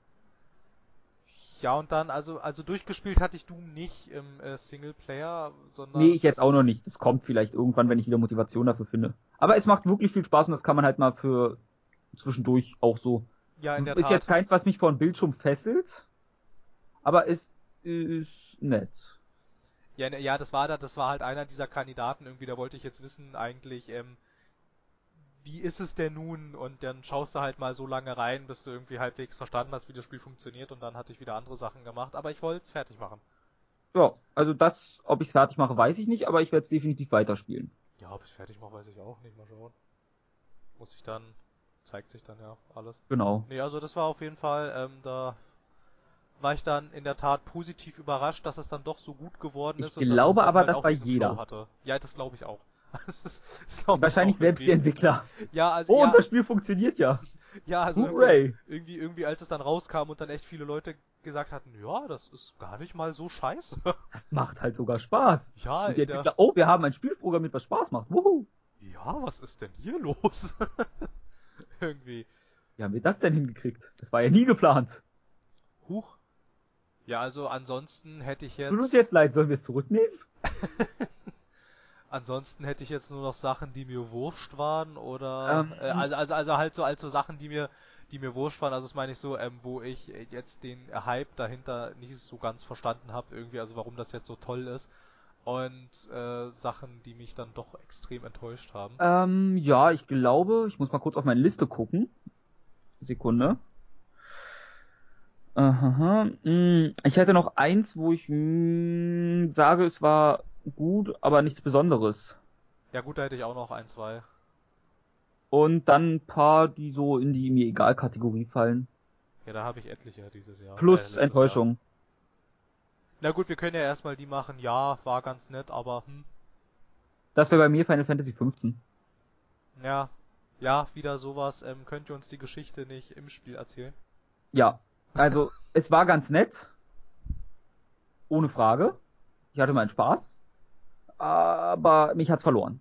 ja und dann, also also durchgespielt hatte ich Doom nicht im äh, Singleplayer, sondern. Nee, ich jetzt auch noch nicht. Das kommt vielleicht irgendwann, wenn ich wieder Motivation dafür finde. Aber es macht wirklich viel Spaß und das kann man halt mal für zwischendurch auch so. Ja, in der ist Tat. jetzt keins, was mich vor den Bildschirm fesselt, aber es ist nett. Ja, ne- ja, das war da, das war halt einer dieser Kandidaten irgendwie, da wollte ich jetzt wissen eigentlich, ähm, wie ist es denn nun? Und dann schaust du halt mal so lange rein, bis du irgendwie halbwegs verstanden hast, wie das Spiel funktioniert und dann hatte ich wieder andere Sachen gemacht, aber ich wollte es fertig machen. Ja, also das, ob ich es fertig mache, weiß ich nicht, aber ich werde es definitiv weiterspielen. Ja, ob ich fertig mache, weiß ich auch nicht, mal schauen. Muss ich dann, zeigt sich dann ja alles. Genau. Nee, also das war auf jeden Fall, ähm, da war ich dann in der Tat positiv überrascht, dass es dann doch so gut geworden Ich ist. es glaube aber, halt das war jeder. Ja, das glaube ich auch. Glaub ich Wahrscheinlich auch selbst die. Entwickler. Ja, also Oh, ja, unser Spiel funktioniert ja. ja, also irgendwie, Hooray. irgendwie, irgendwie, als es dann rauskam und dann echt viele Leute gesagt hatten, ja, das ist gar nicht mal so scheiße. Das macht halt sogar Spaß. ja, Und die Entwickler, oh, wir haben ein Spiel programmiert, was Spaß macht. Wuhu. ja, was ist denn hier los? irgendwie. Wie haben wir das denn hingekriegt? Das war ja nie geplant. Huch. Ja, also ansonsten hätte ich jetzt, Tut uns jetzt leid, sollen wir es zurücknehmen? ansonsten hätte ich jetzt nur noch Sachen, die mir wurscht waren oder, Ähm, äh, also, also, also halt so, also Sachen, die mir, die mir wurscht waren, also das meine ich so, ähm, wo ich jetzt den Hype dahinter nicht so ganz verstanden habe, irgendwie, also warum das jetzt so toll ist. Und äh, Sachen, die mich dann doch extrem enttäuscht haben. Ähm, ja, ich glaube, ich muss mal kurz auf meine Liste gucken. Sekunde. Aha, mh, ich hätte noch eins, wo ich mh, sage, es war gut, aber nichts Besonderes. Ja gut, da hätte ich auch noch ein, zwei. Und dann ein paar, die so in die mir egal Kategorie fallen. Ja, da habe ich etliche dieses Jahr. äh, Plus Jahr. Enttäuschung. Na gut, wir können ja erstmal die machen. Ja, war ganz nett, aber hm, Das wäre bei mir Final Fantasy 15. ja, ja, wieder sowas. Ähm, könnt ihr uns die Geschichte nicht im Spiel erzählen? Ja, also es war ganz nett. Ohne Frage. Ich hatte meinen Spaß. Aber mich hat's verloren.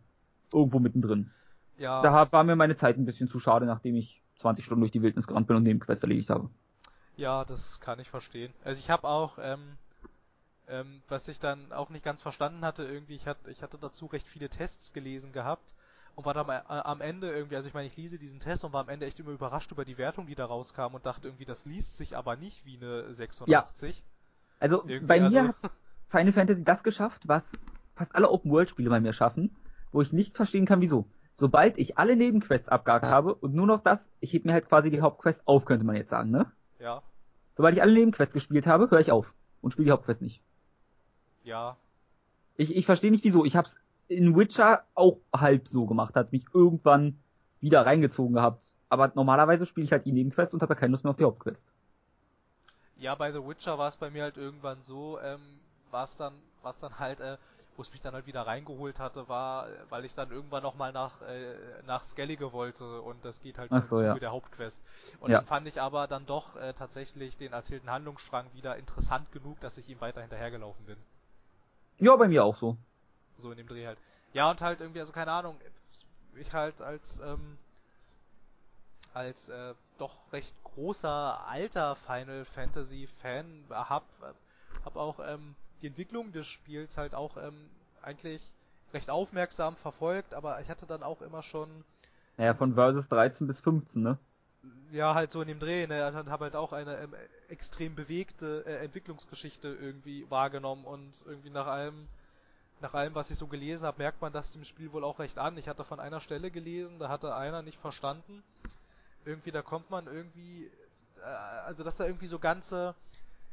Irgendwo mittendrin. Ja, Da war mir meine Zeit ein bisschen zu schade, nachdem ich 20 Stunden durch die Wildnis gerannt bin und Nebenquest erledigt habe. ja, das kann ich verstehen. Also ich habe auch, ähm, ähm, was ich dann auch nicht ganz verstanden hatte, irgendwie, ich hatte, ich hatte dazu recht viele Tests gelesen gehabt und war dann am, äh, Ende irgendwie, also ich meine, ich lese diesen Test und war am Ende echt immer überrascht über die Wertung, die da rauskam und dachte irgendwie, das liest sich aber nicht wie eine 86. Also Irgendwie, bei mir also, hat Final Fantasy das geschafft, was fast alle Open-World-Spiele bei mir schaffen, wo ich nicht verstehen kann, wieso. Sobald ich alle Nebenquests abgehakt habe und nur noch das, ich heb mir halt quasi die Hauptquest auf, könnte man jetzt sagen, ne? ja, Sobald ich alle Nebenquests gespielt habe, höre ich auf und spiele die Hauptquest nicht. Ja, Ich, ich verstehe nicht wieso. Ich hab's in Witcher auch halb so gemacht, hat mich irgendwann wieder reingezogen gehabt. Aber normalerweise spiele ich halt die Nebenquest und habe ja keine Lust mehr auf die Hauptquest. Ja, bei The Witcher war es bei mir halt irgendwann so, ähm, war es dann, war's dann halt, äh, wo es mich dann halt wieder reingeholt hatte, war, weil ich dann irgendwann nochmal nach, äh, nach Skellige wollte und das geht halt Ach so, ja. der Hauptquest. Und Ja. dann fand ich aber dann doch äh, tatsächlich den erzählten Handlungsstrang wieder interessant genug, dass ich ihm weiter hinterhergelaufen bin. Ja, bei mir auch so. So in dem Dreh halt. Ja, und halt irgendwie, also keine Ahnung, ich halt als, ähm, als äh, doch recht großer alter Final Fantasy Fan hab, hab auch ähm, die Entwicklung des Spiels halt auch ähm, eigentlich recht aufmerksam verfolgt, aber ich hatte dann auch immer schon Naja, von Versus 13 bis 15, ne? ja halt so in dem Dreh, ne, und habe halt auch eine ähm, extrem bewegte äh, Entwicklungsgeschichte irgendwie wahrgenommen und irgendwie nach allem nach allem, was ich so gelesen habe, merkt man das dem Spiel wohl auch recht an. Ich hatte von einer Stelle gelesen, da hatte einer nicht verstanden. Irgendwie, da kommt man irgendwie, äh, also dass da irgendwie so ganze,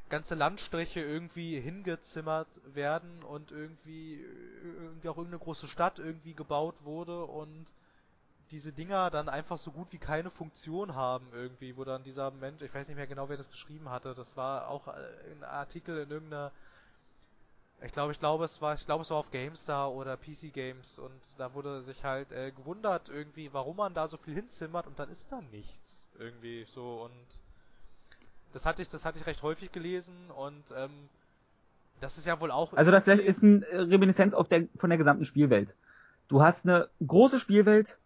ganze Landstriche irgendwie hingezimmert werden und irgendwie, irgendwie auch irgendeine große Stadt irgendwie gebaut wurde und diese Dinger dann einfach so gut wie keine Funktion haben irgendwie, wo dann dieser Mensch, ich weiß nicht mehr genau, wer das geschrieben hatte, das war auch ein Artikel in irgendeiner ich glaube, ich glaube, es war, ich glaube, es war auf GameStar oder PC Games und da wurde sich halt äh, gewundert irgendwie, warum man da so viel hinzimmert und dann ist da nichts irgendwie so und das hatte ich, das hatte ich recht häufig gelesen und ähm, das ist ja wohl auch. Also das ist eine Reminiszenz auf der, von der gesamten Spielwelt. Du hast eine große Spielwelt,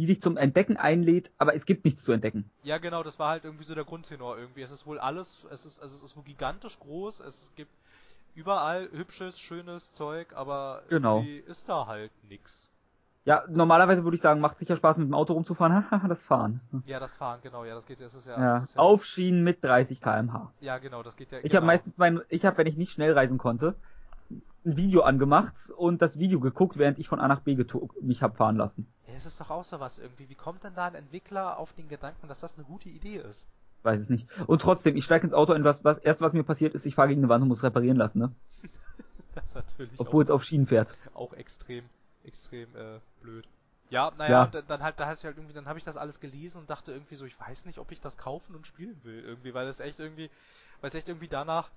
die dich zum Entdecken einlädt, aber es gibt nichts zu entdecken. Ja, genau, das war halt irgendwie so der Grundtenor irgendwie. Es ist wohl alles, es ist, also es ist wohl gigantisch groß, es gibt überall hübsches, schönes Zeug, aber genau. irgendwie ist da halt nix. Ja, normalerweise würde ich sagen, macht sicher Spaß mit dem Auto rumzufahren. das Fahren. Ja, das Fahren, genau. Ja, das geht. Das ist ja. ja, ist ja auf Schienen mit 30 km/h. Ja, genau. Das geht ja. Ich genau. habe meistens mein, ich habe, wenn ich nicht schnell reisen konnte, ein Video angemacht und das Video geguckt, während ich von A nach B mich hab fahren lassen. Ja, das ist doch auch so was irgendwie. Wie kommt denn da ein Entwickler auf den Gedanken, dass das eine gute Idee ist? Weiß es nicht. Und trotzdem, ich steige ins Auto und was, was erst was mir passiert ist, ich fahre gegen eine Wand und muss reparieren lassen, ne? das ist natürlich. Obwohl es auf Schienen fährt. Auch extrem, extrem äh, blöd. Ja, naja, ja. dann halt, da hatte ich halt irgendwie, dann habe ich das alles gelesen und dachte irgendwie so, ich weiß nicht, ob ich das kaufen und spielen will, irgendwie, weil es echt irgendwie, weil es echt irgendwie danach,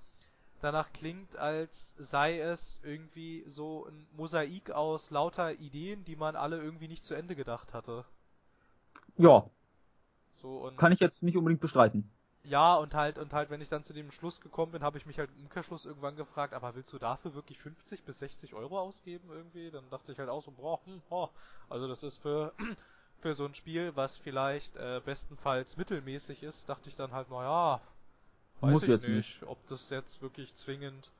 danach klingt, als sei es irgendwie so ein Mosaik aus lauter Ideen, die man alle irgendwie nicht zu Ende gedacht hatte. Ja, so, Kann ich jetzt nicht unbedingt bestreiten. Ja, und halt, und halt, wenn ich dann zu dem Schluss gekommen bin, habe ich mich halt im Umkehrschluss irgendwann gefragt, aber willst du dafür wirklich 50 bis 60 Euro ausgeben irgendwie? Dann dachte ich halt auch so, boah, hm, oh. also das ist für, für so ein Spiel, was vielleicht äh, bestenfalls mittelmäßig ist, dachte ich dann halt, naja, weiß Muss ich jetzt nicht, nicht, ob das jetzt wirklich zwingend,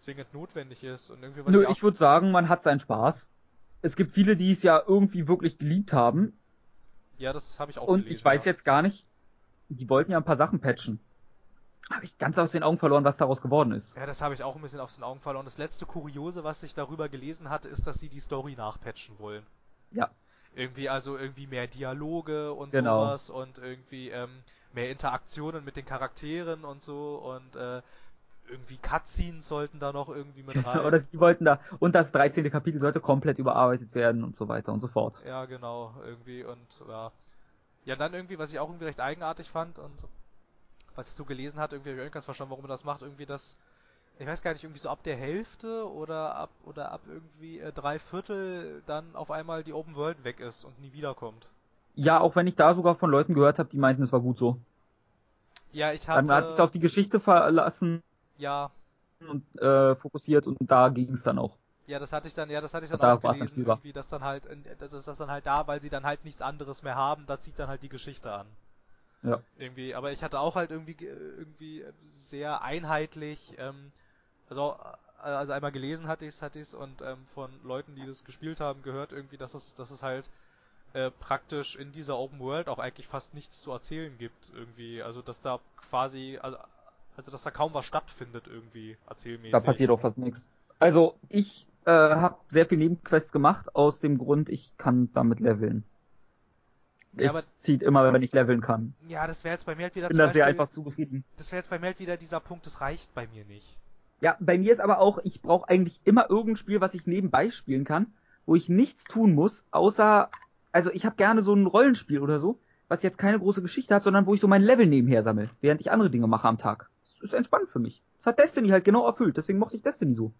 zwingend notwendig ist. Und irgendwie was Nö, ich, würde sagen, man hat seinen Spaß. Es gibt viele, die es ja irgendwie wirklich geliebt haben ja, das habe ich auch Und gelesen, ich weiß ja. jetzt gar nicht, die wollten ja ein paar Sachen patchen. Habe ich ganz aus den Augen verloren, was daraus geworden ist. Ja, das habe ich auch ein bisschen aus den Augen verloren. Das letzte Kuriose, was ich darüber gelesen hatte, ist, dass sie die Story nachpatchen wollen. Ja. Irgendwie, also irgendwie mehr Dialoge und genau. sowas und irgendwie ähm, mehr Interaktionen mit den Charakteren und so und äh, irgendwie Cutscenes sollten da noch irgendwie mit rein. Oder die wollten da, und das 13. Kapitel sollte komplett überarbeitet werden und so weiter und so fort. Ja, genau, irgendwie und ja. Ja, dann irgendwie, was ich auch irgendwie recht eigenartig fand und was ich so gelesen hatte, irgendwie habe ich irgendwas verstanden, warum man das macht, irgendwie das, ich weiß gar nicht, irgendwie so ab der Hälfte oder ab oder ab irgendwie äh, drei Viertel dann auf einmal die Open World weg ist und nie wiederkommt. Ja, auch wenn ich da sogar von Leuten gehört habe, die meinten, es war gut so. Ja, ich hatte... Dann hat sich auf die Geschichte verlassen ja. Und äh, fokussiert und da ging es dann auch. Ja, das hatte ich dann, ja, das hatte ich dann da auch gelesen, dann irgendwie, dass dann halt, das ist das dann halt da, weil sie dann halt nichts anderes mehr haben, da zieht dann halt die Geschichte an. Ja. Irgendwie, aber ich hatte auch halt irgendwie, irgendwie sehr einheitlich, ähm, also, äh, also einmal gelesen hatte ich es, hatte ich es und ähm, von Leuten, die das gespielt haben, gehört irgendwie, dass es, dass es halt äh, praktisch in dieser Open World auch eigentlich fast nichts zu erzählen gibt irgendwie, also dass da quasi, also also, dass da kaum was stattfindet irgendwie, erzählmäßig. Da passiert auch fast nichts. Also, ich äh, habe sehr viel Nebenquests gemacht, aus dem Grund, ich kann damit leveln. Ja, es zieht immer, wenn ich leveln kann. Ja, das wäre jetzt bei mir halt wieder Ich bin da sehr einfach zufrieden. Das wäre jetzt bei mir halt wieder dieser Punkt, das reicht bei mir nicht. Ja, bei mir ist aber auch, ich brauche eigentlich immer irgendein Spiel, was ich nebenbei spielen kann, wo ich nichts tun muss, außer, also ich habe gerne so ein Rollenspiel oder so, was jetzt keine große Geschichte hat, sondern wo ich so mein Level nebenher sammle, während ich andere Dinge mache am Tag ist entspannt für mich. Das hat Destiny halt genau erfüllt, deswegen mochte ich Destiny so.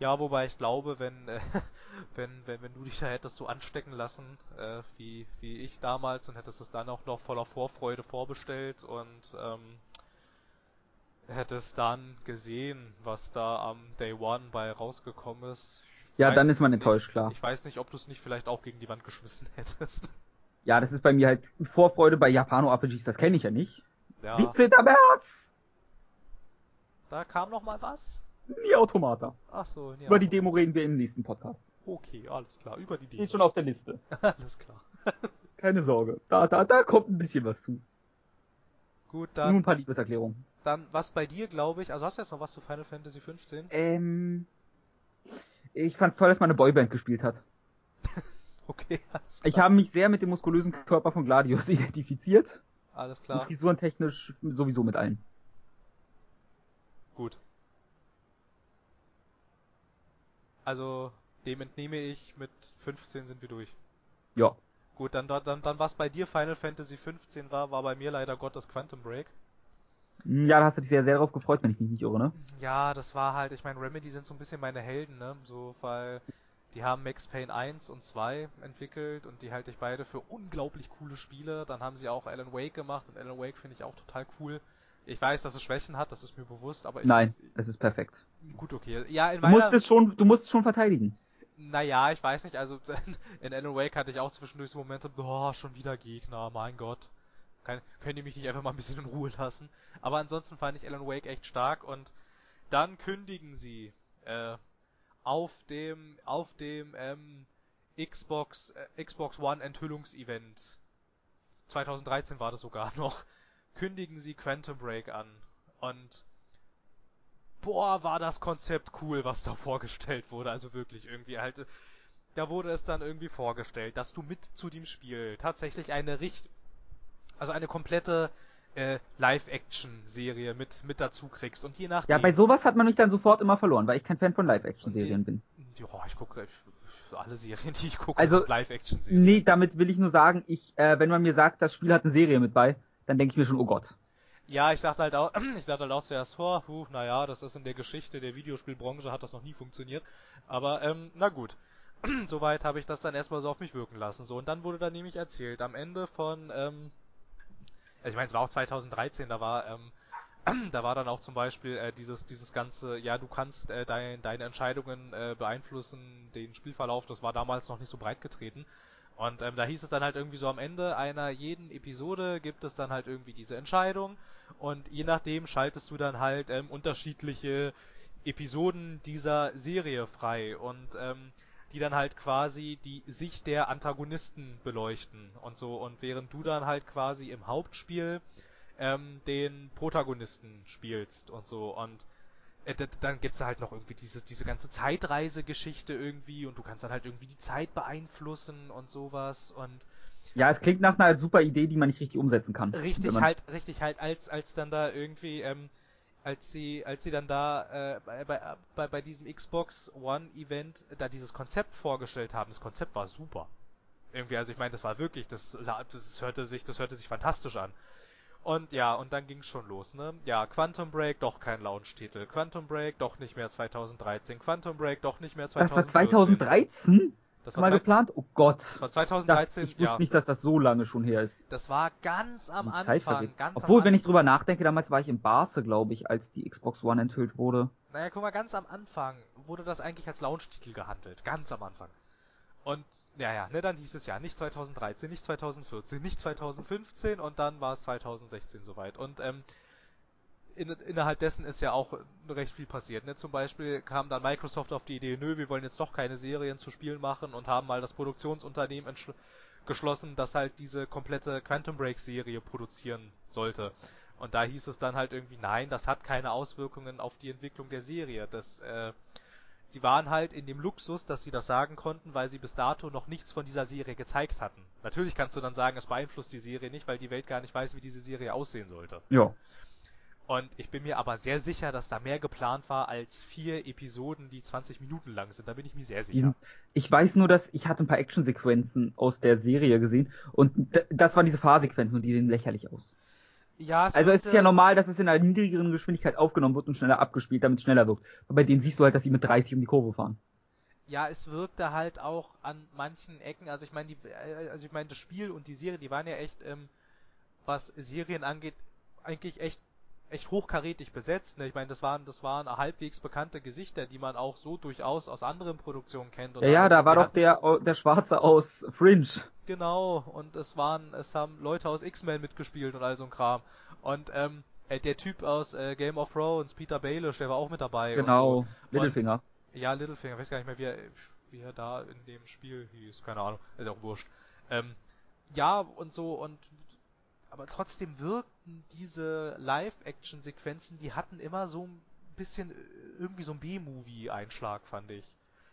Ja, wobei ich glaube, wenn, äh, wenn, wenn, wenn du dich da hättest so anstecken lassen, äh, wie, wie ich damals und hättest es dann auch noch voller Vorfreude vorbestellt und ähm, hättest dann gesehen, was da am Day One bei rausgekommen ist. Ja, dann ist man enttäuscht, nicht, klar. Ich weiß nicht, ob du es nicht vielleicht auch gegen die Wand geschmissen hättest. Ja, das ist bei mir halt Vorfreude bei Japano-RPGs, das kenne ich ja nicht. Ja, 17. März! da kam noch mal was. Nie Automata. Ach so, ja. Über die Demo reden wir im nächsten Podcast. Okay, alles klar, über die Demo. Steht schon auf der Liste. alles klar. Keine Sorge. Da, da, da kommt ein bisschen was zu. Gut, Nur ein dann, paar Liebeserklärungen. dann was bei dir, glaube ich. Also hast du jetzt noch was zu Final Fantasy 15? Ähm, ich fand's toll, dass man eine Boyband gespielt hat. Okay. Ich habe mich sehr mit dem muskulösen Körper von Gladius identifiziert. Alles Und klar. frisurentechnisch sowieso mit allen. Gut. Also, dem entnehme ich, mit 15 sind wir durch. Ja. Gut, dann, dann, dann was bei dir Final Fantasy 15 war, war bei mir leider Gottes Quantum Break. Ja, da hast du dich sehr, sehr darauf gefreut, wenn ich mich nicht irre, ne? Ja, das war halt, ich meine, Remedy sind so ein bisschen meine Helden, ne? So, weil die haben Max Payne 1 und 2 entwickelt und die halte ich beide für unglaublich coole Spiele. Dann haben sie auch Alan Wake gemacht und Alan Wake finde ich auch total cool. Ich weiß, dass es Schwächen hat, das ist mir bewusst, aber ich. Nein, es ist perfekt. Gut, okay. Ja, in Du meiner. musst es schon, du musst es schon verteidigen. Naja, ich weiß nicht, also in Alan Wake hatte ich auch zwischendurch so Momente, boah, schon wieder Gegner, mein Gott. Kann, können die mich nicht einfach mal ein bisschen in Ruhe lassen? Aber ansonsten fand ich Alan Wake echt stark und dann kündigen sie äh, auf dem auf dem ähm, Xbox äh, Xbox One Enthüllungsevent 2013 war das sogar noch kündigen sie Quantum Break an und boah, war das Konzept cool, was da vorgestellt wurde. Also wirklich irgendwie halt. äh, Da wurde es dann irgendwie vorgestellt, dass du mit zu dem Spiel tatsächlich eine Richt, also eine komplette äh, Live-Action-Serie mit mit dazu kriegst und je nachdem. Ja, bei sowas hat man mich dann sofort immer verloren, weil ich kein Fan von Live-Action-Serien bin. Ja, ich gucke alle Serien, die ich gucke, Also, Live-Action-Serien. Nee, damit will ich nur sagen, ich, äh, wenn man mir sagt, das Spiel hat eine Serie mit bei, dann denke ich mir schon, oh Gott. Ja, ich dachte halt auch, ich dachte halt auch zuerst, oh, huh, naja, das ist in der Geschichte der Videospielbranche hat das noch nie funktioniert. Aber, ähm, na gut. Soweit habe ich das dann erstmal so auf mich wirken lassen. So, und dann wurde dann nämlich erzählt, am Ende von, ähm, ich meine, es war auch 2013, da war, ähm, da war dann auch zum Beispiel äh, dieses, dieses ganze, ja, du kannst äh, dein, deine Entscheidungen äh, beeinflussen, den Spielverlauf, das war damals noch nicht so breit getreten. Und ähm, da hieß es dann halt irgendwie so am Ende einer jeden Episode gibt es dann halt irgendwie diese Entscheidung und je nachdem schaltest du dann halt ähm, unterschiedliche Episoden dieser Serie frei und ähm, die dann halt quasi die Sicht der Antagonisten beleuchten und so und während du dann halt quasi im Hauptspiel ähm, den Protagonisten spielst und so und äh, dann gibt's da halt noch irgendwie diese, diese ganze Zeitreisegeschichte irgendwie und du kannst dann halt irgendwie die Zeit beeinflussen und sowas und Ja, es klingt nach einer super Idee, die man nicht richtig umsetzen kann. richtig halt, richtig halt, als, als dann da irgendwie, ähm, als sie, als sie dann da äh, bei, bei, bei, diesem Xbox One Event da dieses Konzept vorgestellt haben, das Konzept war super. Irgendwie, also ich meine, das war wirklich, das, das hörte sich, das hörte sich fantastisch an. Und ja, und dann ging's schon los, ne? Ja, Quantum Break, doch kein Launch-Titel. Quantum Break, doch nicht mehr 2013. Quantum Break, doch nicht mehr Das war 2014. 2013 Das mal war, zwei- geplant? Oh Gott. das war Ich, dachte, 2013, ich wusste ja. nicht, dass das so lange schon her ist. Das war ganz am Die Zeit Anfang, vergeht. ganz Obwohl, am wenn ich drüber nachdenke, damals war ich in Barce, glaube ich, als die Xbox One enthüllt wurde. Naja, guck mal, ganz am Anfang wurde das eigentlich als Launch-Titel gehandelt. Ganz am Anfang. Und, ja, ja, ne, dann hieß es ja nicht 2013, nicht 2014, nicht 2015 und dann war es 2016 soweit. Und, ähm, in, innerhalb dessen ist ja auch recht viel passiert. Ne? Zum Beispiel kam dann Microsoft auf die Idee, nö, wir wollen jetzt doch keine Serien zu Spielen machen und haben mal das Produktionsunternehmen geschlossen, das halt diese komplette Quantum Break Serie produzieren sollte. Und da hieß es dann halt irgendwie, nein, das hat keine Auswirkungen auf die Entwicklung der Serie. Das, äh, sie waren halt in dem Luxus, dass sie das sagen konnten, weil sie bis dato noch nichts von dieser Serie gezeigt hatten. Natürlich kannst du dann sagen, es beeinflusst die Serie nicht, weil die Welt gar nicht weiß, wie diese Serie aussehen sollte. Ja. Und ich bin mir aber sehr sicher, dass da mehr geplant war als vier Episoden, die 20 Minuten lang sind. Da bin ich mir sehr sicher. Ich weiß nur, dass ich hatte ein paar Actionsequenzen aus der Serie gesehen und das waren diese Fahrsequenzen und die sehen lächerlich aus. ja, Also es ist ja normal, dass es in einer niedrigeren Geschwindigkeit aufgenommen wird und schneller abgespielt, damit es schneller wirkt. Aber bei denen siehst du halt, dass sie mit 30 um die Kurve fahren. Ja, es wirkte halt auch an manchen Ecken, also ich meine, die, also ich meine, das Spiel und die Serie, die waren ja echt, ähm, was Serien angeht, eigentlich echt echt hochkarätig besetzt. Ne? Ich meine, das waren, das waren halbwegs bekannte Gesichter, die man auch so durchaus aus anderen Produktionen kennt. ja, ja, da war doch der, der Schwarze aus Fringe. Genau, und es waren, es haben Leute aus X-Men mitgespielt und all so ein Kram. Und ähm, äh, der Typ aus äh, Game of Thrones, Peter Baelish, der war auch mit dabei. Genau, so. Littlefinger. Und, ja, Littlefinger, weiß gar nicht mehr, wie er, wie er da in dem Spiel hieß, keine Ahnung, ist auch wurscht. Ähm, ja, und so, und aber trotzdem wirkten diese Live-Action-Sequenzen, die hatten immer so ein bisschen äh, irgendwie so ein B-Movie-Einschlag, fand ich.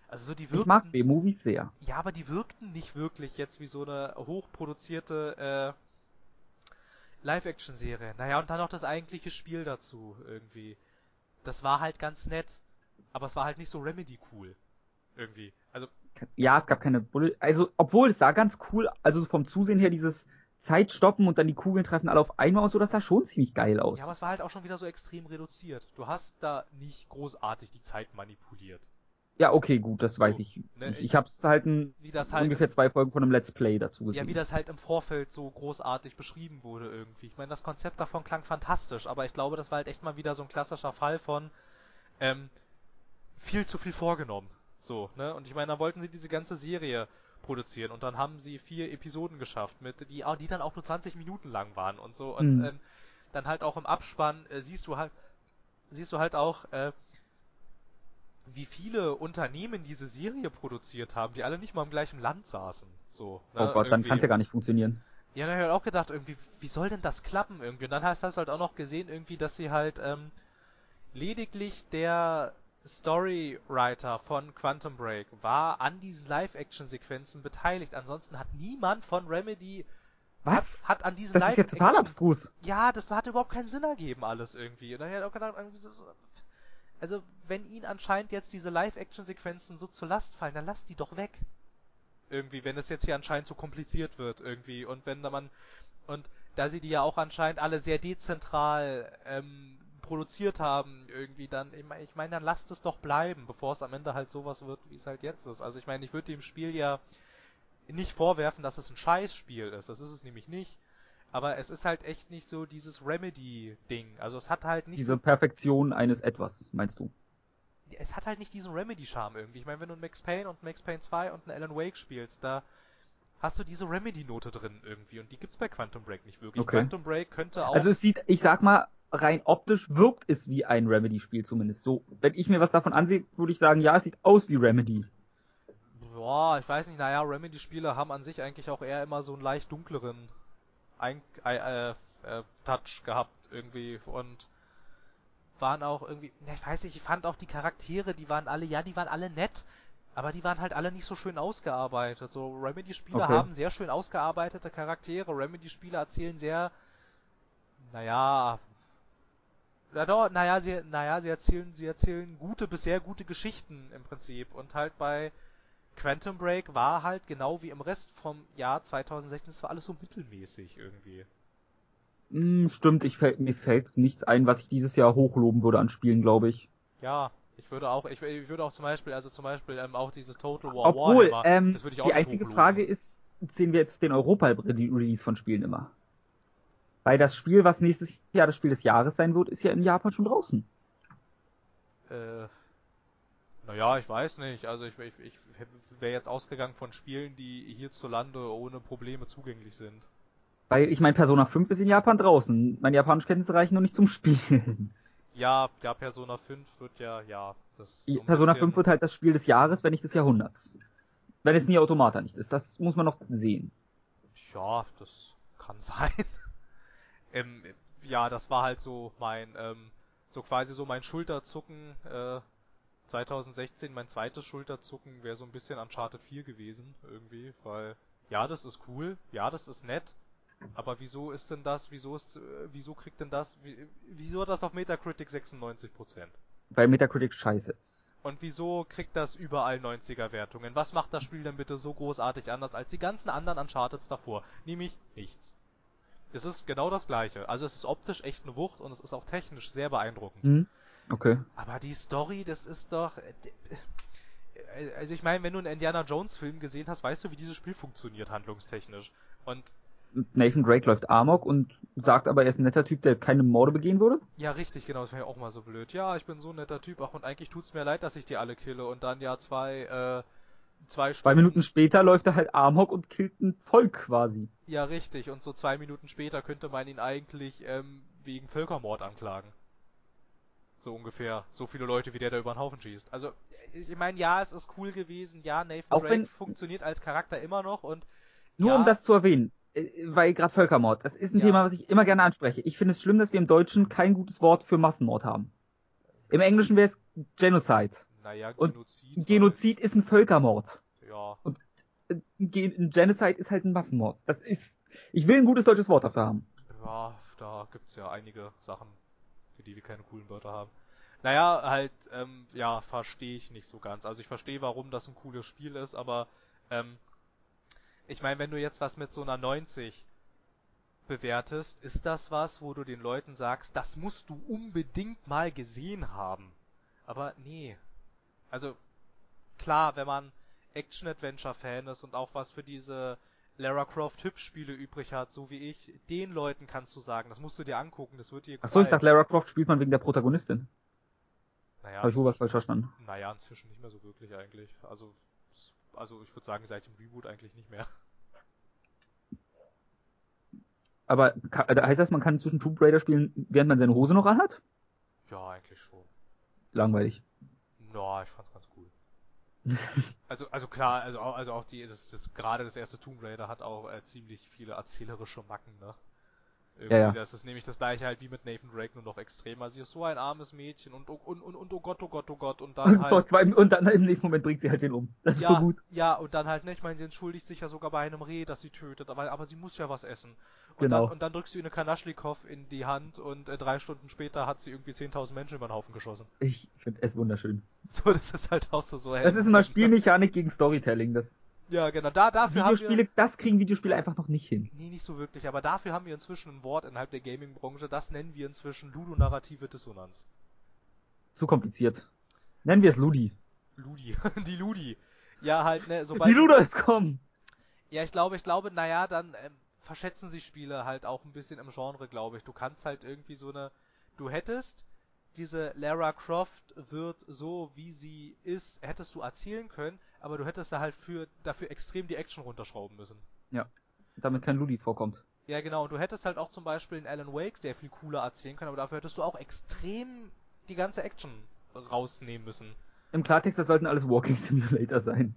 Also so die wirkten, Ich mag B-Movies sehr. Ja, aber die wirkten nicht wirklich jetzt wie so eine hochproduzierte äh, Live-Action-Serie. Naja, und dann noch das eigentliche Spiel dazu irgendwie. Das war halt ganz nett, aber es war halt nicht so Remedy-cool. Irgendwie. Also. Ja, es gab keine Bullet. Also, obwohl es sah ganz cool, also vom Zusehen her dieses Zeit stoppen und dann die Kugeln treffen alle auf einmal und so, das sah schon ziemlich geil aus. Ja, aber es war halt auch schon wieder so extrem reduziert. Du hast da nicht großartig die Zeit manipuliert. Ja, okay, gut, das so, weiß ich. Ne, ich ich hab's halt, ein, halt ungefähr zwei Folgen von einem Let's Play dazu gesehen. Ja, wie das halt im Vorfeld so großartig beschrieben wurde irgendwie. Ich meine, das Konzept davon klang fantastisch, aber ich glaube, das war halt echt mal wieder so ein klassischer Fall von ähm, viel zu viel vorgenommen. So, ne? Und ich meine, da wollten sie diese ganze Serie produzieren und dann haben sie vier Episoden geschafft, mit die, die dann auch nur 20 Minuten lang waren und so. Und mhm. ähm, dann halt auch im Abspann äh, siehst du halt siehst du halt auch, äh, wie viele Unternehmen diese Serie produziert haben, die alle nicht mal im gleichen Land saßen. So, ne, oh Gott, irgendwie. dann kann es ja gar nicht funktionieren. Ja, dann habe ich halt auch gedacht, irgendwie, wie soll denn das klappen irgendwie? Und dann hast, hast du halt auch noch gesehen, irgendwie, dass sie halt ähm, lediglich der Storywriter von Quantum Break war an diesen Live-Action-Sequenzen beteiligt. Ansonsten hat niemand von Remedy was? Hat, hat an diesen Das ist ja total abstrus. Ja, das hat überhaupt keinen Sinn ergeben, alles irgendwie. Und dann hat er auch gedacht, also, wenn ihnen anscheinend jetzt diese Live-Action-Sequenzen so zur Last fallen, dann lasst die doch weg. Irgendwie, wenn es jetzt hier anscheinend so kompliziert wird, irgendwie. Und wenn da man, und da sie die ja auch anscheinend alle sehr dezentral ähm, produziert haben, irgendwie, dann, ich meine, dann lasst es doch bleiben, bevor es am Ende halt sowas wird, wie es halt jetzt ist. Also ich meine, ich würde dem Spiel ja nicht vorwerfen, dass es ein Scheißspiel ist. Das ist es nämlich nicht. Aber es ist halt echt nicht so dieses Remedy-Ding. Also es hat halt nicht. Diese Perfektion eines Etwas, meinst du? Es hat halt nicht diesen Remedy-Charme irgendwie. Ich meine, wenn du ein Max Payne und Max Payne 2 und einen Alan Wake spielst, da hast du diese Remedy-Note drin irgendwie. Und die gibt's bei Quantum Break nicht wirklich. Okay. Quantum Break könnte auch. Also es sieht, ich sag mal, rein optisch wirkt es wie ein Remedy-Spiel zumindest. So, wenn ich mir was davon ansehe, würde ich sagen, ja, es sieht aus wie Remedy. Boah, ich weiß nicht, naja, Remedy-Spiele haben an sich eigentlich auch eher immer so einen leicht dunkleren Ein äh, äh, Touch gehabt irgendwie und waren auch irgendwie, ne, ich weiß nicht, ich fand auch die Charaktere, die waren alle, ja, die waren alle nett, aber die waren halt alle nicht so schön ausgearbeitet. So Remedy-Spiele okay. haben sehr schön ausgearbeitete Charaktere, Remedy-Spiele erzählen sehr, naja, ja doch, naja, sie, naja, sie erzählen, sie erzählen gute bis sehr gute Geschichten im Prinzip. Und halt bei Quantum Break war halt genau wie im Rest vom Jahr 2016, es war alles so mittelmäßig irgendwie. Hm, stimmt, ich fällt, mir fällt nichts ein, was ich dieses Jahr hochloben würde an Spielen, glaube ich. Ja, ich würde auch, ich, ich, würde auch zum Beispiel, also zum Beispiel ähm, auch dieses Total War Obwohl, Warhammer, ähm, das würde ich auch Die einzige hochloben. Frage ist, sehen wir jetzt den Europa-Release von Spielen immer? Weil das Spiel, was nächstes Jahr das Spiel des Jahres sein wird, ist ja in Japan schon draußen. Äh, naja, ich weiß nicht. Also ich, ich, ich wäre jetzt ausgegangen von Spielen, die hierzulande ohne Probleme zugänglich sind. Weil ich meine, Persona 5 ist in Japan draußen. Meine japanischen Kenntnisse reichen noch nicht zum Spielen. Ja, ja, Persona 5 wird ja, ja. Das so Persona 5 wird halt das Spiel des Jahres, wenn nicht des Jahrhunderts. Wenn es nie Automata nicht ist. Das muss man noch sehen. Ja, das kann sein ähm, ja, das war halt so mein, ähm, so quasi so mein Schulterzucken, äh, 2016, mein zweites Schulterzucken wäre so ein bisschen Uncharted 4 gewesen, irgendwie, weil, ja, das ist cool, ja, das ist nett, aber wieso ist denn das, wieso ist, äh, wieso kriegt denn das, wie, wieso hat das auf Metacritic 96%? Weil Metacritic scheiße ist. Und wieso kriegt das überall 90er Wertungen? Was macht das Spiel denn bitte so großartig anders als die ganzen anderen Uncharteds davor? Nämlich nichts. Es ist genau das gleiche. Also es ist optisch echt eine Wucht und es ist auch technisch sehr beeindruckend. Mhm. Okay. Aber die Story, das ist doch. Äh, also ich meine, wenn du einen Indiana Jones Film gesehen hast, weißt du, wie dieses Spiel funktioniert handlungstechnisch. Und Nathan Drake läuft Amok und sagt aber, er ist ein netter Typ, der keine Morde begehen würde? Ja, richtig, genau, das wäre ja auch mal so blöd. Ja, ich bin so ein netter Typ, ach und eigentlich tut's mir leid, dass ich die alle kille und dann ja zwei, äh, zwei Stunden. Zwei Minuten später läuft er halt Amok und killt ein Volk quasi. Ja, richtig, und so zwei Minuten später könnte man ihn eigentlich ähm, wegen Völkermord anklagen. So ungefähr. So viele Leute, wie der da über den Haufen schießt. Also, ich meine, ja, es ist cool gewesen, ja, Nathan Auch Drake wenn- funktioniert als Charakter immer noch und Nur ja, um das zu erwähnen, äh, weil gerade Völkermord, das ist ein Ja. Thema, was ich immer gerne anspreche. Ich finde es schlimm, dass wir im Deutschen kein gutes Wort für Massenmord haben. Im Englischen wäre es Genocide. Naja, und Genozid. Ein Genozid ist ein Völkermord. Halt, ja. Ein Genocide ist halt ein Massenmord. Das ist, ich will ein gutes deutsches Wort dafür haben. Ja, da gibt's ja einige Sachen, für die wir keine coolen Wörter haben. Naja, halt, ähm, ja, verstehe ich nicht so ganz. Also ich verstehe, warum das ein cooles Spiel ist, aber ähm, ich meine, wenn du jetzt was mit so einer 90 bewertest, ist das was, wo du den Leuten sagst, das musst du unbedingt mal gesehen haben. Aber nee. Also klar, wenn man Action-Adventure-Fan ist und auch was für diese Lara Croft-Hübsch-Spiele übrig hat, so wie ich, den Leuten kannst du sagen, das musst du dir angucken, das wird dir Achso, ich dachte, Lara Croft spielt man wegen der Protagonistin. naja, Habe ich wohl was falsch verstanden. naja, inzwischen nicht mehr so wirklich eigentlich. Also, also ich würde sagen, seit dem Reboot eigentlich nicht mehr. Aber äh, heißt das, man kann zwischen Tomb Raider spielen, während man seine Hose noch anhat? Ja, eigentlich schon. Langweilig. Na, ich ganz cool. Also, also klar, also auch, also auch die, das, das, gerade das erste Tomb Raider hat auch äh, ziemlich viele erzählerische Macken, ne? Irgendwie, Ja, ja. Das ist nämlich das gleiche halt wie mit Nathan Drake, nur noch extremer. Sie ist so ein armes Mädchen und, und, und, und oh Gott, oh Gott, oh Gott, und dann Und, halt. zwei, und dann im nächsten Moment bringt sie halt den um. Das ist ja, so gut. ja, und dann halt, ne, ich meine, sie entschuldigt sich ja sogar bei einem Reh, das sie tötet, aber, aber sie muss ja was essen. Und, Genau. dann, und dann drückst du ihr eine Kanaschlikow in die Hand und äh, drei Stunden später hat sie irgendwie 10.000 Menschen über den Haufen geschossen. Ich finde es wunderschön. So, das ist halt auch so so. Das ist immer Spielmechanik gegen Storytelling. Das Ja, genau. Da, dafür haben Videospiele, wir... das kriegen Videospiele einfach noch nicht hin. Nee, nicht so wirklich, aber dafür haben wir inzwischen ein Wort innerhalb der Gaming-Branche, das nennen wir inzwischen ludonarrative Dissonanz. Zu kompliziert. Nennen wir es Ludi. Ludi. die Ludi. Ja, halt, ne, sobald... Die Ludos kommen. Ja, ich glaube, ich glaube, naja, dann ähm, verschätzen sich Spiele halt auch ein bisschen im Genre, glaube ich. Du kannst halt irgendwie so eine... Du hättest diese Lara Croft wird so, wie sie ist, hättest du erzählen können, aber du hättest da halt für, dafür extrem die Action runterschrauben müssen. Damit kein Ludi vorkommt. Ja, genau. Und du hättest halt auch zum Beispiel in Alan Wake sehr viel cooler erzählen können, aber dafür hättest du auch extrem die ganze Action rausnehmen müssen. Im Klartext, das sollten alles Walking Simulator sein.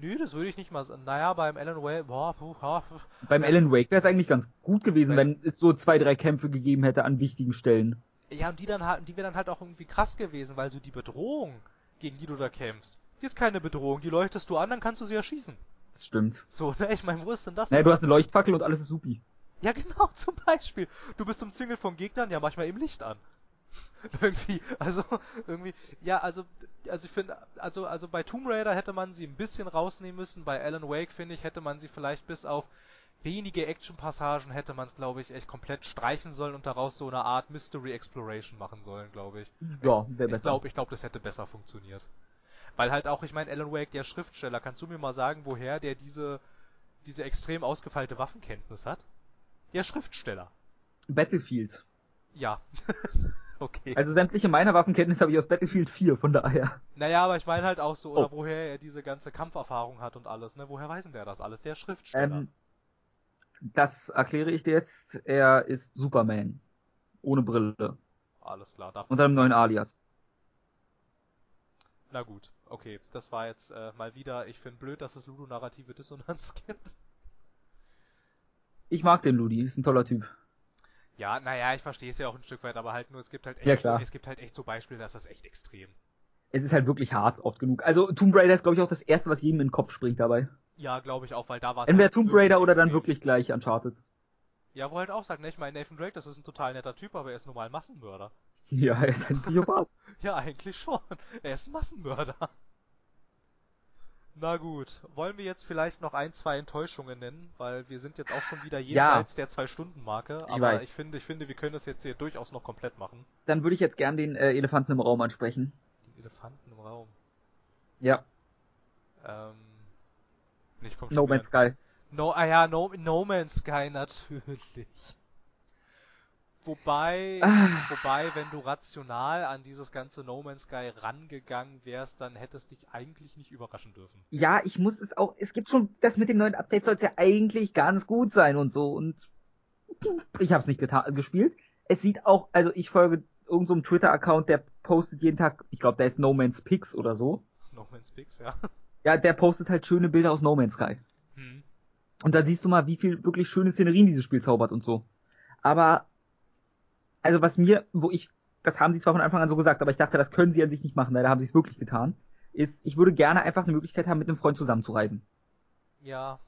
Nö, das würde ich nicht mal sagen. Naja, beim Alan Wake, boah, puh, ha. Beim Ja. Alan Wake wäre es eigentlich ganz gut gewesen, Wenn- wenn es so zwei, drei Kämpfe gegeben hätte an wichtigen Stellen. Ja, und die dann halt, die wäre dann halt auch irgendwie krass gewesen, weil so die Bedrohung, gegen die du da kämpfst, die ist keine Bedrohung, die leuchtest du an, dann kannst du sie erschießen. Das stimmt. So, ne, ich meine, wo ist denn das? Naja, du hast eine Leuchtfackel und alles ist supi. Ja, genau, zum Beispiel. Du bist umzingelt von Gegnern, ja, manchmal im Licht an. irgendwie, also, irgendwie, ja, also, also ich finde, also, also bei Tomb Raider hätte man sie ein bisschen rausnehmen müssen, bei Alan Wake, finde ich, hätte man sie vielleicht bis auf wenige Action-Passagen hätte man es, glaube ich, echt komplett streichen sollen und daraus so eine Art Mystery Exploration machen sollen, glaube ich. Ja, wäre Ich besser. glaube, ich glaube, das hätte besser funktioniert. Weil halt auch, ich meine, Alan Wake, der Schriftsteller, kannst du mir mal sagen, woher der diese, diese extrem ausgefeilte Waffenkenntnis hat? Der Schriftsteller. Battlefield. Ja. okay. Also sämtliche meiner Waffenkenntnisse habe ich aus Battlefield 4, von daher. naja, aber ich meine halt auch so, oder Oh. woher er diese ganze Kampferfahrung hat und alles, ne? Woher weiß denn der das alles? Der Schriftsteller. Ähm, das erkläre ich dir jetzt. Er ist Superman. Ohne Brille. alles klar, Unter einem neuen Alias. Na gut, okay. Das war jetzt äh, mal wieder, ich finde blöd, dass es ludonarrative Dissonanz gibt. Ich mag den Ludi, ist ein toller Typ. Ja, naja, ich verstehe es ja auch ein Stück weit, aber halt nur, es gibt halt echt Ja, klar. so, es gibt halt echt so Beispiele, dass das echt extrem. Es ist halt wirklich hart oft genug. Also Tomb Raider ist, glaube ich, auch das erste, was jedem in den Kopf springt dabei. Ja, glaube ich auch, weil da war es Entweder halt Tomb Raider oder dann extrem. wirklich gleich Uncharted. Ja, wo halt auch sagt, ne, ich meine, Nathan Drake, das ist ein total netter Typ, aber er ist nun mal ein Massenmörder. Ja, er ist ein Psychopath. Ja, eigentlich schon. Er ist ein Massenmörder. Na gut, wollen wir jetzt vielleicht noch ein, zwei Enttäuschungen nennen, weil wir sind jetzt auch schon wieder jenseits der Zwei-Stunden-Marke, aber weiß. ich finde, ich finde, wir können das jetzt hier durchaus noch komplett machen. Dann würde ich jetzt gern den äh, Elefanten im Raum ansprechen. Die Elefanten im Raum. Ja, Ähm. Nicht komm No Man's Sky. No, ah ja, no, no Man's Sky natürlich. Wobei, Ah. wobei, wenn du rational an dieses ganze No Man's Sky rangegangen wärst, dann hättest dich eigentlich nicht überraschen dürfen. Ja, ich muss es auch, es gibt schon, das mit dem neuen Update soll es ja eigentlich ganz gut sein und so und ich habe es nicht getan, gespielt. Es sieht auch, also ich folge irgendeinem so Twitter-Account, der postet jeden Tag, ich glaube, der ist No Man's Pix oder so. No Man's Pix, ja. Ja, der postet halt schöne Bilder aus No Man's Sky. Hm. Und da siehst du mal, wie viel wirklich schöne Szenerien dieses Spiel zaubert und so. Aber, also was mir, wo ich, das haben sie zwar von Anfang an so gesagt, aber ich dachte, das können sie an sich nicht machen, leider haben sie es wirklich getan, ist, ich würde gerne einfach eine Möglichkeit haben, mit einem Freund zusammenzureisen. Ja,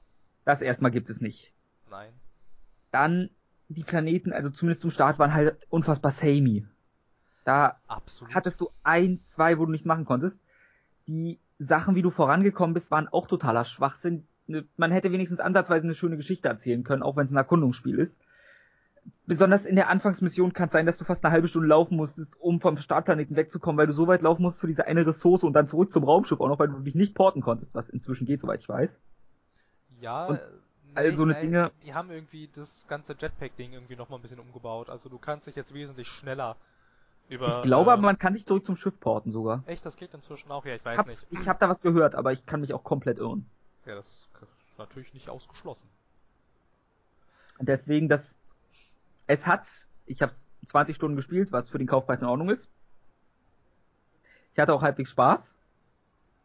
Das erstmal gibt es nicht. nein. Dann, die Planeten, also zumindest zum Start, waren halt unfassbar samey. Da Absolut. hattest du ein, zwei, wo du nichts machen konntest. Die Sachen, wie du vorangekommen bist, waren auch totaler Schwachsinn. Ne, Man hätte wenigstens ansatzweise eine schöne Geschichte erzählen können, auch wenn es ein Erkundungsspiel ist. Besonders in der Anfangsmission kann es sein, dass du fast eine halbe Stunde laufen musstest, um vom Startplaneten wegzukommen, weil du so weit laufen musst für diese eine Ressource und dann zurück zum Raumschiff, auch noch, weil du dich nicht porten konntest, was inzwischen geht, soweit ich weiß. Ja, Und all so eine Dinge- Die haben irgendwie das ganze Jetpack-Ding irgendwie nochmal ein bisschen umgebaut. Also du kannst dich jetzt wesentlich schneller über. Ich glaube äh, aber, man kann sich zurück zum Schiff porten sogar. Echt, das geht inzwischen auch? Ja, ich weiß hab's, nicht. ich hab da was gehört, aber ich kann mich auch komplett irren. Ja, das ist natürlich nicht ausgeschlossen. Deswegen, das, es hat, ich habe 20 Stunden gespielt, was für den Kaufpreis in Ordnung ist. Ich hatte auch halbwegs Spaß.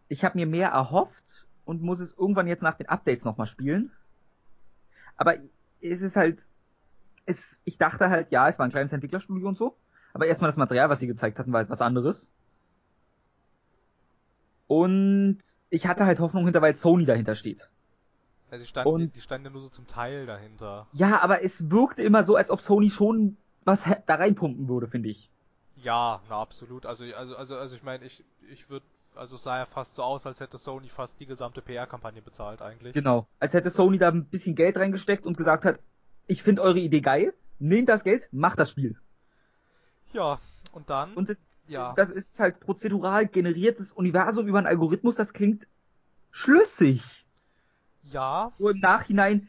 Ich habe mir mehr erhofft und muss es irgendwann jetzt nach den Updates nochmal spielen. Aber es ist halt, es, ich dachte halt, ja, es war ein kleines Entwicklerstudio und so. Aber erstmal das Material, was sie gezeigt hatten, war halt was anderes. Und ich hatte halt Hoffnung hinter, weil Sony dahinter steht. Also die standen, Und- die standen ja nur so zum Teil dahinter. Ja, aber es wirkte immer so, als ob Sony schon was da reinpumpen würde, finde ich. Ja, na absolut. Also also also also ich meine, ich ich würde also es sah ja fast so aus, als hätte Sony fast die gesamte PR-Kampagne bezahlt eigentlich. Genau. Als hätte Sony da ein bisschen Geld reingesteckt und gesagt hat, ich finde eure Idee geil, nehmt das Geld, macht das Spiel. Ja, und dann Und das, Ja. das ist halt prozedural generiertes Universum über einen Algorithmus, das klingt schlüssig. ja, So im Nachhinein,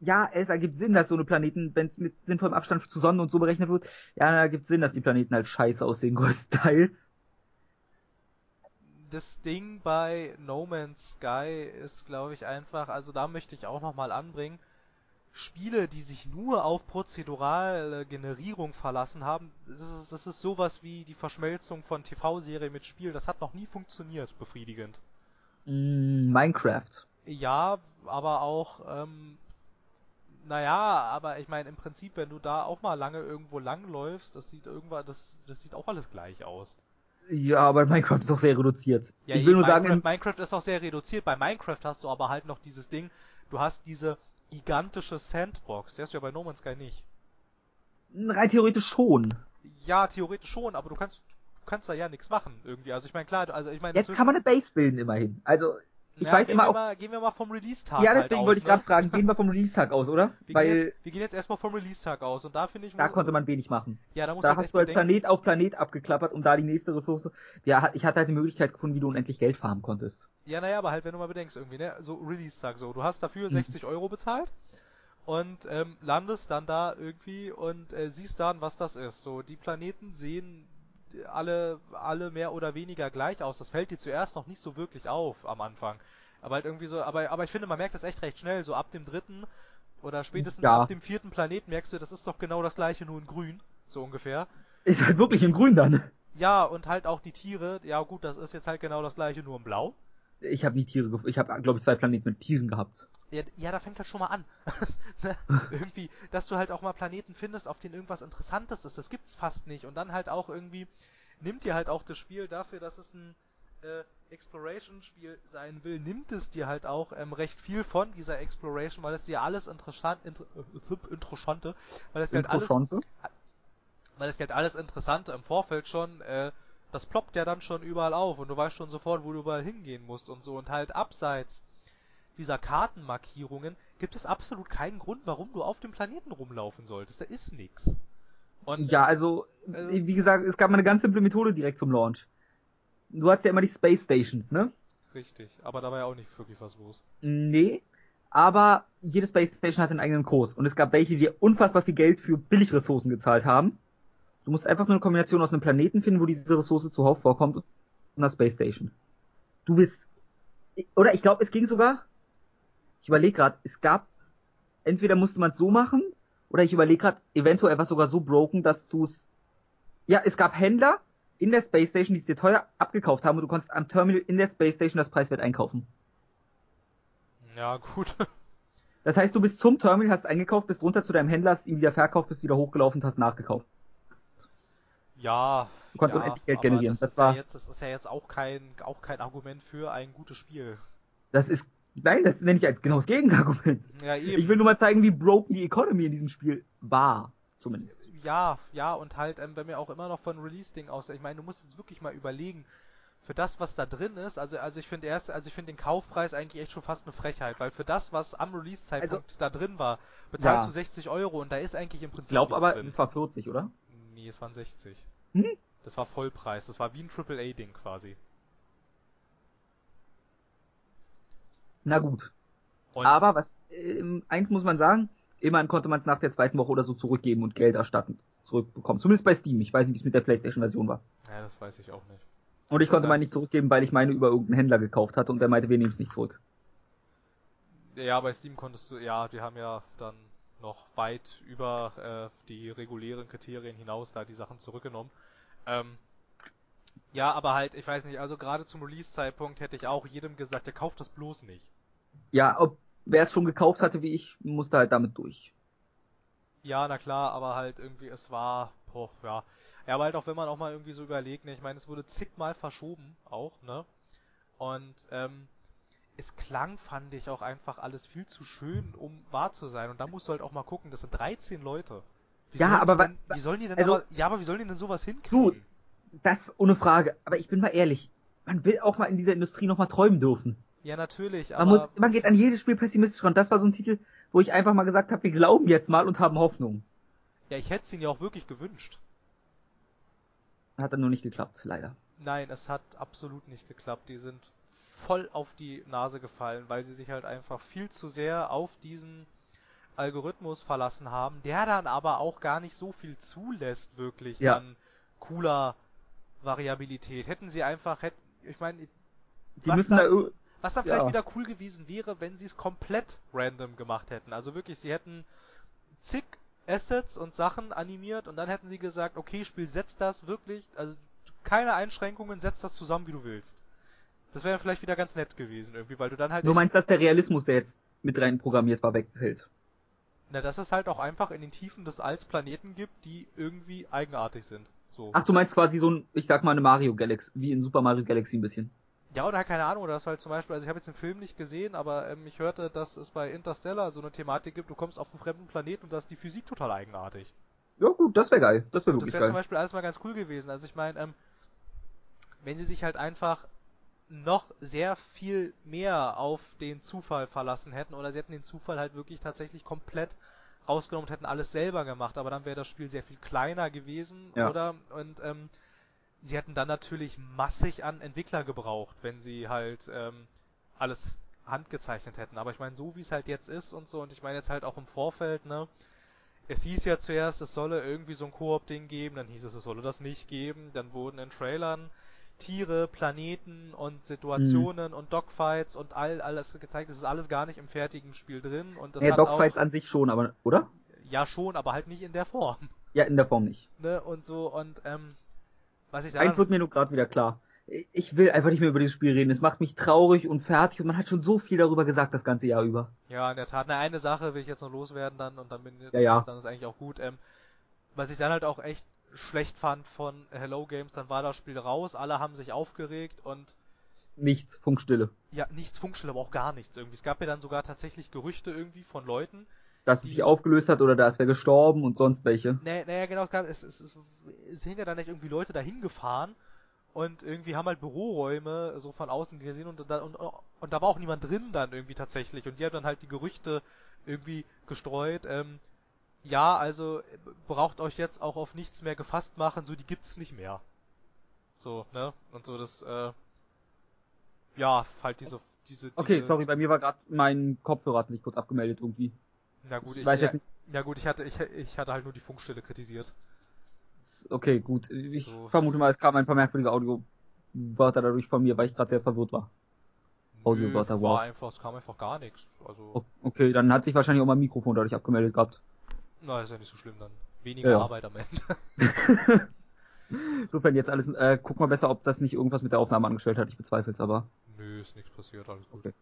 ja, es ergibt Sinn, dass so eine Planeten, wenn es mit sinnvollem Abstand zu Sonnen und so berechnet wird, ja, da ergibt Sinn, dass die Planeten halt scheiße aussehen, größtenteils. das Ding bei No Man's Sky ist, glaube ich, einfach, also da möchte ich auch nochmal anbringen, Spiele, die sich nur auf prozedurale Generierung verlassen haben, das ist, das ist sowas wie die Verschmelzung von TV-Serie mit Spiel, das hat noch nie funktioniert, befriedigend. Mm, Minecraft. Ja, aber auch, ähm, naja, aber ich meine, im Prinzip, wenn du da auch mal lange irgendwo langläufst, das sieht irgendwann, das, das sieht auch alles gleich aus. Ja, aber Minecraft ist auch sehr reduziert. Ja, ich will nur sagen, Minecraft, in, Minecraft ist auch sehr reduziert. Bei Minecraft hast du aber halt noch dieses Ding, du hast diese gigantische Sandbox. Der hast du ja bei No Man's Sky nicht. rein theoretisch schon. Ja, theoretisch schon, aber du kannst, du kannst da ja nichts machen irgendwie. Also ich meine, klar, also ich meine, Jetzt kann man eine Base bilden immerhin. Also, ich ja, weiß gehen immer auch. mal, gehen wir mal vom Release-Tag Ja, halt deswegen aus, wollte ich ne? gerade fragen, gehen wir vom Release-Tag aus, oder? Wir gehen, Weil jetzt, wir gehen jetzt erstmal vom Release-Tag aus und da finde ich, da konnte man wenig machen. ja, da muss Da hast du halt bedenken, Planet auf Planet abgeklappert, um da die nächste Ressource. Ja, ich hatte halt die Möglichkeit gefunden, wie du unendlich Geld farmen konntest. Ja, naja, aber halt, wenn du mal bedenkst irgendwie, ne, so Release-Tag so, du hast dafür Mhm. 60 Euro bezahlt und ähm, landest dann da irgendwie und äh, siehst dann, was das ist. So, die Planeten sehen alle, alle mehr oder weniger gleich aus. Das fällt dir zuerst noch nicht so wirklich auf am Anfang. Aber halt irgendwie so, aber, aber ich finde, man merkt das echt recht schnell, so ab dem dritten oder spätestens Ja. ab dem vierten Planeten merkst du, das ist doch genau das gleiche, nur in grün, so ungefähr. Ist halt wirklich in Grün dann. Ja, und halt auch die Tiere, ja gut, das ist jetzt halt genau das gleiche, nur in blau. Ich habe nie Tiere. Ich habe, glaube ich, zwei Planeten mit Tieren gehabt. Ja, ja, da fängt halt schon mal an. ne? irgendwie, dass du halt auch mal Planeten findest, auf denen irgendwas Interessantes ist. Das gibt's fast nicht. Und dann halt auch irgendwie, nimmt dir halt auch das Spiel dafür, dass es ein äh, Exploration-Spiel sein will, nimmt es dir halt auch ähm, recht viel von dieser Exploration, weil es dir alles interessant, inter, äh, interessante, weil es halt alles, Interessante. weil es halt alles Interessante im Vorfeld schon, äh, das ploppt ja dann schon überall auf und du weißt schon sofort, wo du überall hingehen musst und so und halt abseits dieser Kartenmarkierungen gibt es absolut keinen Grund, warum du auf dem Planeten rumlaufen solltest. Da ist nix. Und Ja, also, äh, wie gesagt, es gab mal eine ganz simple Methode direkt zum Launch. Du hast ja immer die Space Stations, ne? richtig, aber da war ja auch nicht wirklich was los. Nee, aber jede Space Station hatte einen eigenen Kurs und es gab welche, die unfassbar viel Geld für Billigressourcen gezahlt haben. Du musst einfach nur eine Kombination aus einem Planeten finden, wo diese Ressource zuhauf vorkommt und einer Space Station. Du bist oder ich glaube, es ging sogar ich überlege gerade, es gab entweder musste man es so machen oder ich überlege gerade, eventuell war es sogar so broken, dass du es ja, es gab Händler in der Space Station, die es dir teuer abgekauft haben und du konntest am Terminal in der Space Station das Preiswert einkaufen. Ja, gut. Das heißt, du bist zum Terminal, hast eingekauft, bist runter zu deinem Händler, hast ihn wieder verkauft, bist wieder hochgelaufen und hast nachgekauft. Ja. Du konntest ja, unendlich Geld generieren. Das, Das, ist war, ja jetzt, das ist ja jetzt auch kein, auch kein Argument für ein gutes Spiel. das ist, nein, das nenne ich als genau das Gegenargument. Ja, eben. Ich will nur mal zeigen, wie broken die Economy in diesem Spiel war. Zumindest. Ja, ja, und halt, ähm, wenn wir auch immer noch von Release-Ding aus, ich meine, du musst jetzt wirklich mal überlegen, für das, was da drin ist, also, also ich finde erst, also ich finde den Kaufpreis eigentlich echt schon fast eine Frechheit, weil für das, was am Release-Zeitpunkt da drin war, bezahlst Ja. du 60 Euro und da ist eigentlich im Ich Prinzip glaube nichts aber, drin. das war 40, oder? Nee, es waren 60. Hm? Das war Vollpreis, das war wie ein AAA-Ding quasi. Na gut. Und Aber was, ähm, eins muss man sagen, immerhin konnte man es nach der zweiten Woche oder so zurückgeben und Geld erstatten, zurückbekommen. Zumindest bei Steam. Ich weiß nicht, wie es mit der Playstation-Version war. Ja, das weiß ich auch nicht. Und ich konnte Das- meine nicht zurückgeben, weil ich meine über irgendeinen Händler gekauft hatte und der meinte, wir nehmen es nicht zurück. Ja, bei Steam konntest du, ja, die haben ja dann noch weit über äh, die regulären Kriterien hinaus da die Sachen zurückgenommen. Ähm, ja, aber halt, ich weiß nicht, also gerade zum Release-Zeitpunkt hätte ich auch jedem gesagt, der kauft das bloß nicht. Ja, ob wer es schon gekauft hatte wie ich, musste halt damit durch. Ja, na klar, aber halt irgendwie, es war, boah, ja. Ja, aber halt auch wenn man auch mal irgendwie so überlegt, ne, ich meine, es wurde zigmal verschoben, auch, ne? Und, ähm, es klang, fand ich, auch einfach alles viel zu schön, um wahr zu sein. Und da musst du halt auch mal gucken, das sind 13 Leute. Wie Ja, aber denn, wie sollen die denn also- aber, ja, aber wie sollen die denn sowas hinkriegen? Das ohne Frage. Aber ich bin mal ehrlich. Man will auch mal in dieser Industrie noch mal träumen dürfen. Ja, natürlich, Man muss, man geht an jedes Spiel pessimistisch ran. Das war so ein Titel, wo ich einfach mal gesagt habe, wir glauben jetzt mal und haben Hoffnung. ja, ich hätte es ihnen ja auch wirklich gewünscht. Hat dann nur nicht geklappt, leider. Nein, es hat absolut nicht geklappt. Die sind voll auf die Nase gefallen, weil sie sich halt einfach viel zu sehr auf diesen Algorithmus verlassen haben, der dann aber auch gar nicht so viel zulässt, wirklich Ja. an cooler Variabilität. Hätten sie einfach, hätten, ich meine, Die müssen da- was dann Ja. vielleicht wieder cool gewesen wäre, wenn sie es komplett random gemacht hätten. Also wirklich, sie hätten zig Assets und Sachen animiert und dann hätten sie gesagt, okay, Spiel, setz das wirklich, also keine Einschränkungen, setz das zusammen, wie du willst. Das wäre vielleicht wieder ganz nett gewesen irgendwie, weil du dann halt du meinst, dass der Realismus, der jetzt mit rein programmiert war, wegfällt. na, dass es halt auch einfach in den Tiefen des Alls Planeten gibt, die irgendwie eigenartig sind. So. Ach, du meinst quasi so ein, ich sag mal, eine Mario Galaxy, wie in Super Mario Galaxy ein bisschen. Ja, oder keine Ahnung, oder das halt zum Beispiel, also ich habe jetzt den Film nicht gesehen, aber ähm, ich hörte, dass es bei Interstellar so eine Thematik gibt, du kommst auf einen fremden Planeten und da ist die Physik total eigenartig. Ja gut, das wäre geil. Das wäre Das wirklich wäre zum geil. Beispiel alles mal ganz cool gewesen. Also ich meine, ähm, wenn sie sich halt einfach noch sehr viel mehr auf den Zufall verlassen hätten oder sie hätten den Zufall halt wirklich tatsächlich komplett rausgenommen und hätten alles selber gemacht, aber dann wäre das Spiel sehr viel kleiner gewesen, Ja. oder? Und ähm, sie hätten dann natürlich massig an Entwickler gebraucht, wenn sie halt ähm, alles handgezeichnet hätten. Aber ich meine, so wie es halt jetzt ist und so, und ich meine jetzt halt auch im Vorfeld, ne? Es hieß ja zuerst, es solle irgendwie so ein Koop-Ding geben, dann hieß es, es solle das nicht geben, dann wurden in Trailern Tiere, Planeten und Situationen und Dogfights und all alles gezeigt. Das ist alles gar nicht im fertigen Spiel drin und das Ja, Dogfights auch, an sich schon, aber, oder? ja schon, aber halt nicht in der Form, Ja, in der Form nicht. ne? Und so und ähm, was ich Eins wird mir nur gerade wieder klar. Ich will einfach nicht mehr über dieses Spiel reden. Es macht mich traurig und fertig und man hat schon so viel darüber gesagt das ganze Jahr über. Ja, in der Tat. Na, eine Sache will ich jetzt noch loswerden dann und dann bin Ja, ja. dann ist eigentlich auch gut. Ähm, was ich dann halt auch echt schlecht fand von Hello Games, dann war das Spiel raus, alle haben sich aufgeregt und Nichts, Funkstille. ja, nichts Funkstille, aber auch gar nichts irgendwie. Es gab ja dann sogar tatsächlich Gerüchte irgendwie von Leuten. Dass es sich aufgelöst hat oder da ist wer gestorben und sonst welche. Naja, naja genau, es, gab, es, es, sind ja dann nicht irgendwie Leute dahin gefahren und irgendwie haben halt Büroräume so von außen gesehen und, da- und, und da war auch niemand drin dann irgendwie tatsächlich und die haben dann halt die Gerüchte irgendwie gestreut, ähm, ja, also braucht euch jetzt auch auf nichts mehr gefasst machen, so die gibt's nicht mehr. So, ne? Und so das, äh, ja, halt diese, diese, Okay, diese sorry, bei mir war gerade mein Kopfhörer hat sich kurz abgemeldet irgendwie. Na gut, Ich weiß ja, jetzt nicht. ja gut, ich hatte ich, ich hatte halt nur die Funkstelle kritisiert. Okay, gut. Ich So. vermute mal, es kamen ein paar merkwürdige Audio-Wörter dadurch von mir, weil ich gerade sehr verwirrt war. Audiowörter, wow. war einfach, es kam einfach gar nichts. Also, Okay, dann hat sich wahrscheinlich auch mein Mikrofon dadurch abgemeldet gehabt. na, ist ja nicht so schlimm dann. Weniger Ja, ja. Arbeit am Ende. Insofern jetzt alles, äh, guck mal besser, ob das nicht irgendwas mit der Aufnahme angestellt hat. Ich bezweifle es aber. Nö, ist nichts passiert, alles gut. Okay.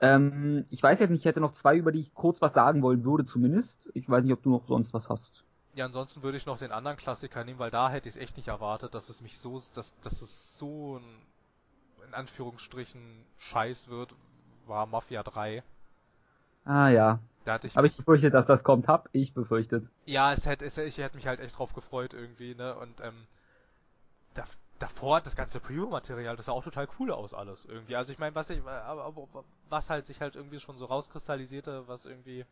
Ähm, ich weiß jetzt nicht, ich hätte noch zwei, über die ich kurz was sagen wollen würde, zumindest. Ich weiß nicht, ob du noch sonst was hast. Ja, ansonsten würde ich noch den anderen Klassiker nehmen, weil da hätte ich es echt nicht erwartet, dass es mich so, dass, dass es so ein, in Anführungsstrichen, Scheiß wird, war Mafia 3. Ah ja. Da hatte ich Aber ich mich, befürchte, dass das kommt. Hab ich befürchtet. ja, es hätte, es, ich hätte mich halt echt drauf gefreut irgendwie, ne, und, ähm, da, davor das ganze Preview-Material, das sah auch total cool aus alles irgendwie. Also ich meine, was ich, was halt sich halt irgendwie schon so rauskristallisierte, was irgendwie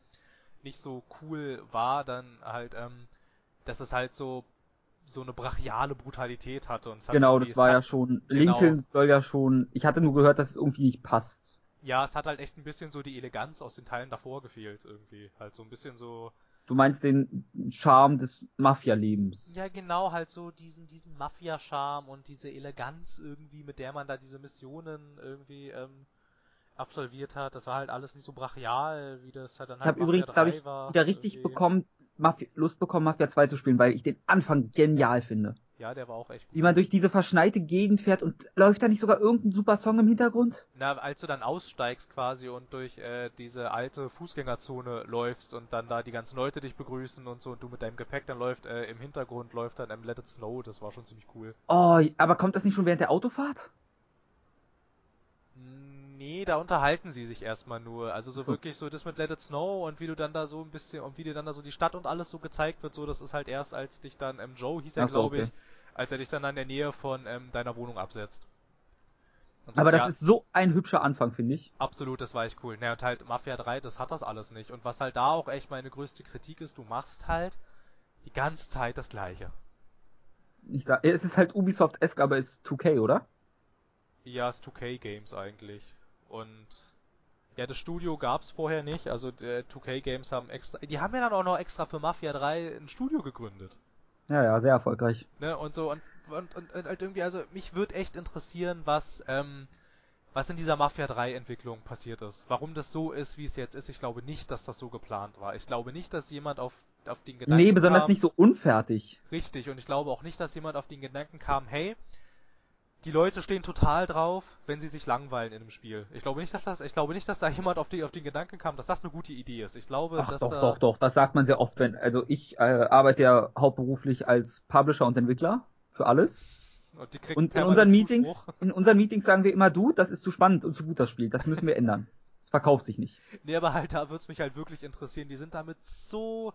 nicht so cool war, dann halt, ähm, dass es halt so so eine brachiale Brutalität hatte und Genau, das war ja schon. genau. Lincoln soll ja schon. Ich hatte nur gehört, dass es irgendwie nicht passt. ja, es hat halt echt ein bisschen so die Eleganz aus den Teilen davor gefehlt irgendwie, halt so ein bisschen so Du meinst den Charme des Mafia-Lebens. ja genau halt so diesen diesen Mafia-Charme und diese Eleganz irgendwie, mit der man da diese Missionen irgendwie ähm, absolviert hat. Das war halt alles nicht so brachial, wie das halt dann Ich halt habe Mafia übrigens, 3 glaube ich, war, wieder richtig irgendwie. bekommen, Mafia, Lust bekommen, Mafia 2 zu spielen, weil ich den Anfang genial finde. Ja, der war auch echt gut. Wie man durch diese verschneite Gegend fährt und läuft da nicht sogar irgendein super Song im Hintergrund? Na, als du dann aussteigst quasi und durch äh, diese alte Fußgängerzone läufst und dann da die ganzen Leute dich begrüßen und so und du mit deinem Gepäck dann läuft, äh, im Hintergrund läuft dann ähm, Let It Snow, das war schon ziemlich cool. Oh, aber kommt das nicht schon während der Autofahrt? Nee, da unterhalten sie sich erstmal nur. Also so so. wirklich so das mit Let It Snow und wie du dann da so ein bisschen und wie dir dann da so die Stadt und alles so gezeigt wird, so das ist halt erst als dich dann ähm, Joe hieß er so, glaube okay. ich, als er dich dann in der Nähe von ähm, deiner Wohnung absetzt. So, Aber das ja, ist so ein hübscher Anfang, finde ich. Absolut, das war echt cool. Naja, und halt Mafia 3, das hat das alles nicht. Und was halt da auch echt meine größte Kritik ist, du machst halt die ganze Zeit das Gleiche. Ich sag, es ist halt Ubisoft-esque, aber es ist 2K, oder? Ja, es 2K Games eigentlich. Und ja, das Studio gab's vorher nicht. Also der 2K Games haben extra, die haben ja dann auch noch extra für Mafia 3 ein Studio gegründet. Ja, ja, sehr erfolgreich. Ne, und so, und, und, und, und halt irgendwie, also mich würde echt interessieren, was, ähm, was in dieser Mafia 3 Entwicklung passiert ist. Warum das so ist, wie es jetzt ist. Ich glaube nicht, dass das so geplant war. Ich glaube nicht, dass jemand auf, auf den Gedanken Nee, besonders kam, nicht so unfertig. Richtig, und ich glaube auch nicht, dass jemand auf den Gedanken kam, hey, die Leute stehen total drauf, wenn sie sich langweilen in einem Spiel. Ich glaube nicht, dass das, ich glaube nicht, dass da jemand auf, die, auf den Gedanken kam, dass das eine gute Idee ist. Ich glaube, Ach dass doch, da, doch, doch, das sagt man sehr oft, wenn, also ich äh, arbeite ja hauptberuflich als Publisher und Entwickler für alles. Und, die kriegt Und in unseren Meetings, Zuspruch. in unseren Meetings sagen wir immer, du, das ist zu spannend und zu gut das Spiel, das müssen wir ändern. Es verkauft sich nicht. Nee, aber halt, da wird's mich halt wirklich interessieren. Die sind da mit so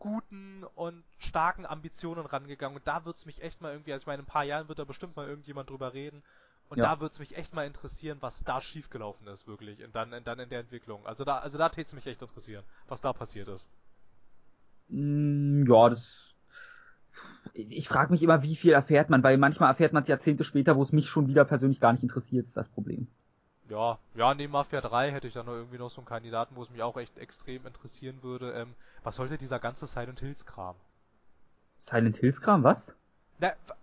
guten und starken Ambitionen rangegangen. Und da wird's mich echt mal irgendwie, also ich meine, in ein paar Jahren wird da bestimmt mal irgendjemand drüber reden. Und Ja. da wird's mich echt mal interessieren, was da schiefgelaufen ist, wirklich. Und dann, dann in der Entwicklung. Also da, also da tät's mich echt interessieren, was da passiert ist. Mm, ja, das. Ich frage mich immer, wie viel erfährt man, weil manchmal erfährt man es Jahrzehnte später, wo es mich schon wieder persönlich gar nicht interessiert, ist das Problem. Ja, ja, neben Mafia 3 hätte ich dann noch irgendwie noch so einen Kandidaten, wo es mich auch echt extrem interessieren würde. Ähm, was sollte dieser ganze Silent Hills Kram? Silent Hills Kram, was? Na, wa-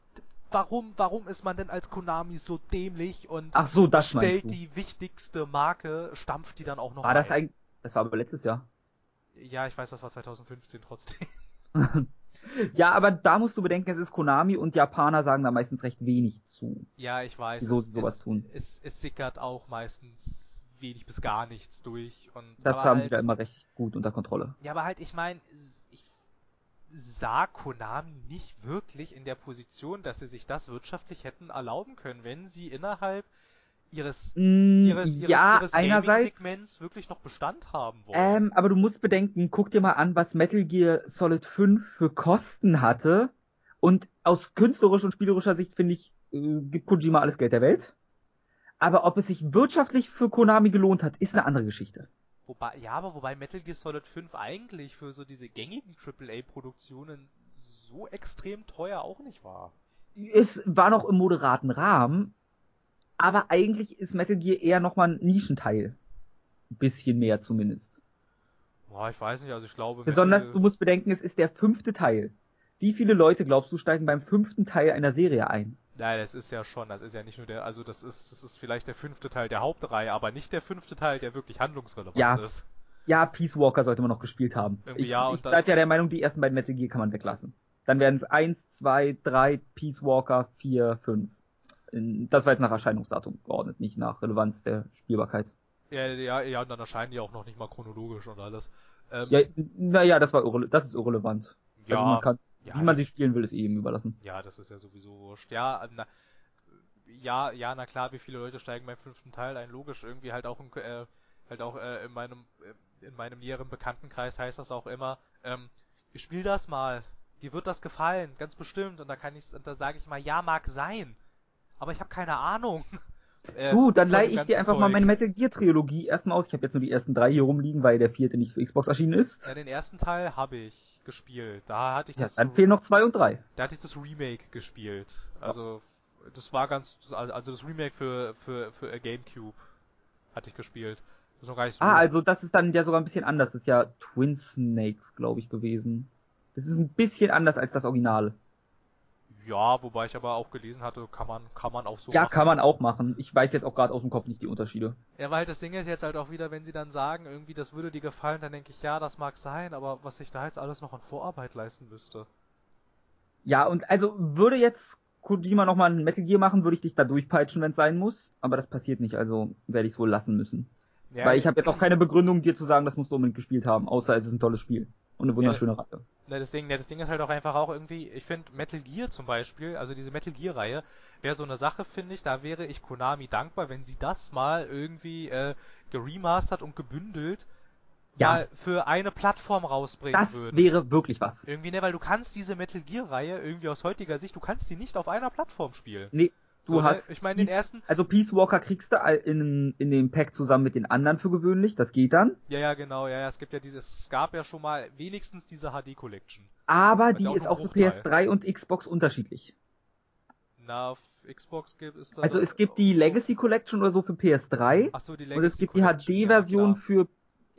warum, warum ist man denn als Konami so dämlich und Ach so, das stellt du. die wichtigste Marke, stampft die dann auch noch War das ein? ein, das war aber letztes Jahr. Ja, ich weiß, das war 2015 trotzdem. Ja, aber da musst du bedenken, es ist Konami und Japaner sagen da meistens recht wenig zu. Ja, ich weiß. Wieso es, sie sowas tun. Es, es sickert auch meistens wenig bis gar nichts durch und Das haben halt, sie da immer recht gut unter Kontrolle. Ja, aber halt, ich meine, ich sah Konami nicht wirklich in der Position, dass sie sich das wirtschaftlich hätten erlauben können, wenn sie innerhalb ihres Mm, ihres, ihres, ja, ihres einerseits. Gaming-Segments wirklich noch Bestand haben wollen. Ähm, aber du musst bedenken, guck dir mal an, was Metal Gear Solid 5 für Kosten hatte. Und aus künstlerischer und spielerischer Sicht finde ich, äh, gibt Kojima alles Geld der Welt. Aber ob es sich wirtschaftlich für Konami gelohnt hat, ist eine andere Geschichte. Wobei, ja, aber wobei Metal Gear Solid 5 eigentlich für so diese gängigen AAA-Produktionen so extrem teuer auch nicht war. Es war noch im moderaten Rahmen, aber eigentlich ist Metal Gear eher nochmal ein Nischenteil. Ein bisschen mehr zumindest. Boah, ich weiß nicht, also ich glaube. Besonders, Metal... du musst bedenken, es ist der fünfte Teil. Wie viele Leute, glaubst du, steigen beim fünften Teil einer Serie ein? Nein, das ist ja schon, das ist ja nicht nur der, also das ist, das ist vielleicht der fünfte Teil der Hauptreihe, aber nicht der fünfte Teil, der wirklich handlungsrelevant ja. ist. Ja, Peace Walker sollte man noch gespielt haben. Irgendwie ich ja, ich bleibe ja der Meinung, die ersten beiden Metal Gear kann man weglassen. Dann werden es 1, 2, 3, Peace Walker, 4, 5. Das war jetzt nach Erscheinungsdatum geordnet, nicht nach Relevanz der Spielbarkeit. Ja, ja, ja, und dann erscheinen die auch noch nicht mal chronologisch und alles. Ähm, Ja, naja, das war das ist irrelevant. ja, Also man kann, ja, wie man sie spielen will, ist eh ihm überlassen. ja, das ist ja sowieso wurscht. Ja, na, ja, ja, na klar, wie viele Leute steigen beim fünften Teil ein? Logisch, irgendwie halt auch, in, äh, halt auch äh, in meinem, äh, in meinem näheren Bekanntenkreis heißt das auch immer, ähm, spiel das mal. Dir wird das gefallen, ganz bestimmt. Und da kann ich, und da sage ich mal, ja, mag sein. Aber ich habe keine Ahnung. Äh, Du, dann von leih dem ich dir einfach mal Zeug. meine Metal Gear Trilogie erstmal aus. Ich habe jetzt nur die ersten drei hier rumliegen, weil der vierte nicht für Xbox erschienen ist. Ja, den ersten Teil habe ich gespielt. Da hatte ich Ja, das, dann fehlen noch zwei und drei. da hatte ich das Remake gespielt. Also das war ganz, also das Remake für für für äh, GameCube hatte ich gespielt. Das ist noch gar nicht so. Ah, also das ist dann ja sogar ein bisschen anders. Das ist ja Twin Snakes, glaube ich, gewesen. Das ist ein bisschen anders als das Original. Ja, wobei ich aber auch gelesen hatte, kann man kann man auch so ja, machen. kann man auch machen. Ich weiß jetzt auch gerade aus dem Kopf nicht die Unterschiede. Ja, weil das Ding ist jetzt halt auch wieder, wenn sie dann sagen, irgendwie das würde dir gefallen, dann denke ich, ja, das mag sein, aber was ich da jetzt alles noch an Vorarbeit leisten müsste. Ja, und also würde jetzt Kojima nochmal ein Metal Gear machen, würde ich dich da durchpeitschen, wenn es sein muss. Aber das passiert nicht, also werde ich es wohl lassen müssen. Ja, Weil ich habe jetzt auch keine Begründung, dir zu sagen, das musst du unbedingt gespielt haben, außer es ist ein tolles Spiel. Und eine wunderschöne Reihe. Na, das Ding, ja, das Ding ist halt auch einfach auch irgendwie, ich finde Metal Gear zum Beispiel, also diese Metal Gear Reihe, wäre so eine Sache, finde ich, da wäre ich Konami dankbar, wenn sie das mal irgendwie äh, geremastert und gebündelt Ja. mal für eine Plattform rausbringen Das würden. wäre wirklich was. irgendwie, ne, weil du kannst diese Metal Gear Reihe irgendwie aus heutiger Sicht, du kannst die nicht auf einer Plattform spielen. Nee, du So, ne, hast. ich meine, den Peace- ersten, Also Peace Walker kriegst du in, in dem Pack zusammen mit den anderen für gewöhnlich, das geht dann. ja, ja, genau, ja, ja, es gibt ja dieses, es gab ja schon mal wenigstens diese HD Collection. Aber die auch ist auch für Bruchteil. PS3 und Xbox unterschiedlich. Na, auf Xbox gibt es da. Also es gibt die Legacy Collection oder so für PS3 Ach so, die und Legacy es gibt die Collection, ja, HD-Version klar. für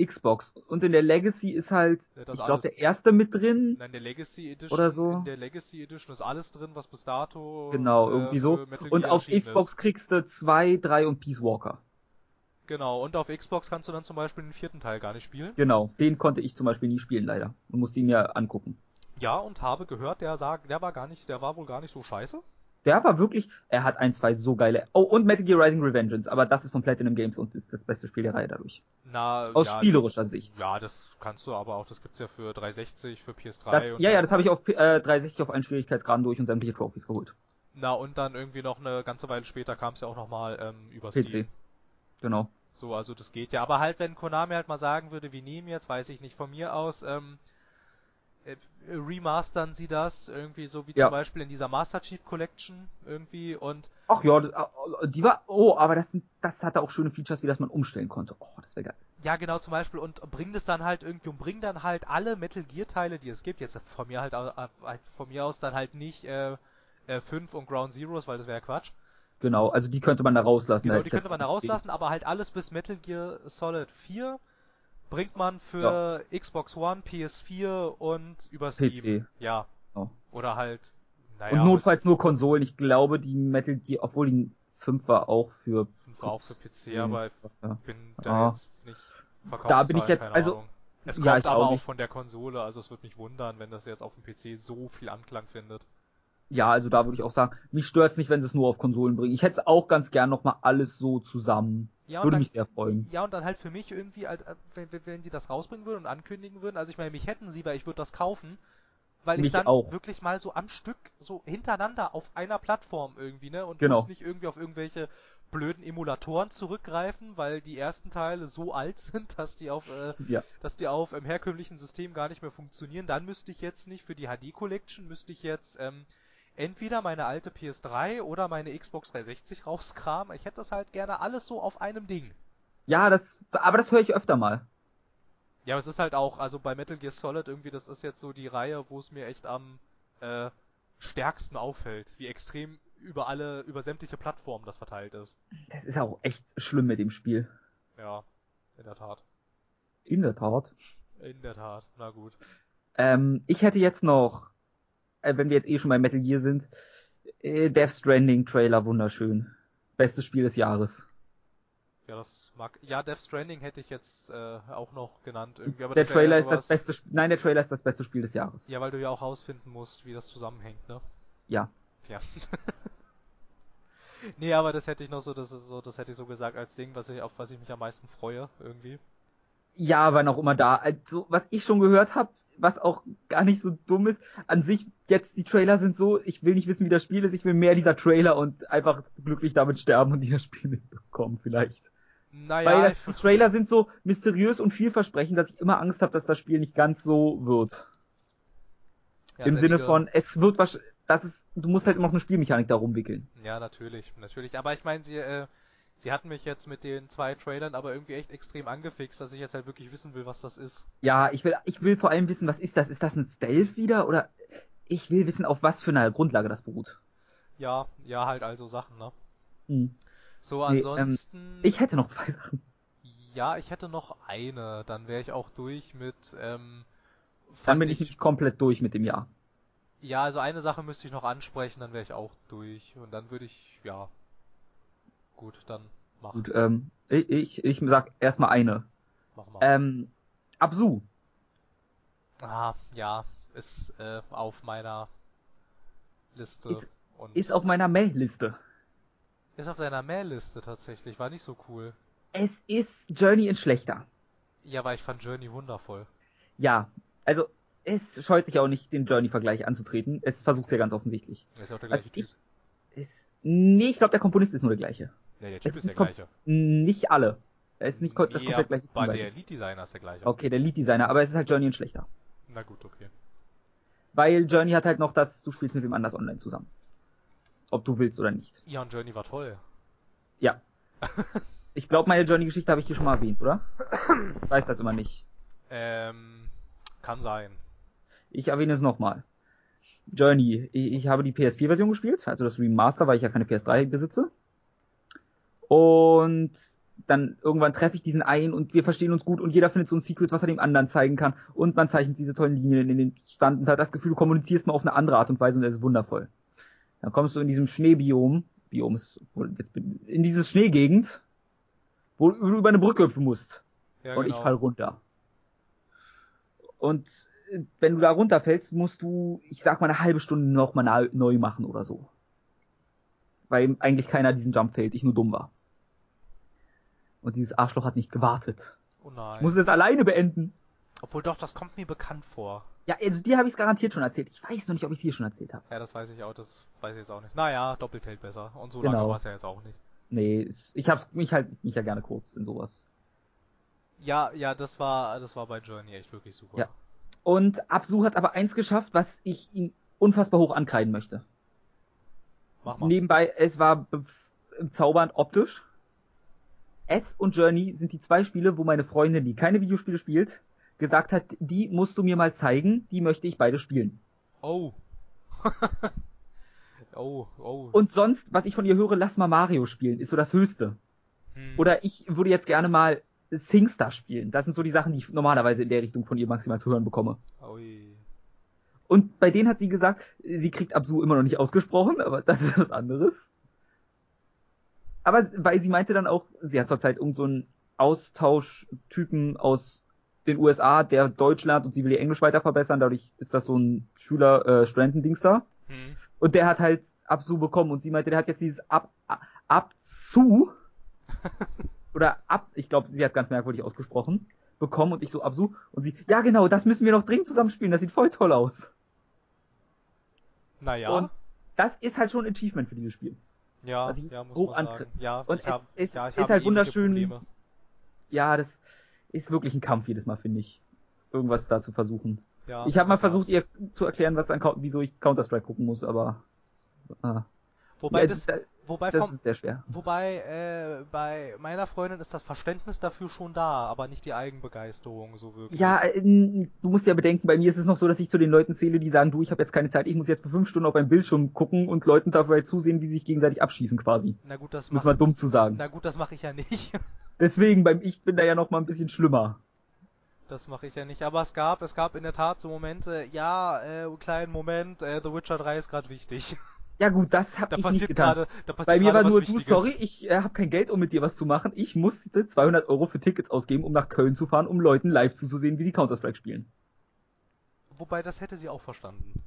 Xbox. Und in der Legacy ist halt, Ja, ich glaube, der erste mit drin. Nein, der Legacy Edition. Oder so. In der Legacy Edition ist alles drin, was bis dato. Genau, äh, irgendwie so. Und auf Xbox Ist. kriegst du 2, 3 und Peace Walker. Genau, und auf Xbox kannst du dann zum Beispiel den vierten Teil gar nicht spielen. Genau, den konnte ich zum Beispiel nie spielen, leider. Und musste ihn mir angucken. Ja, und habe gehört, der sagt, der war gar nicht, der war wohl gar nicht so scheiße. Der war wirklich, er hat ein, zwei so geile. Oh, und Metal Gear Rising Revengeance, aber das ist von Platinum Games und ist das beste Spiel der Reihe dadurch. Na, Aus ja, spielerischer Sicht. Ja, das kannst du aber auch, das gibt's ja für 360, für PS3 Das, ja, ja, das habe ich auf äh, 360 auf allen Schwierigkeitsgraden durch und sämtliche Trophies geholt. Na, und dann irgendwie noch eine ganze Weile später kam es ja auch nochmal ähm, über PC. Steam. Genau. So, also das geht ja. Aber halt, wenn Konami halt mal sagen würde, wir nehmen jetzt, weiß ich nicht, von mir aus, ähm, äh, remastern sie das irgendwie so wie Ja. zum Beispiel in dieser Master Chief Collection irgendwie und Ach ja, das, äh, die war, oh, aber das, sind- das hatte auch schöne Features, wie das man umstellen konnte. Oh, das wäre geil. ja genau zum Beispiel und bring das dann halt irgendwie und bring dann halt alle Metal Gear Teile, die es gibt, jetzt von mir halt, äh, halt von mir aus dann halt nicht äh, äh, 5 und Ground Zeroes, weil das wäre ja Quatsch. Genau, also die könnte man da rauslassen. Genau, die könnte man da rauslassen, aber halt alles bis Metal Gear Solid 4 bringt man für Xbox One, PS4 und über Steam. PC. Ja. Oh. Oder halt, naja. und notfalls nur Konsolen. Ich glaube, die Metal Gear, obwohl die 5 war auch für. das war auch für PC, Ja. aber ich Ja. bin da Ah. jetzt nicht Da bin ich jetzt- also, Ahnung. Es ja, kommt ich aber auch auch von der Konsole, also es wird mich wundern, wenn das jetzt auf dem PC so viel Anklang findet. Ja, also da würde ich auch sagen, mich stört's nicht, wenn sie es nur auf Konsolen bringen. Ich hätte es auch ganz gern nochmal alles so zusammen. Ja, und Würde dann, mich sehr freuen. Ja, und dann halt für mich irgendwie, äh, wenn, wenn- wenn sie das rausbringen würden und ankündigen würden, also ich meine, mich hätten sie, weil ich würde das kaufen, weil ich Mich dann auch. wirklich mal so am Stück, so hintereinander auf einer Plattform irgendwie, ne? Und Genau. muss nicht irgendwie auf irgendwelche blöden Emulatoren zurückgreifen, weil die ersten Teile so alt sind, dass die auf, äh, Ja. dass die auf im herkömmlichen System gar nicht mehr funktionieren. Dann müsste ich jetzt nicht für die HD Collection, müsste ich jetzt ähm, entweder meine alte PS3 oder meine Xbox 360 rauskramen. Ich hätte das halt gerne alles so auf einem Ding. Ja, das, aber das höre ich öfter mal. Ja, aber es ist halt auch, also bei Metal Gear Solid irgendwie, das ist jetzt so die Reihe, wo es mir echt am äh, stärksten auffällt, wie extrem über alle, über sämtliche Plattformen das verteilt ist. Das ist auch echt schlimm mit dem Spiel. Ja, in der Tat. In der Tat. In der Tat, na gut. Ähm, ich hätte jetzt noch, wenn wir jetzt eh schon bei Metal Gear sind, äh, Death Stranding Trailer wunderschön. Bestes Spiel des Jahres. Ja, das mag. Ja, Death Stranding hätte ich jetzt äh, auch noch genannt irgendwie. Aber der wär Trailer ja ist das beste, Sp- nein, der Trailer ist das beste Spiel des Jahres. Ja, weil du ja auch rausfinden musst, wie das zusammenhängt, ne? Ja. Ja. nee, aber das hätte ich noch so, das ist so, das hätte ich so gesagt als Ding, was ich, auf was ich mich am meisten freue, irgendwie. Ja, wann auch immer da. Also, was ich schon gehört habe, was auch gar nicht so dumm ist, an sich jetzt die Trailer sind so, ich will nicht wissen, wie das Spiel ist, ich will mehr dieser Trailer und einfach glücklich damit sterben und dieses Spiel mitbekommen vielleicht. Naja, Weil das, die Trailer sind so mysteriös und vielversprechend, dass ich immer Angst habe, dass das Spiel nicht ganz so wird. ja, Im Sinne von, es wird was, das ist, du musst halt immer noch eine Spielmechanik darum wickeln. Ja, natürlich, natürlich. Aber ich meine, sie, äh, sie hatten mich jetzt mit den zwei Trailern aber irgendwie echt extrem angefixt, dass ich jetzt halt wirklich wissen will, was das ist. Ja, ich will, ich will vor allem wissen, was ist das? Ist das ein Stealth wieder oder ich will wissen, auf was für einer Grundlage das beruht. Ja, ja, halt also Sachen, ne? Hm. So, Nee, ähm, ansonsten. Ich hätte noch zwei Sachen. Ja, ich hätte noch eine, dann wäre ich auch durch mit, ähm, Dann bin ich nicht komplett durch mit dem Jahr. Ja, also eine Sache müsste ich noch ansprechen, dann wäre ich auch durch. Und dann würde ich, ja. Gut, dann mach, Gut, ähm, ich, ich, ich sag erstmal eine. mach mal. Ähm, Absu. ah, ja, ist äh, auf meiner Liste. Ist- und Ist auf meiner Mail-Liste. ist auf deiner Mail-Liste tatsächlich, war nicht so cool. Es ist Journey in schlechter. Ja, weil ich fand Journey wundervoll. Ja, also es scheut sich auch nicht, den Journey-Vergleich anzutreten. Es versucht ja ganz offensichtlich. Ist ja auch der gleiche Typ. ich, ist, nee, ich glaube, der Komponist ist nur der gleiche. Ja, der es Typ ist ist der gleiche. Nicht alle. Er ist nicht ko- das komplett gleiche Team, der. Lead-Designer ist der gleiche. Okay, der Lead-Designer, aber es ist halt Journey in schlechter. Na gut, okay. Weil Journey hat halt noch das, du spielst mit wem anders online zusammen. Ob du willst oder nicht. Ja, und Journey war toll. Ja. Ich glaube, meine Journey-Geschichte habe ich hier schon mal erwähnt, oder? Ich weiß das immer nicht. Ähm, kann sein. Ich erwähne es nochmal. Journey. Ich, ich habe die PS4-Version gespielt, also das Remaster, weil ich ja keine PS3 besitze. Und dann irgendwann treffe ich diesen einen und wir verstehen uns gut und jeder findet so ein Secret, was er dem anderen zeigen kann. Und man zeichnet diese tollen Linien in den Stand und hat das Gefühl, du kommunizierst mal auf eine andere Art und Weise und es ist wundervoll. Dann kommst du in diesem Schneebiom, Biom ist in dieses Schneegegend, wo du über eine Brücke hüpfen musst. Ja, und genau. ich fall runter. Und äh, wenn du da runterfällst, musst du, ich sag mal, eine halbe Stunde noch mal na- neu machen oder so. Weil eigentlich keiner diesen Jump fällt, ich nur dumm war. Und dieses Arschloch hat nicht gewartet. Oh nein. Ich musste es alleine beenden. Obwohl doch, das kommt mir bekannt vor. Ja, also dir habe ich es garantiert schon erzählt. Ich weiß noch nicht, ob ich es hier schon erzählt habe. Ja, das weiß ich auch, das weiß ich jetzt auch nicht. Naja, doppelt hält besser. Und so Genau. lange war es ja jetzt auch nicht. Nee, ich hab's mich halt mich ja gerne kurz in sowas. Ja, ja, das war, das war bei Journey echt wirklich super. Ja. Und Absu hat aber eins geschafft, was ich ihm unfassbar hoch ankreiden möchte. Mach mal. Nebenbei, es war be- bezaubernd optisch. S und Journey sind die zwei Spiele, wo meine Freundin, die keine Videospiele spielt, gesagt hat, die musst du mir mal zeigen, die möchte ich beide spielen. Oh. oh, oh. Und sonst, was ich von ihr höre, lass mal Mario spielen, ist so das Höchste. Hm. Oder ich würde jetzt gerne mal SingStar spielen. Das sind so die Sachen, die ich normalerweise in der Richtung von ihr maximal zu hören bekomme. Ui. Und bei denen hat sie gesagt, sie kriegt Absu immer noch nicht ausgesprochen, aber das ist was anderes. Aber weil sie meinte dann auch, sie hat zurzeit irgend so einen Austauschtypen aus den USA, der Deutsch lernt und sie will ihr Englisch weiter verbessern, dadurch ist das so ein Schüler äh, Studentendings da. Hm. Und der hat halt Absu bekommen und sie meinte, der hat jetzt dieses Ab Abzu oder Ab, ich glaube, sie hat ganz merkwürdig ausgesprochen, bekommen und ich so Absu und sie, ja genau, das müssen wir noch dringend zusammen spielen, das sieht voll toll aus. Naja. Und das ist halt schon ein Achievement für dieses Spiel. Ja, was ich ja, muss hoch man. Ja, Und es hab, ist- ja, ist halt ähnliche wunderschön- Probleme. Ja, das ist wirklich ein Kampf jedes Mal, finde ich. Irgendwas da zu versuchen. Ja, ich habe mal versucht, ihr zu erklären, was an, wieso ich Counter-Strike gucken muss, aber ah, Wobei Ja, das, da- wobei das vom, ist sehr schwer. wobei äh, bei meiner Freundin ist das Verständnis dafür schon da, aber nicht die Eigenbegeisterung so wirklich. Ja, äh, du musst ja bedenken, bei mir ist es noch so, dass ich zu den Leuten zähle, die sagen, du, ich habe jetzt keine Zeit, ich muss jetzt für fünf Stunden auf einen Bildschirm gucken und Leuten dabei zusehen, wie sie sich gegenseitig abschießen quasi. Na gut, das mach, mal dumm zu sagen. na gut, das mache ich ja nicht. Deswegen, beim Ich bin da ja noch mal ein bisschen schlimmer. Das mache ich ja nicht. Aber es gab, es gab in der Tat so Momente, ja, äh, kleinen Moment, äh, The Witcher 3 ist gerade wichtig. Ja gut, das habe Da ich nicht getan. passiert Bei mir war nur, du, sorry, ich äh, habe kein Geld, um mit dir was zu machen. Ich musste 200 Euro für Tickets ausgeben, um nach Köln zu fahren, um Leuten live zuzusehen, wie sie Counter-Strike spielen. Wobei, das hätte sie auch verstanden.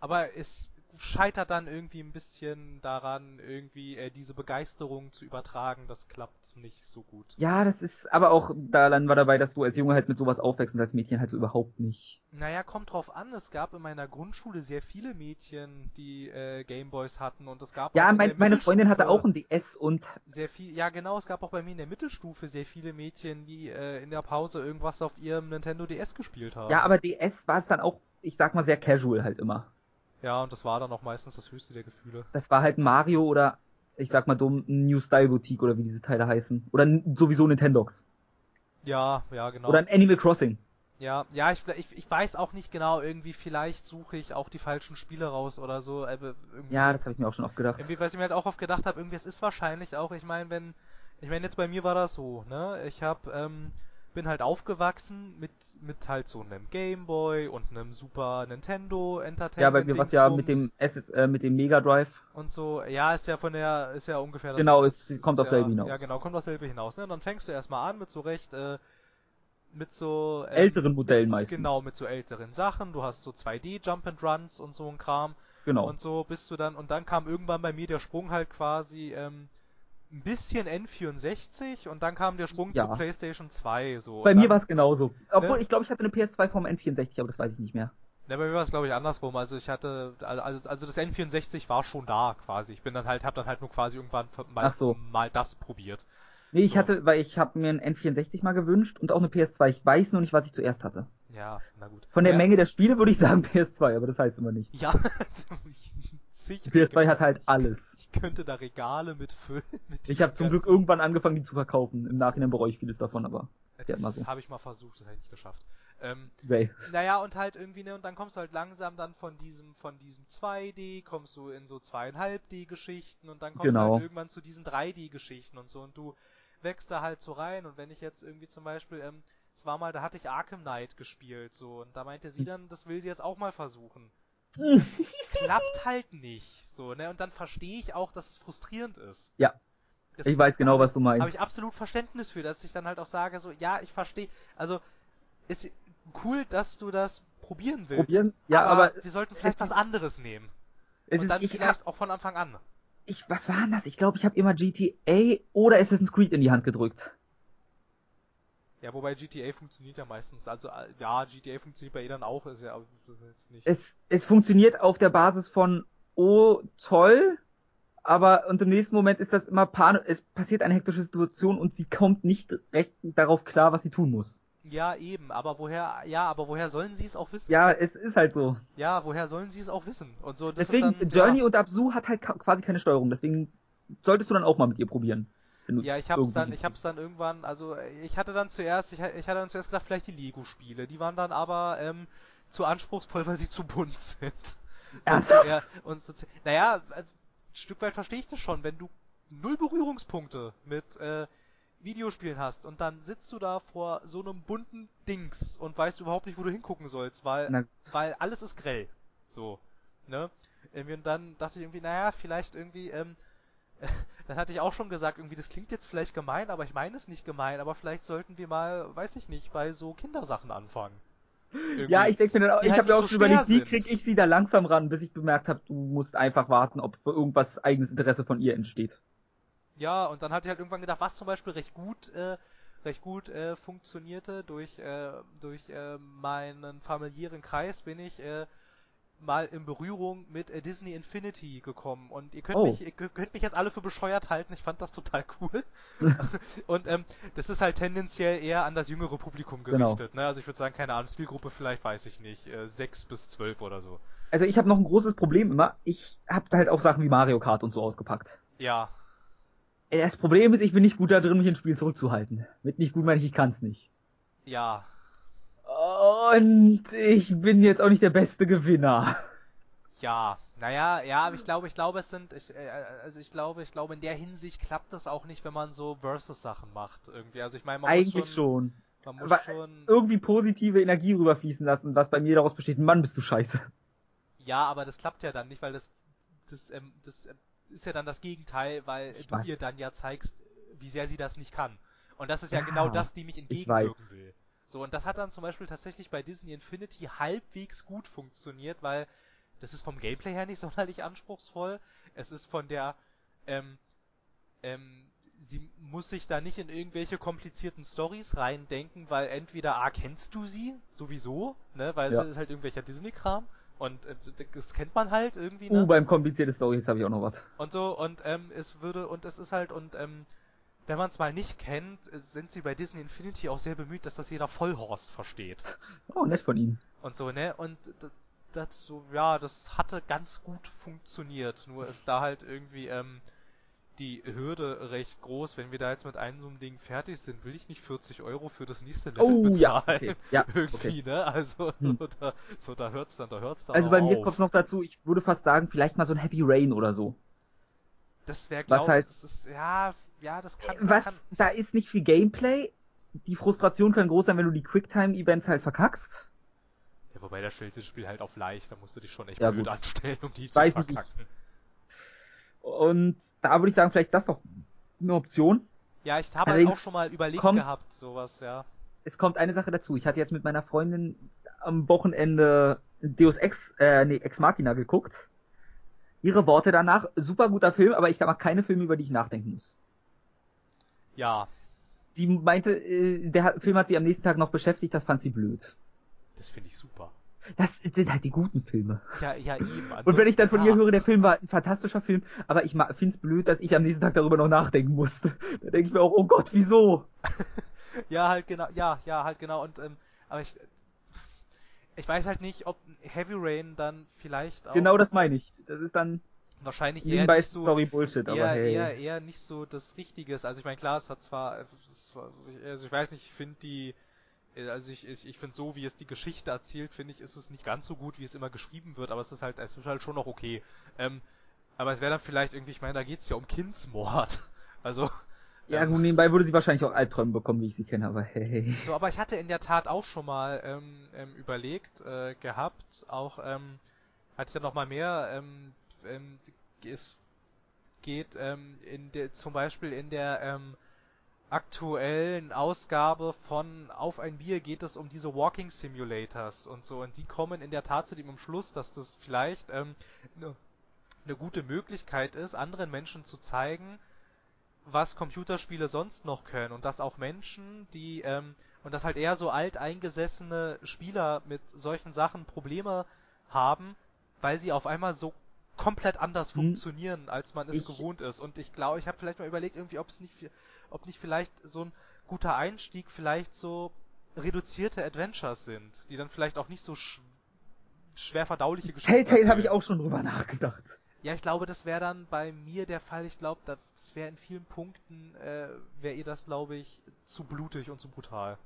Aber es scheitert dann irgendwie ein bisschen daran, irgendwie äh, diese Begeisterung zu übertragen. Das klappt nicht so gut. Ja, das ist, aber auch da dann war dabei, dass du als Junge halt mit sowas aufwächst und als Mädchen halt so überhaupt nicht. Naja, kommt drauf an. Es gab in meiner Grundschule sehr viele Mädchen, die äh, Gameboys hatten und es gab Ja, mein, meine Freundin hatte auch ein DS und sehr viel. Ja, genau. Es gab auch bei mir in der Mittelstufe sehr viele Mädchen, die äh, in der Pause irgendwas auf ihrem Nintendo DS gespielt haben. ja, aber DS war es dann auch, ich sag mal, sehr casual halt immer. Ja, und das war dann auch meistens das höchste der Gefühle. Das war halt Mario oder ich sag mal dumm, New Style Boutique oder wie diese Teile heißen. Oder sowieso Nintendox. Ja, ja, genau. Oder ein Animal Crossing. Ja, ja, ich, ich, ich weiß auch nicht genau, irgendwie vielleicht suche ich auch die falschen Spiele raus oder so. äh, Ja, das habe ich mir auch schon oft gedacht. Irgendwie, weil ich mir halt auch oft gedacht habe, irgendwie es ist wahrscheinlich auch, ich meine, wenn, ich meine jetzt bei mir war das so, ne, ich hab, ähm, bin halt aufgewachsen mit, mit halt so einem Gameboy und einem Super Nintendo Entertainment. Ja, bei mir war es ja mit dem SS, äh, mit dem Mega Drive. und so, ja, ist ja von der, ist ja ungefähr das. Genau, es ist kommt auf ja, selbe hinaus. Ja, genau, kommt auf selbe hinaus, ne, und dann fängst du erstmal an mit so recht, äh, mit so, ähm, Älteren Modellen meistens. Genau, mit so älteren Sachen. Du hast so 2D Jump and Runs und so ein Kram. Genau. Und so bist du dann, und dann kam irgendwann bei mir der Sprung halt quasi ähm, ein bisschen N64 und dann kam der Sprung Ja. zu PlayStation 2. So. bei Und mir dann- war es genauso. Obwohl, Ne? ich glaube, ich hatte eine PS2 vom N64, aber das weiß ich nicht mehr. Ne, bei mir war es glaube ich andersrum. Also ich hatte, also, also das N64 war schon da quasi. Ich bin dann halt, hab dann halt nur quasi irgendwann mal, so. mal das probiert. Nee, ich So. hatte, weil ich habe mir ein N64 mal gewünscht und auch eine PS2. Ich weiß nur nicht, was ich zuerst hatte. Ja, na gut. Von der ja, Menge der Spiele würde ich sagen PS2, aber das heißt immer nicht. Ja. Die PS2 hat halt alles. Ich könnte da Regale mit füllen. Mit Ich habe zum Glück irgendwann angefangen, die zu verkaufen. Im Nachhinein bereue ich vieles davon, aber ja immer so. Habe ich mal versucht, das hätte ich nicht geschafft. Ähm, naja, und halt irgendwie, ne, und dann kommst du halt langsam dann von diesem, von diesem 2D, kommst du in so 2,5D-Geschichten und dann kommst Genau. du halt irgendwann zu diesen 3D-Geschichten und so und du wächst da halt so rein und wenn ich jetzt irgendwie zum Beispiel, ähm, es war mal, da hatte ich Arkham Knight gespielt, so, und da meinte Hm. sie dann, das will sie jetzt auch mal versuchen. Klappt halt nicht, so, ne, und dann verstehe ich auch, dass es frustrierend ist. Ja. Das- Ich weiß genau, was du habe meinst. ich absolut Verständnis für, dass ich dann halt auch sage, so, ja, ich verstehe, also, ist cool, dass du das probieren willst. Probieren? Ja, aber, wir sollten vielleicht was anderes nehmen. es und ist, dann ich vielleicht hab, auch von Anfang an. ich, was war denn das? Ich glaube, ich habe immer GTA oder Assassin's Creed in die Hand gedrückt. Ja, wobei GTA funktioniert ja meistens, also, äh, ja, GTA funktioniert bei jeder auch, ist ja aber ist nicht. Es, es funktioniert auf der Basis von, oh, toll, aber und im nächsten Moment ist das immer Pan es passiert eine hektische Situation und sie kommt nicht recht darauf klar, was sie tun muss. ja, eben, aber woher, ja, aber woher sollen sie es auch wissen? Ja, es ist halt so. Ja, woher sollen sie es auch wissen? Und so, das Deswegen, dann, Journey ja, und Absu hat halt quasi keine Steuerung, deswegen solltest du dann auch mal mit ihr probieren. Ja, ich hab's dann, ich hab's dann irgendwann, also ich hatte dann zuerst, ich, ich hatte dann zuerst gedacht, vielleicht die Lego-Spiele. Die waren dann aber ähm, zu anspruchsvoll, weil sie zu bunt sind. Ernsthaft? Und so, naja, äh, ein Stück weit verstehe ich das schon, wenn du null Berührungspunkte mit äh, Videospielen hast und dann sitzt du da vor so einem bunten Dings und weißt überhaupt nicht, wo du hingucken sollst, weil Na, weil alles ist grell. So, ne? Irgendwie, und dann dachte ich irgendwie, naja, vielleicht irgendwie, ähm, dann hatte ich auch schon gesagt, irgendwie, das klingt jetzt vielleicht gemein, aber ich meine es nicht gemein, aber vielleicht sollten wir mal, weiß ich nicht, bei so Kindersachen anfangen. Irgendwie. ja, ich denke mir dann auch, die ich halt habe mir auch nicht schon so überlegt, wie sind. krieg ich sie da langsam ran, bis ich bemerkt habe, du musst einfach warten, ob irgendwas eigenes Interesse von ihr entsteht. Ja, und dann hatte ich halt irgendwann gedacht, was zum Beispiel recht gut, äh, recht gut äh, funktionierte durch, äh, durch äh, meinen familiären Kreis bin ich äh, mal in Berührung mit äh, Disney Infinity gekommen und ihr könnt Oh. mich ihr könnt mich jetzt alle für bescheuert halten, ich fand das total cool. und ähm, das ist halt tendenziell eher an das jüngere Publikum Genau. gerichtet, ne? Also ich würde sagen, keine Ahnung, Zielgruppe vielleicht, weiß ich nicht, äh, 6 bis 12 oder so. Also ich habe noch ein großes Problem immer. Ich habe halt auch Sachen wie Mario Kart und so ausgepackt. Ja. Das Problem ist, ich bin nicht gut da drin, mich ins Spiel zurückzuhalten. Mit nicht gut meine ich, ich kann's nicht. Ja. Und ich bin jetzt auch nicht der beste Gewinner. Ja. Naja, ja, aber ich glaube, ich glaube, es sind, ich, äh, also ich glaube, ich glaube, in der Hinsicht klappt das auch nicht, wenn man so Versus-Sachen macht irgendwie. Also ich meine, man Eigentlich muss schon, schon. man muss Aber schon, Irgendwie positive Energie rüberfließen lassen, was bei mir daraus besteht, Mann, bist du scheiße. ja, aber das klappt ja dann nicht, weil das, das, ähm, das ähm, ist ja dann das Gegenteil, weil Ich du ihr weiß. dann ja zeigst, wie sehr sie das nicht kann. Und das ist ja, Ja, genau das, die mich ich entgegenwirken will. So, und das hat dann zum Beispiel tatsächlich bei Disney Infinity halbwegs gut funktioniert, weil das ist vom Gameplay her nicht sonderlich anspruchsvoll. Es ist von der, ähm, ähm, sie muss sich da nicht in irgendwelche komplizierten Stories reindenken, weil entweder A, kennst du sie sowieso, ne, weil Ja. es ist halt irgendwelcher Disney-Kram und äh, das kennt man halt irgendwie, ne? Uh, beim komplizierten Story, jetzt habe ich auch noch was. und so und ähm, es würde und es ist halt und ähm, wenn man es mal nicht kennt, sind sie bei Disney Infinity auch sehr bemüht, dass das jeder Vollhorst versteht Oh, nett von Ihnen. und so ne und d- das so ja das hatte ganz gut funktioniert nur ist da halt irgendwie ähm, die Hürde recht groß wenn wir da jetzt mit einem so einem Ding fertig sind will ich nicht 40 Euro für das nächste Level Oh, ja, bezahlen okay. Ja, irgendwie okay. ne also Hm. so da, so da hört's dann da hört's dann Also bei mir auf. kommt noch dazu, ich würde fast sagen, vielleicht mal so ein Happy Rain oder so. das wäre was glaube halt- das ist ja ja das kann das Was, kann, da ist nicht viel Gameplay. Die Frustration kann groß sein, wenn du die Quicktime-Events halt verkackst. Ja, wobei da stellt das Spiel halt auf leicht, da musst du dich schon echt Ja, blöd gut. anstellen, um die zu Weiß ich nicht. verkacken. Und da würde ich sagen, vielleicht ist das doch eine Option. Ja, ich habe halt Allerdings auch schon mal überlegt kommt- gehabt, sowas, ja. Es kommt eine Sache dazu. Ich hatte jetzt mit meiner Freundin am Wochenende Deus Ex, äh, nee, Ex Machina geguckt. Ihre Worte danach, super guter Film, aber ich mag keine Filme, über die ich nachdenken muss. Ja, Sie meinte, äh, der Film hat sie am nächsten Tag noch beschäftigt, das fand sie blöd. das finde ich super. Das sind halt die guten Filme. Ja, ja, eben. Also, Und wenn ich dann von ja, ihr höre, der Film war ein fantastischer Film, aber ich finde es blöd, dass ich am nächsten Tag darüber noch nachdenken musste. Da denke ich mir auch, oh Gott, wieso? Ja, halt genau, ja, ja, halt genau. Und, ähm, aber ich, ich weiß halt nicht, ob Heavy Rain dann vielleicht auch Genau das meine ich. Das ist dann wahrscheinlich eher nebenbei nicht so, Story Bullshit, aber eher, hey. eher, eher nicht so das Richtige ist. Also ich meine, klar, es hat zwar, war- also ich weiß nicht, ich finde die, äh, also ich, ich, ich finde so, wie es die Geschichte erzählt, finde ich, ist es nicht ganz so gut, wie es immer geschrieben wird, aber es ist halt, es ist halt schon noch okay. Ähm, aber es wäre dann vielleicht irgendwie, ich meine, da geht's ja um Kindsmord. Also, Ja, ähm, gut, nebenbei würde sie wahrscheinlich auch Albträume bekommen, wie ich sie kenne, aber hey. so, aber ich hatte in der Tat auch schon mal ähm, ähm, überlegt äh, gehabt, auch ähm, hatte ich ja noch mal mehr, ähm, ähm, es geht ähm, in der, zum Beispiel in der ähm, aktuellen Ausgabe von Auf ein Bier geht es um diese Walking Simulators und so. Und die kommen in der Tat zu dem Schluss, dass das vielleicht ähm, eine ne gute Möglichkeit ist, anderen Menschen zu zeigen, was Computerspiele sonst noch können. Und dass auch Menschen, die ähm, und dass halt eher so alteingesessene Spieler mit solchen Sachen Probleme haben, weil sie auf einmal so komplett anders Hm. funktionieren, als man es Ich- gewohnt ist. Und ich glaube, ich habe vielleicht mal überlegt, irgendwie, ob es nicht, ob nicht vielleicht so ein guter Einstieg vielleicht so reduzierte Adventures sind, die dann vielleicht auch nicht so sch schwer verdauliche Geschichten Telltale habe ich auch schon drüber nachgedacht. Ja, ich glaube, das wäre dann bei mir der Fall. Ich glaube, das wäre in vielen Punkten, äh, wäre ihr das, glaube ich, zu blutig und zu brutal.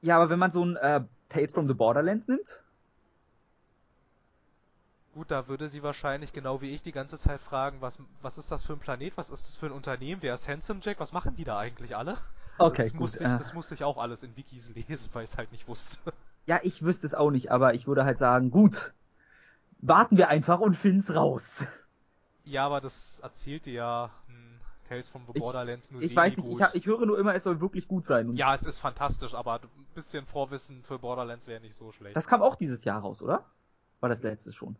Ja, aber wenn man so ein äh, Tales from the Borderlands nimmt, Gut, da würde sie wahrscheinlich genau wie ich die ganze Zeit fragen, was, was ist das für ein Planet, was ist das für ein Unternehmen, wer ist Handsome Jack, was machen die da eigentlich alle? Okay, das gut, Musste ich, äh. Das musste ich auch alles in Wikis lesen, weil ich es halt nicht wusste. ja, ich wüsste es auch nicht, aber ich würde halt sagen, gut, warten wir einfach und finden's raus. ja, aber das erzählte ja hm, Tales from the Ich- Borderlands nur Ich weiß nicht, ich, hab, ich höre nur immer, es soll wirklich gut sein. Ja, es ist fantastisch, aber ein bisschen Vorwissen für Borderlands wäre nicht so schlecht. Das kam auch dieses Jahr raus, oder? War das letzte schon?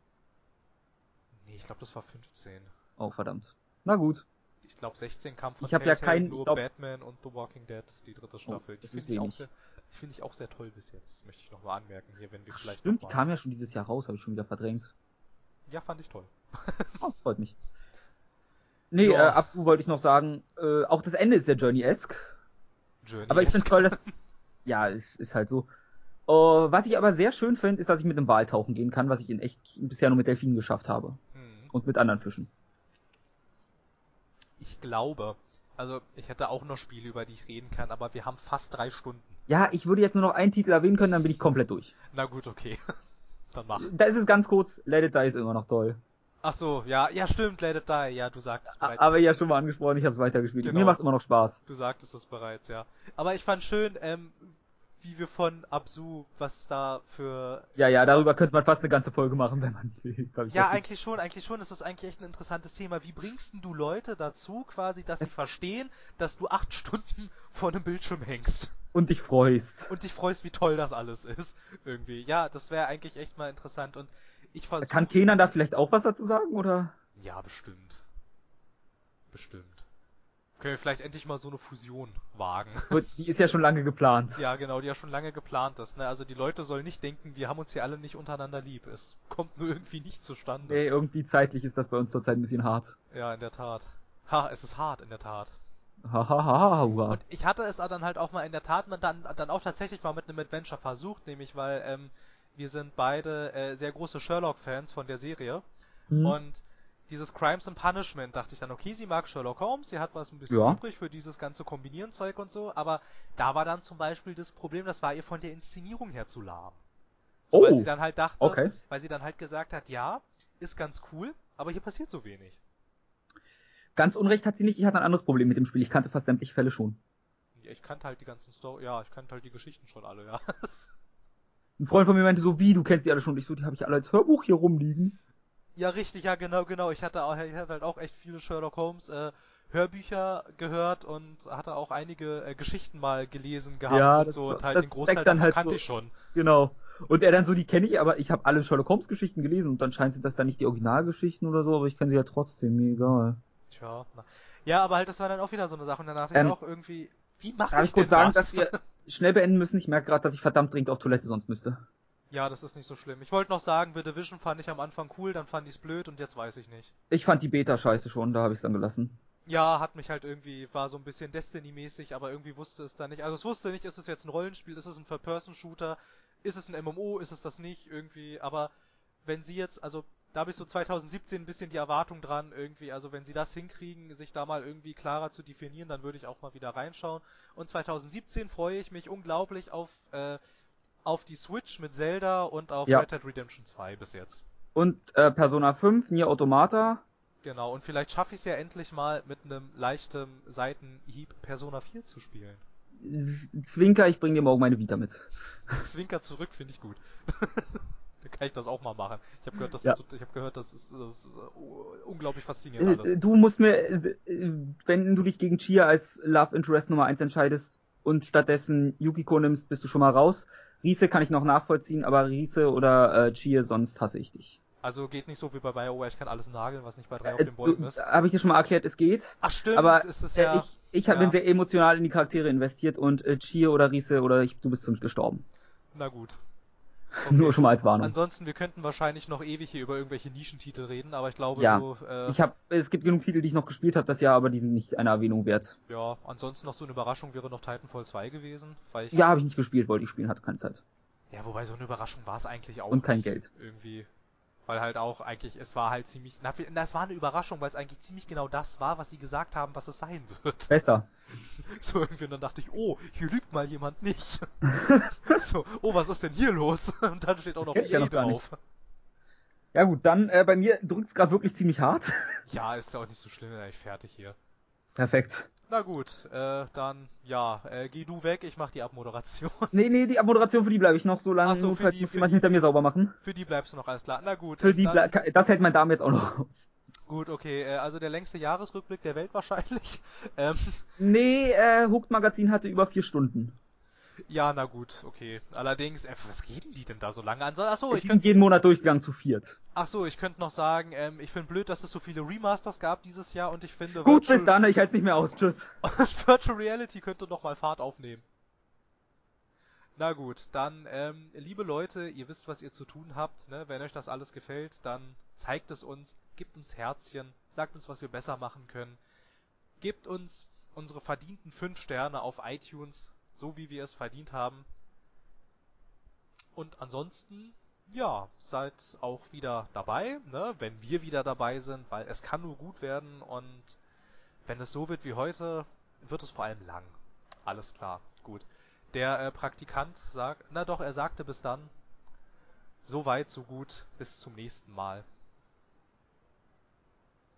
Nee, ich glaube, das war 15. Oh, verdammt. Na gut. Ich glaube 16 kam von Ich hab ja Telltale kein- nur ich glaub- Batman und The Walking Dead, die dritte Staffel. die das ist finde ich, auch sehr- die finde ich auch sehr toll bis jetzt, möchte ich nochmal anmerken hier, wenn wir Ach, vielleicht stimmt, die kam ja schon dieses Jahr raus, habe ich schon wieder verdrängt. Ja, fand ich toll. Oh, freut mich. Nee, Ja. äh, Absu wollte ich noch sagen, äh, auch das Ende ist ja Journey-esque. Journey Aber ich finde toll, dass. Ja, es ist halt so. Uh, was ich aber sehr schön finde, ist, dass ich mit einem Wal tauchen gehen kann, was ich in echt bisher nur mit Delfinen geschafft habe. Und mit anderen Fischen. Ich glaube, also ich hätte auch noch Spiele, über die ich reden kann, aber wir haben fast drei Stunden. Ja, ich würde jetzt nur noch einen Titel erwähnen können, dann bin ich komplett durch. Na gut, okay. Dann mach. Da ist es ganz kurz, Let It Die ist immer noch toll. Ach so, ja, ja stimmt, Let It Die, ja, du sagtest bereits. Aber ja schon mal angesprochen, ich habe es weitergespielt. Genau. Mir macht's immer noch Spaß. Du sagtest es bereits, ja. Aber ich fand schön, ähm, wie wir von Absu, was da für Ja, ja, darüber könnte man fast eine ganze Folge machen, wenn man will. Ja, eigentlich schon, eigentlich schon. Das ist eigentlich echt ein interessantes Thema. Wie bringst denn du Leute dazu, quasi, dass sie Es- verstehen, dass du acht Stunden vor einem Bildschirm hängst Und dich freust. und dich freust, wie toll das alles ist? Irgendwie. Ja, das wäre eigentlich echt mal interessant. Und ich versuche. Kann Kenan da vielleicht auch was dazu sagen, oder? Ja, bestimmt. Bestimmt. Können wir vielleicht endlich mal so eine Fusion wagen? Die ist ja schon lange geplant. ja, genau, die ja schon lange geplant ist. Ne? Also die Leute sollen nicht denken, wir haben uns hier alle nicht untereinander lieb. Es kommt nur irgendwie nicht zustande. Nee, irgendwie zeitlich ist das bei uns zurzeit ein bisschen hart. Ja, in der Tat. Ha, es ist hart, in der Tat. Hahaha. Und ich hatte es dann halt auch mal in der Tat dann, dann auch tatsächlich mal mit einem Adventure versucht, nämlich weil ähm, wir sind beide äh, sehr große Sherlock-Fans von der Serie. Hm. Und dieses Crimes and Punishment dachte ich dann, okay, sie mag Sherlock Holmes, sie hat was ein bisschen Ja. übrig für dieses ganze Kombinieren-Zeug und so, aber da war dann zum Beispiel das Problem, das war ihr von der Inszenierung her zu lahm. So, Weil Oh, sie dann halt dachte, okay. weil sie dann halt gesagt hat, ja, ist ganz cool, aber hier passiert so wenig. Ganz Unrecht hat sie nicht, ich hatte ein anderes Problem mit dem Spiel. Ich kannte fast sämtliche Fälle schon. Ja, Ich kannte halt die ganzen Story, ja, ich kannte halt die Geschichten schon alle, ja. Ein Freund von mir meinte so, wie, du kennst die alle schon. Ich so, die habe ich alle als Hörbuch hier rumliegen. Ja, richtig, ja, genau, genau. Ich hatte, auch, ich hatte halt auch echt viele Sherlock Holmes äh, Hörbücher gehört und hatte auch einige äh, Geschichten mal gelesen gehabt Ja, und das so und halt das den Großteil dann halt kannte so- ich schon. Genau. Und er dann so, die kenne ich, aber ich habe alle Sherlock Holmes Geschichten gelesen und dann scheint sind das dann nicht die Originalgeschichten oder so, aber ich kenne sie ja trotzdem, mir egal. Tja, na. Ja, aber halt, das war dann auch wieder so eine Sache und danach Ähm, ich auch irgendwie, wie mache ich, ich kurz sagen, das? dass wir schnell beenden müssen? Ich merke gerade, dass ich verdammt dringend auf Toilette sonst müsste. Ja, das ist nicht so schlimm. Ich wollte noch sagen, The Division fand ich am Anfang cool, dann fand ich es blöd und jetzt weiß ich nicht. Ich fand die Beta scheiße schon, da habe ich es dann gelassen. Ja, hat mich halt irgendwie, war so ein bisschen Destiny-mäßig, aber irgendwie wusste es da nicht. Also es wusste nicht, ist es jetzt ein Rollenspiel, ist es ein Third-Person-Shooter, ist es ein MMO, ist es das nicht irgendwie, aber wenn sie jetzt, also da habe ich so 2017 ein bisschen die Erwartung dran irgendwie, also wenn sie das hinkriegen, sich da mal irgendwie klarer zu definieren, dann würde ich auch mal wieder reinschauen. Und 2017 freue ich mich unglaublich auf, äh, auf die Switch mit Zelda und auf Ja. Red Dead Redemption 2 bis jetzt. Und äh, Persona 5, Nier Automata. Genau, und vielleicht schaffe ich es ja endlich mal mit einem leichten Seitenhieb Persona 4 zu spielen. Zwinker, ich bring dir morgen meine Vita mit. Zwinker zurück finde ich gut. Dann kann ich das auch mal machen. Ich habe gehört, das Ja. ich habe gehört, das ist, das ist äh, unglaublich faszinierend Äh, alles. Du musst mir, äh, wenn du dich gegen Chia als Love Interest Nummer 1 entscheidest und stattdessen Yukiko nimmst, bist du schon mal raus. Riese kann ich noch nachvollziehen, aber Riese oder äh, Chia, sonst hasse ich dich. Also geht nicht so wie bei BioWare, ich kann alles nageln, was nicht bei 3 auf Äh, den Bäumen du- ist. Habe ich dir schon mal erklärt, es geht. Ach stimmt, aber ist es Äh, ja. ich ich hab, ja. bin sehr emotional in die Charaktere investiert und äh, Chia oder Riese oder ich, du bist für mich gestorben. Na gut. Nur schon mal als Warnung. Ansonsten, wir könnten wahrscheinlich noch ewig hier über irgendwelche Nischentitel reden, aber ich glaube Ja, so, äh, Ich habe, es gibt genug Titel, die ich noch gespielt habe das Jahr, aber die sind nicht einer Erwähnung wert. ja, ansonsten noch so eine Überraschung wäre noch Titanfall 2 gewesen, weil ich Ja, habe ich nicht gespielt, wollte ich spielen, hatte keine Zeit. Ja, wobei so eine Überraschung war es eigentlich auch. Und kein Geld. Irgendwie. Weil halt auch eigentlich, es war halt ziemlich. Na, es war eine Überraschung, weil es eigentlich ziemlich genau das war, was sie gesagt haben, was es sein wird. Besser. So irgendwie, und dann dachte ich, oh, hier lügt mal jemand nicht. so, oh, was ist denn hier los? Und dann steht auch Das noch ich ja EA noch drauf. Ja gut, dann äh, bei mir drückt's gerade wirklich ziemlich hart. Ja, ist ja auch nicht so schlimm, dann ich fertig hier. Perfekt. Na gut, äh, dann, ja, äh, geh du weg, ich mach die Abmoderation. Nee, nee, die Moderation für die bleibe ich noch so lange, Ach so, nur falls die- muss jemand die- hinter mir sauber machen. Für die bleibst du noch alles klar. Na gut. Für die dann- das hält mein Darm jetzt auch noch aus. Gut, okay, äh, also der längste Jahresrückblick der Welt wahrscheinlich. Ähm, Nee, äh, Hooked Magazin hatte über vier Stunden. Ja, na gut, okay. Allerdings, äh, was geben die denn da so lange an? So, Achso, die ich sind könnte, jeden Monat durchgegangen zu viert. ach so, ich könnte noch sagen, ähm, ich finde blöd, dass es so viele Remasters gab dieses Jahr und ich finde Gut, Virtual, bis dann, ich halte nicht mehr aus. Tschüss. Virtual Reality könnte noch mal Fahrt aufnehmen. Na gut, dann, ähm, liebe Leute, ihr wisst, was ihr zu tun habt, ne? Wenn euch das alles gefällt, dann zeigt es uns, gebt uns Herzchen, sagt uns, was wir besser machen können. Gebt uns unsere verdienten 5 Sterne auf iTunes, so wie wir es verdient haben. Und ansonsten, ja, seid auch wieder dabei, ne, wenn wir wieder dabei sind, weil es kann nur gut werden und wenn es so wird wie heute, wird es vor allem lang. Alles klar, gut. Der äh, Praktikant sagt, na doch, er sagte bis dann. So weit, so gut, bis zum nächsten Mal.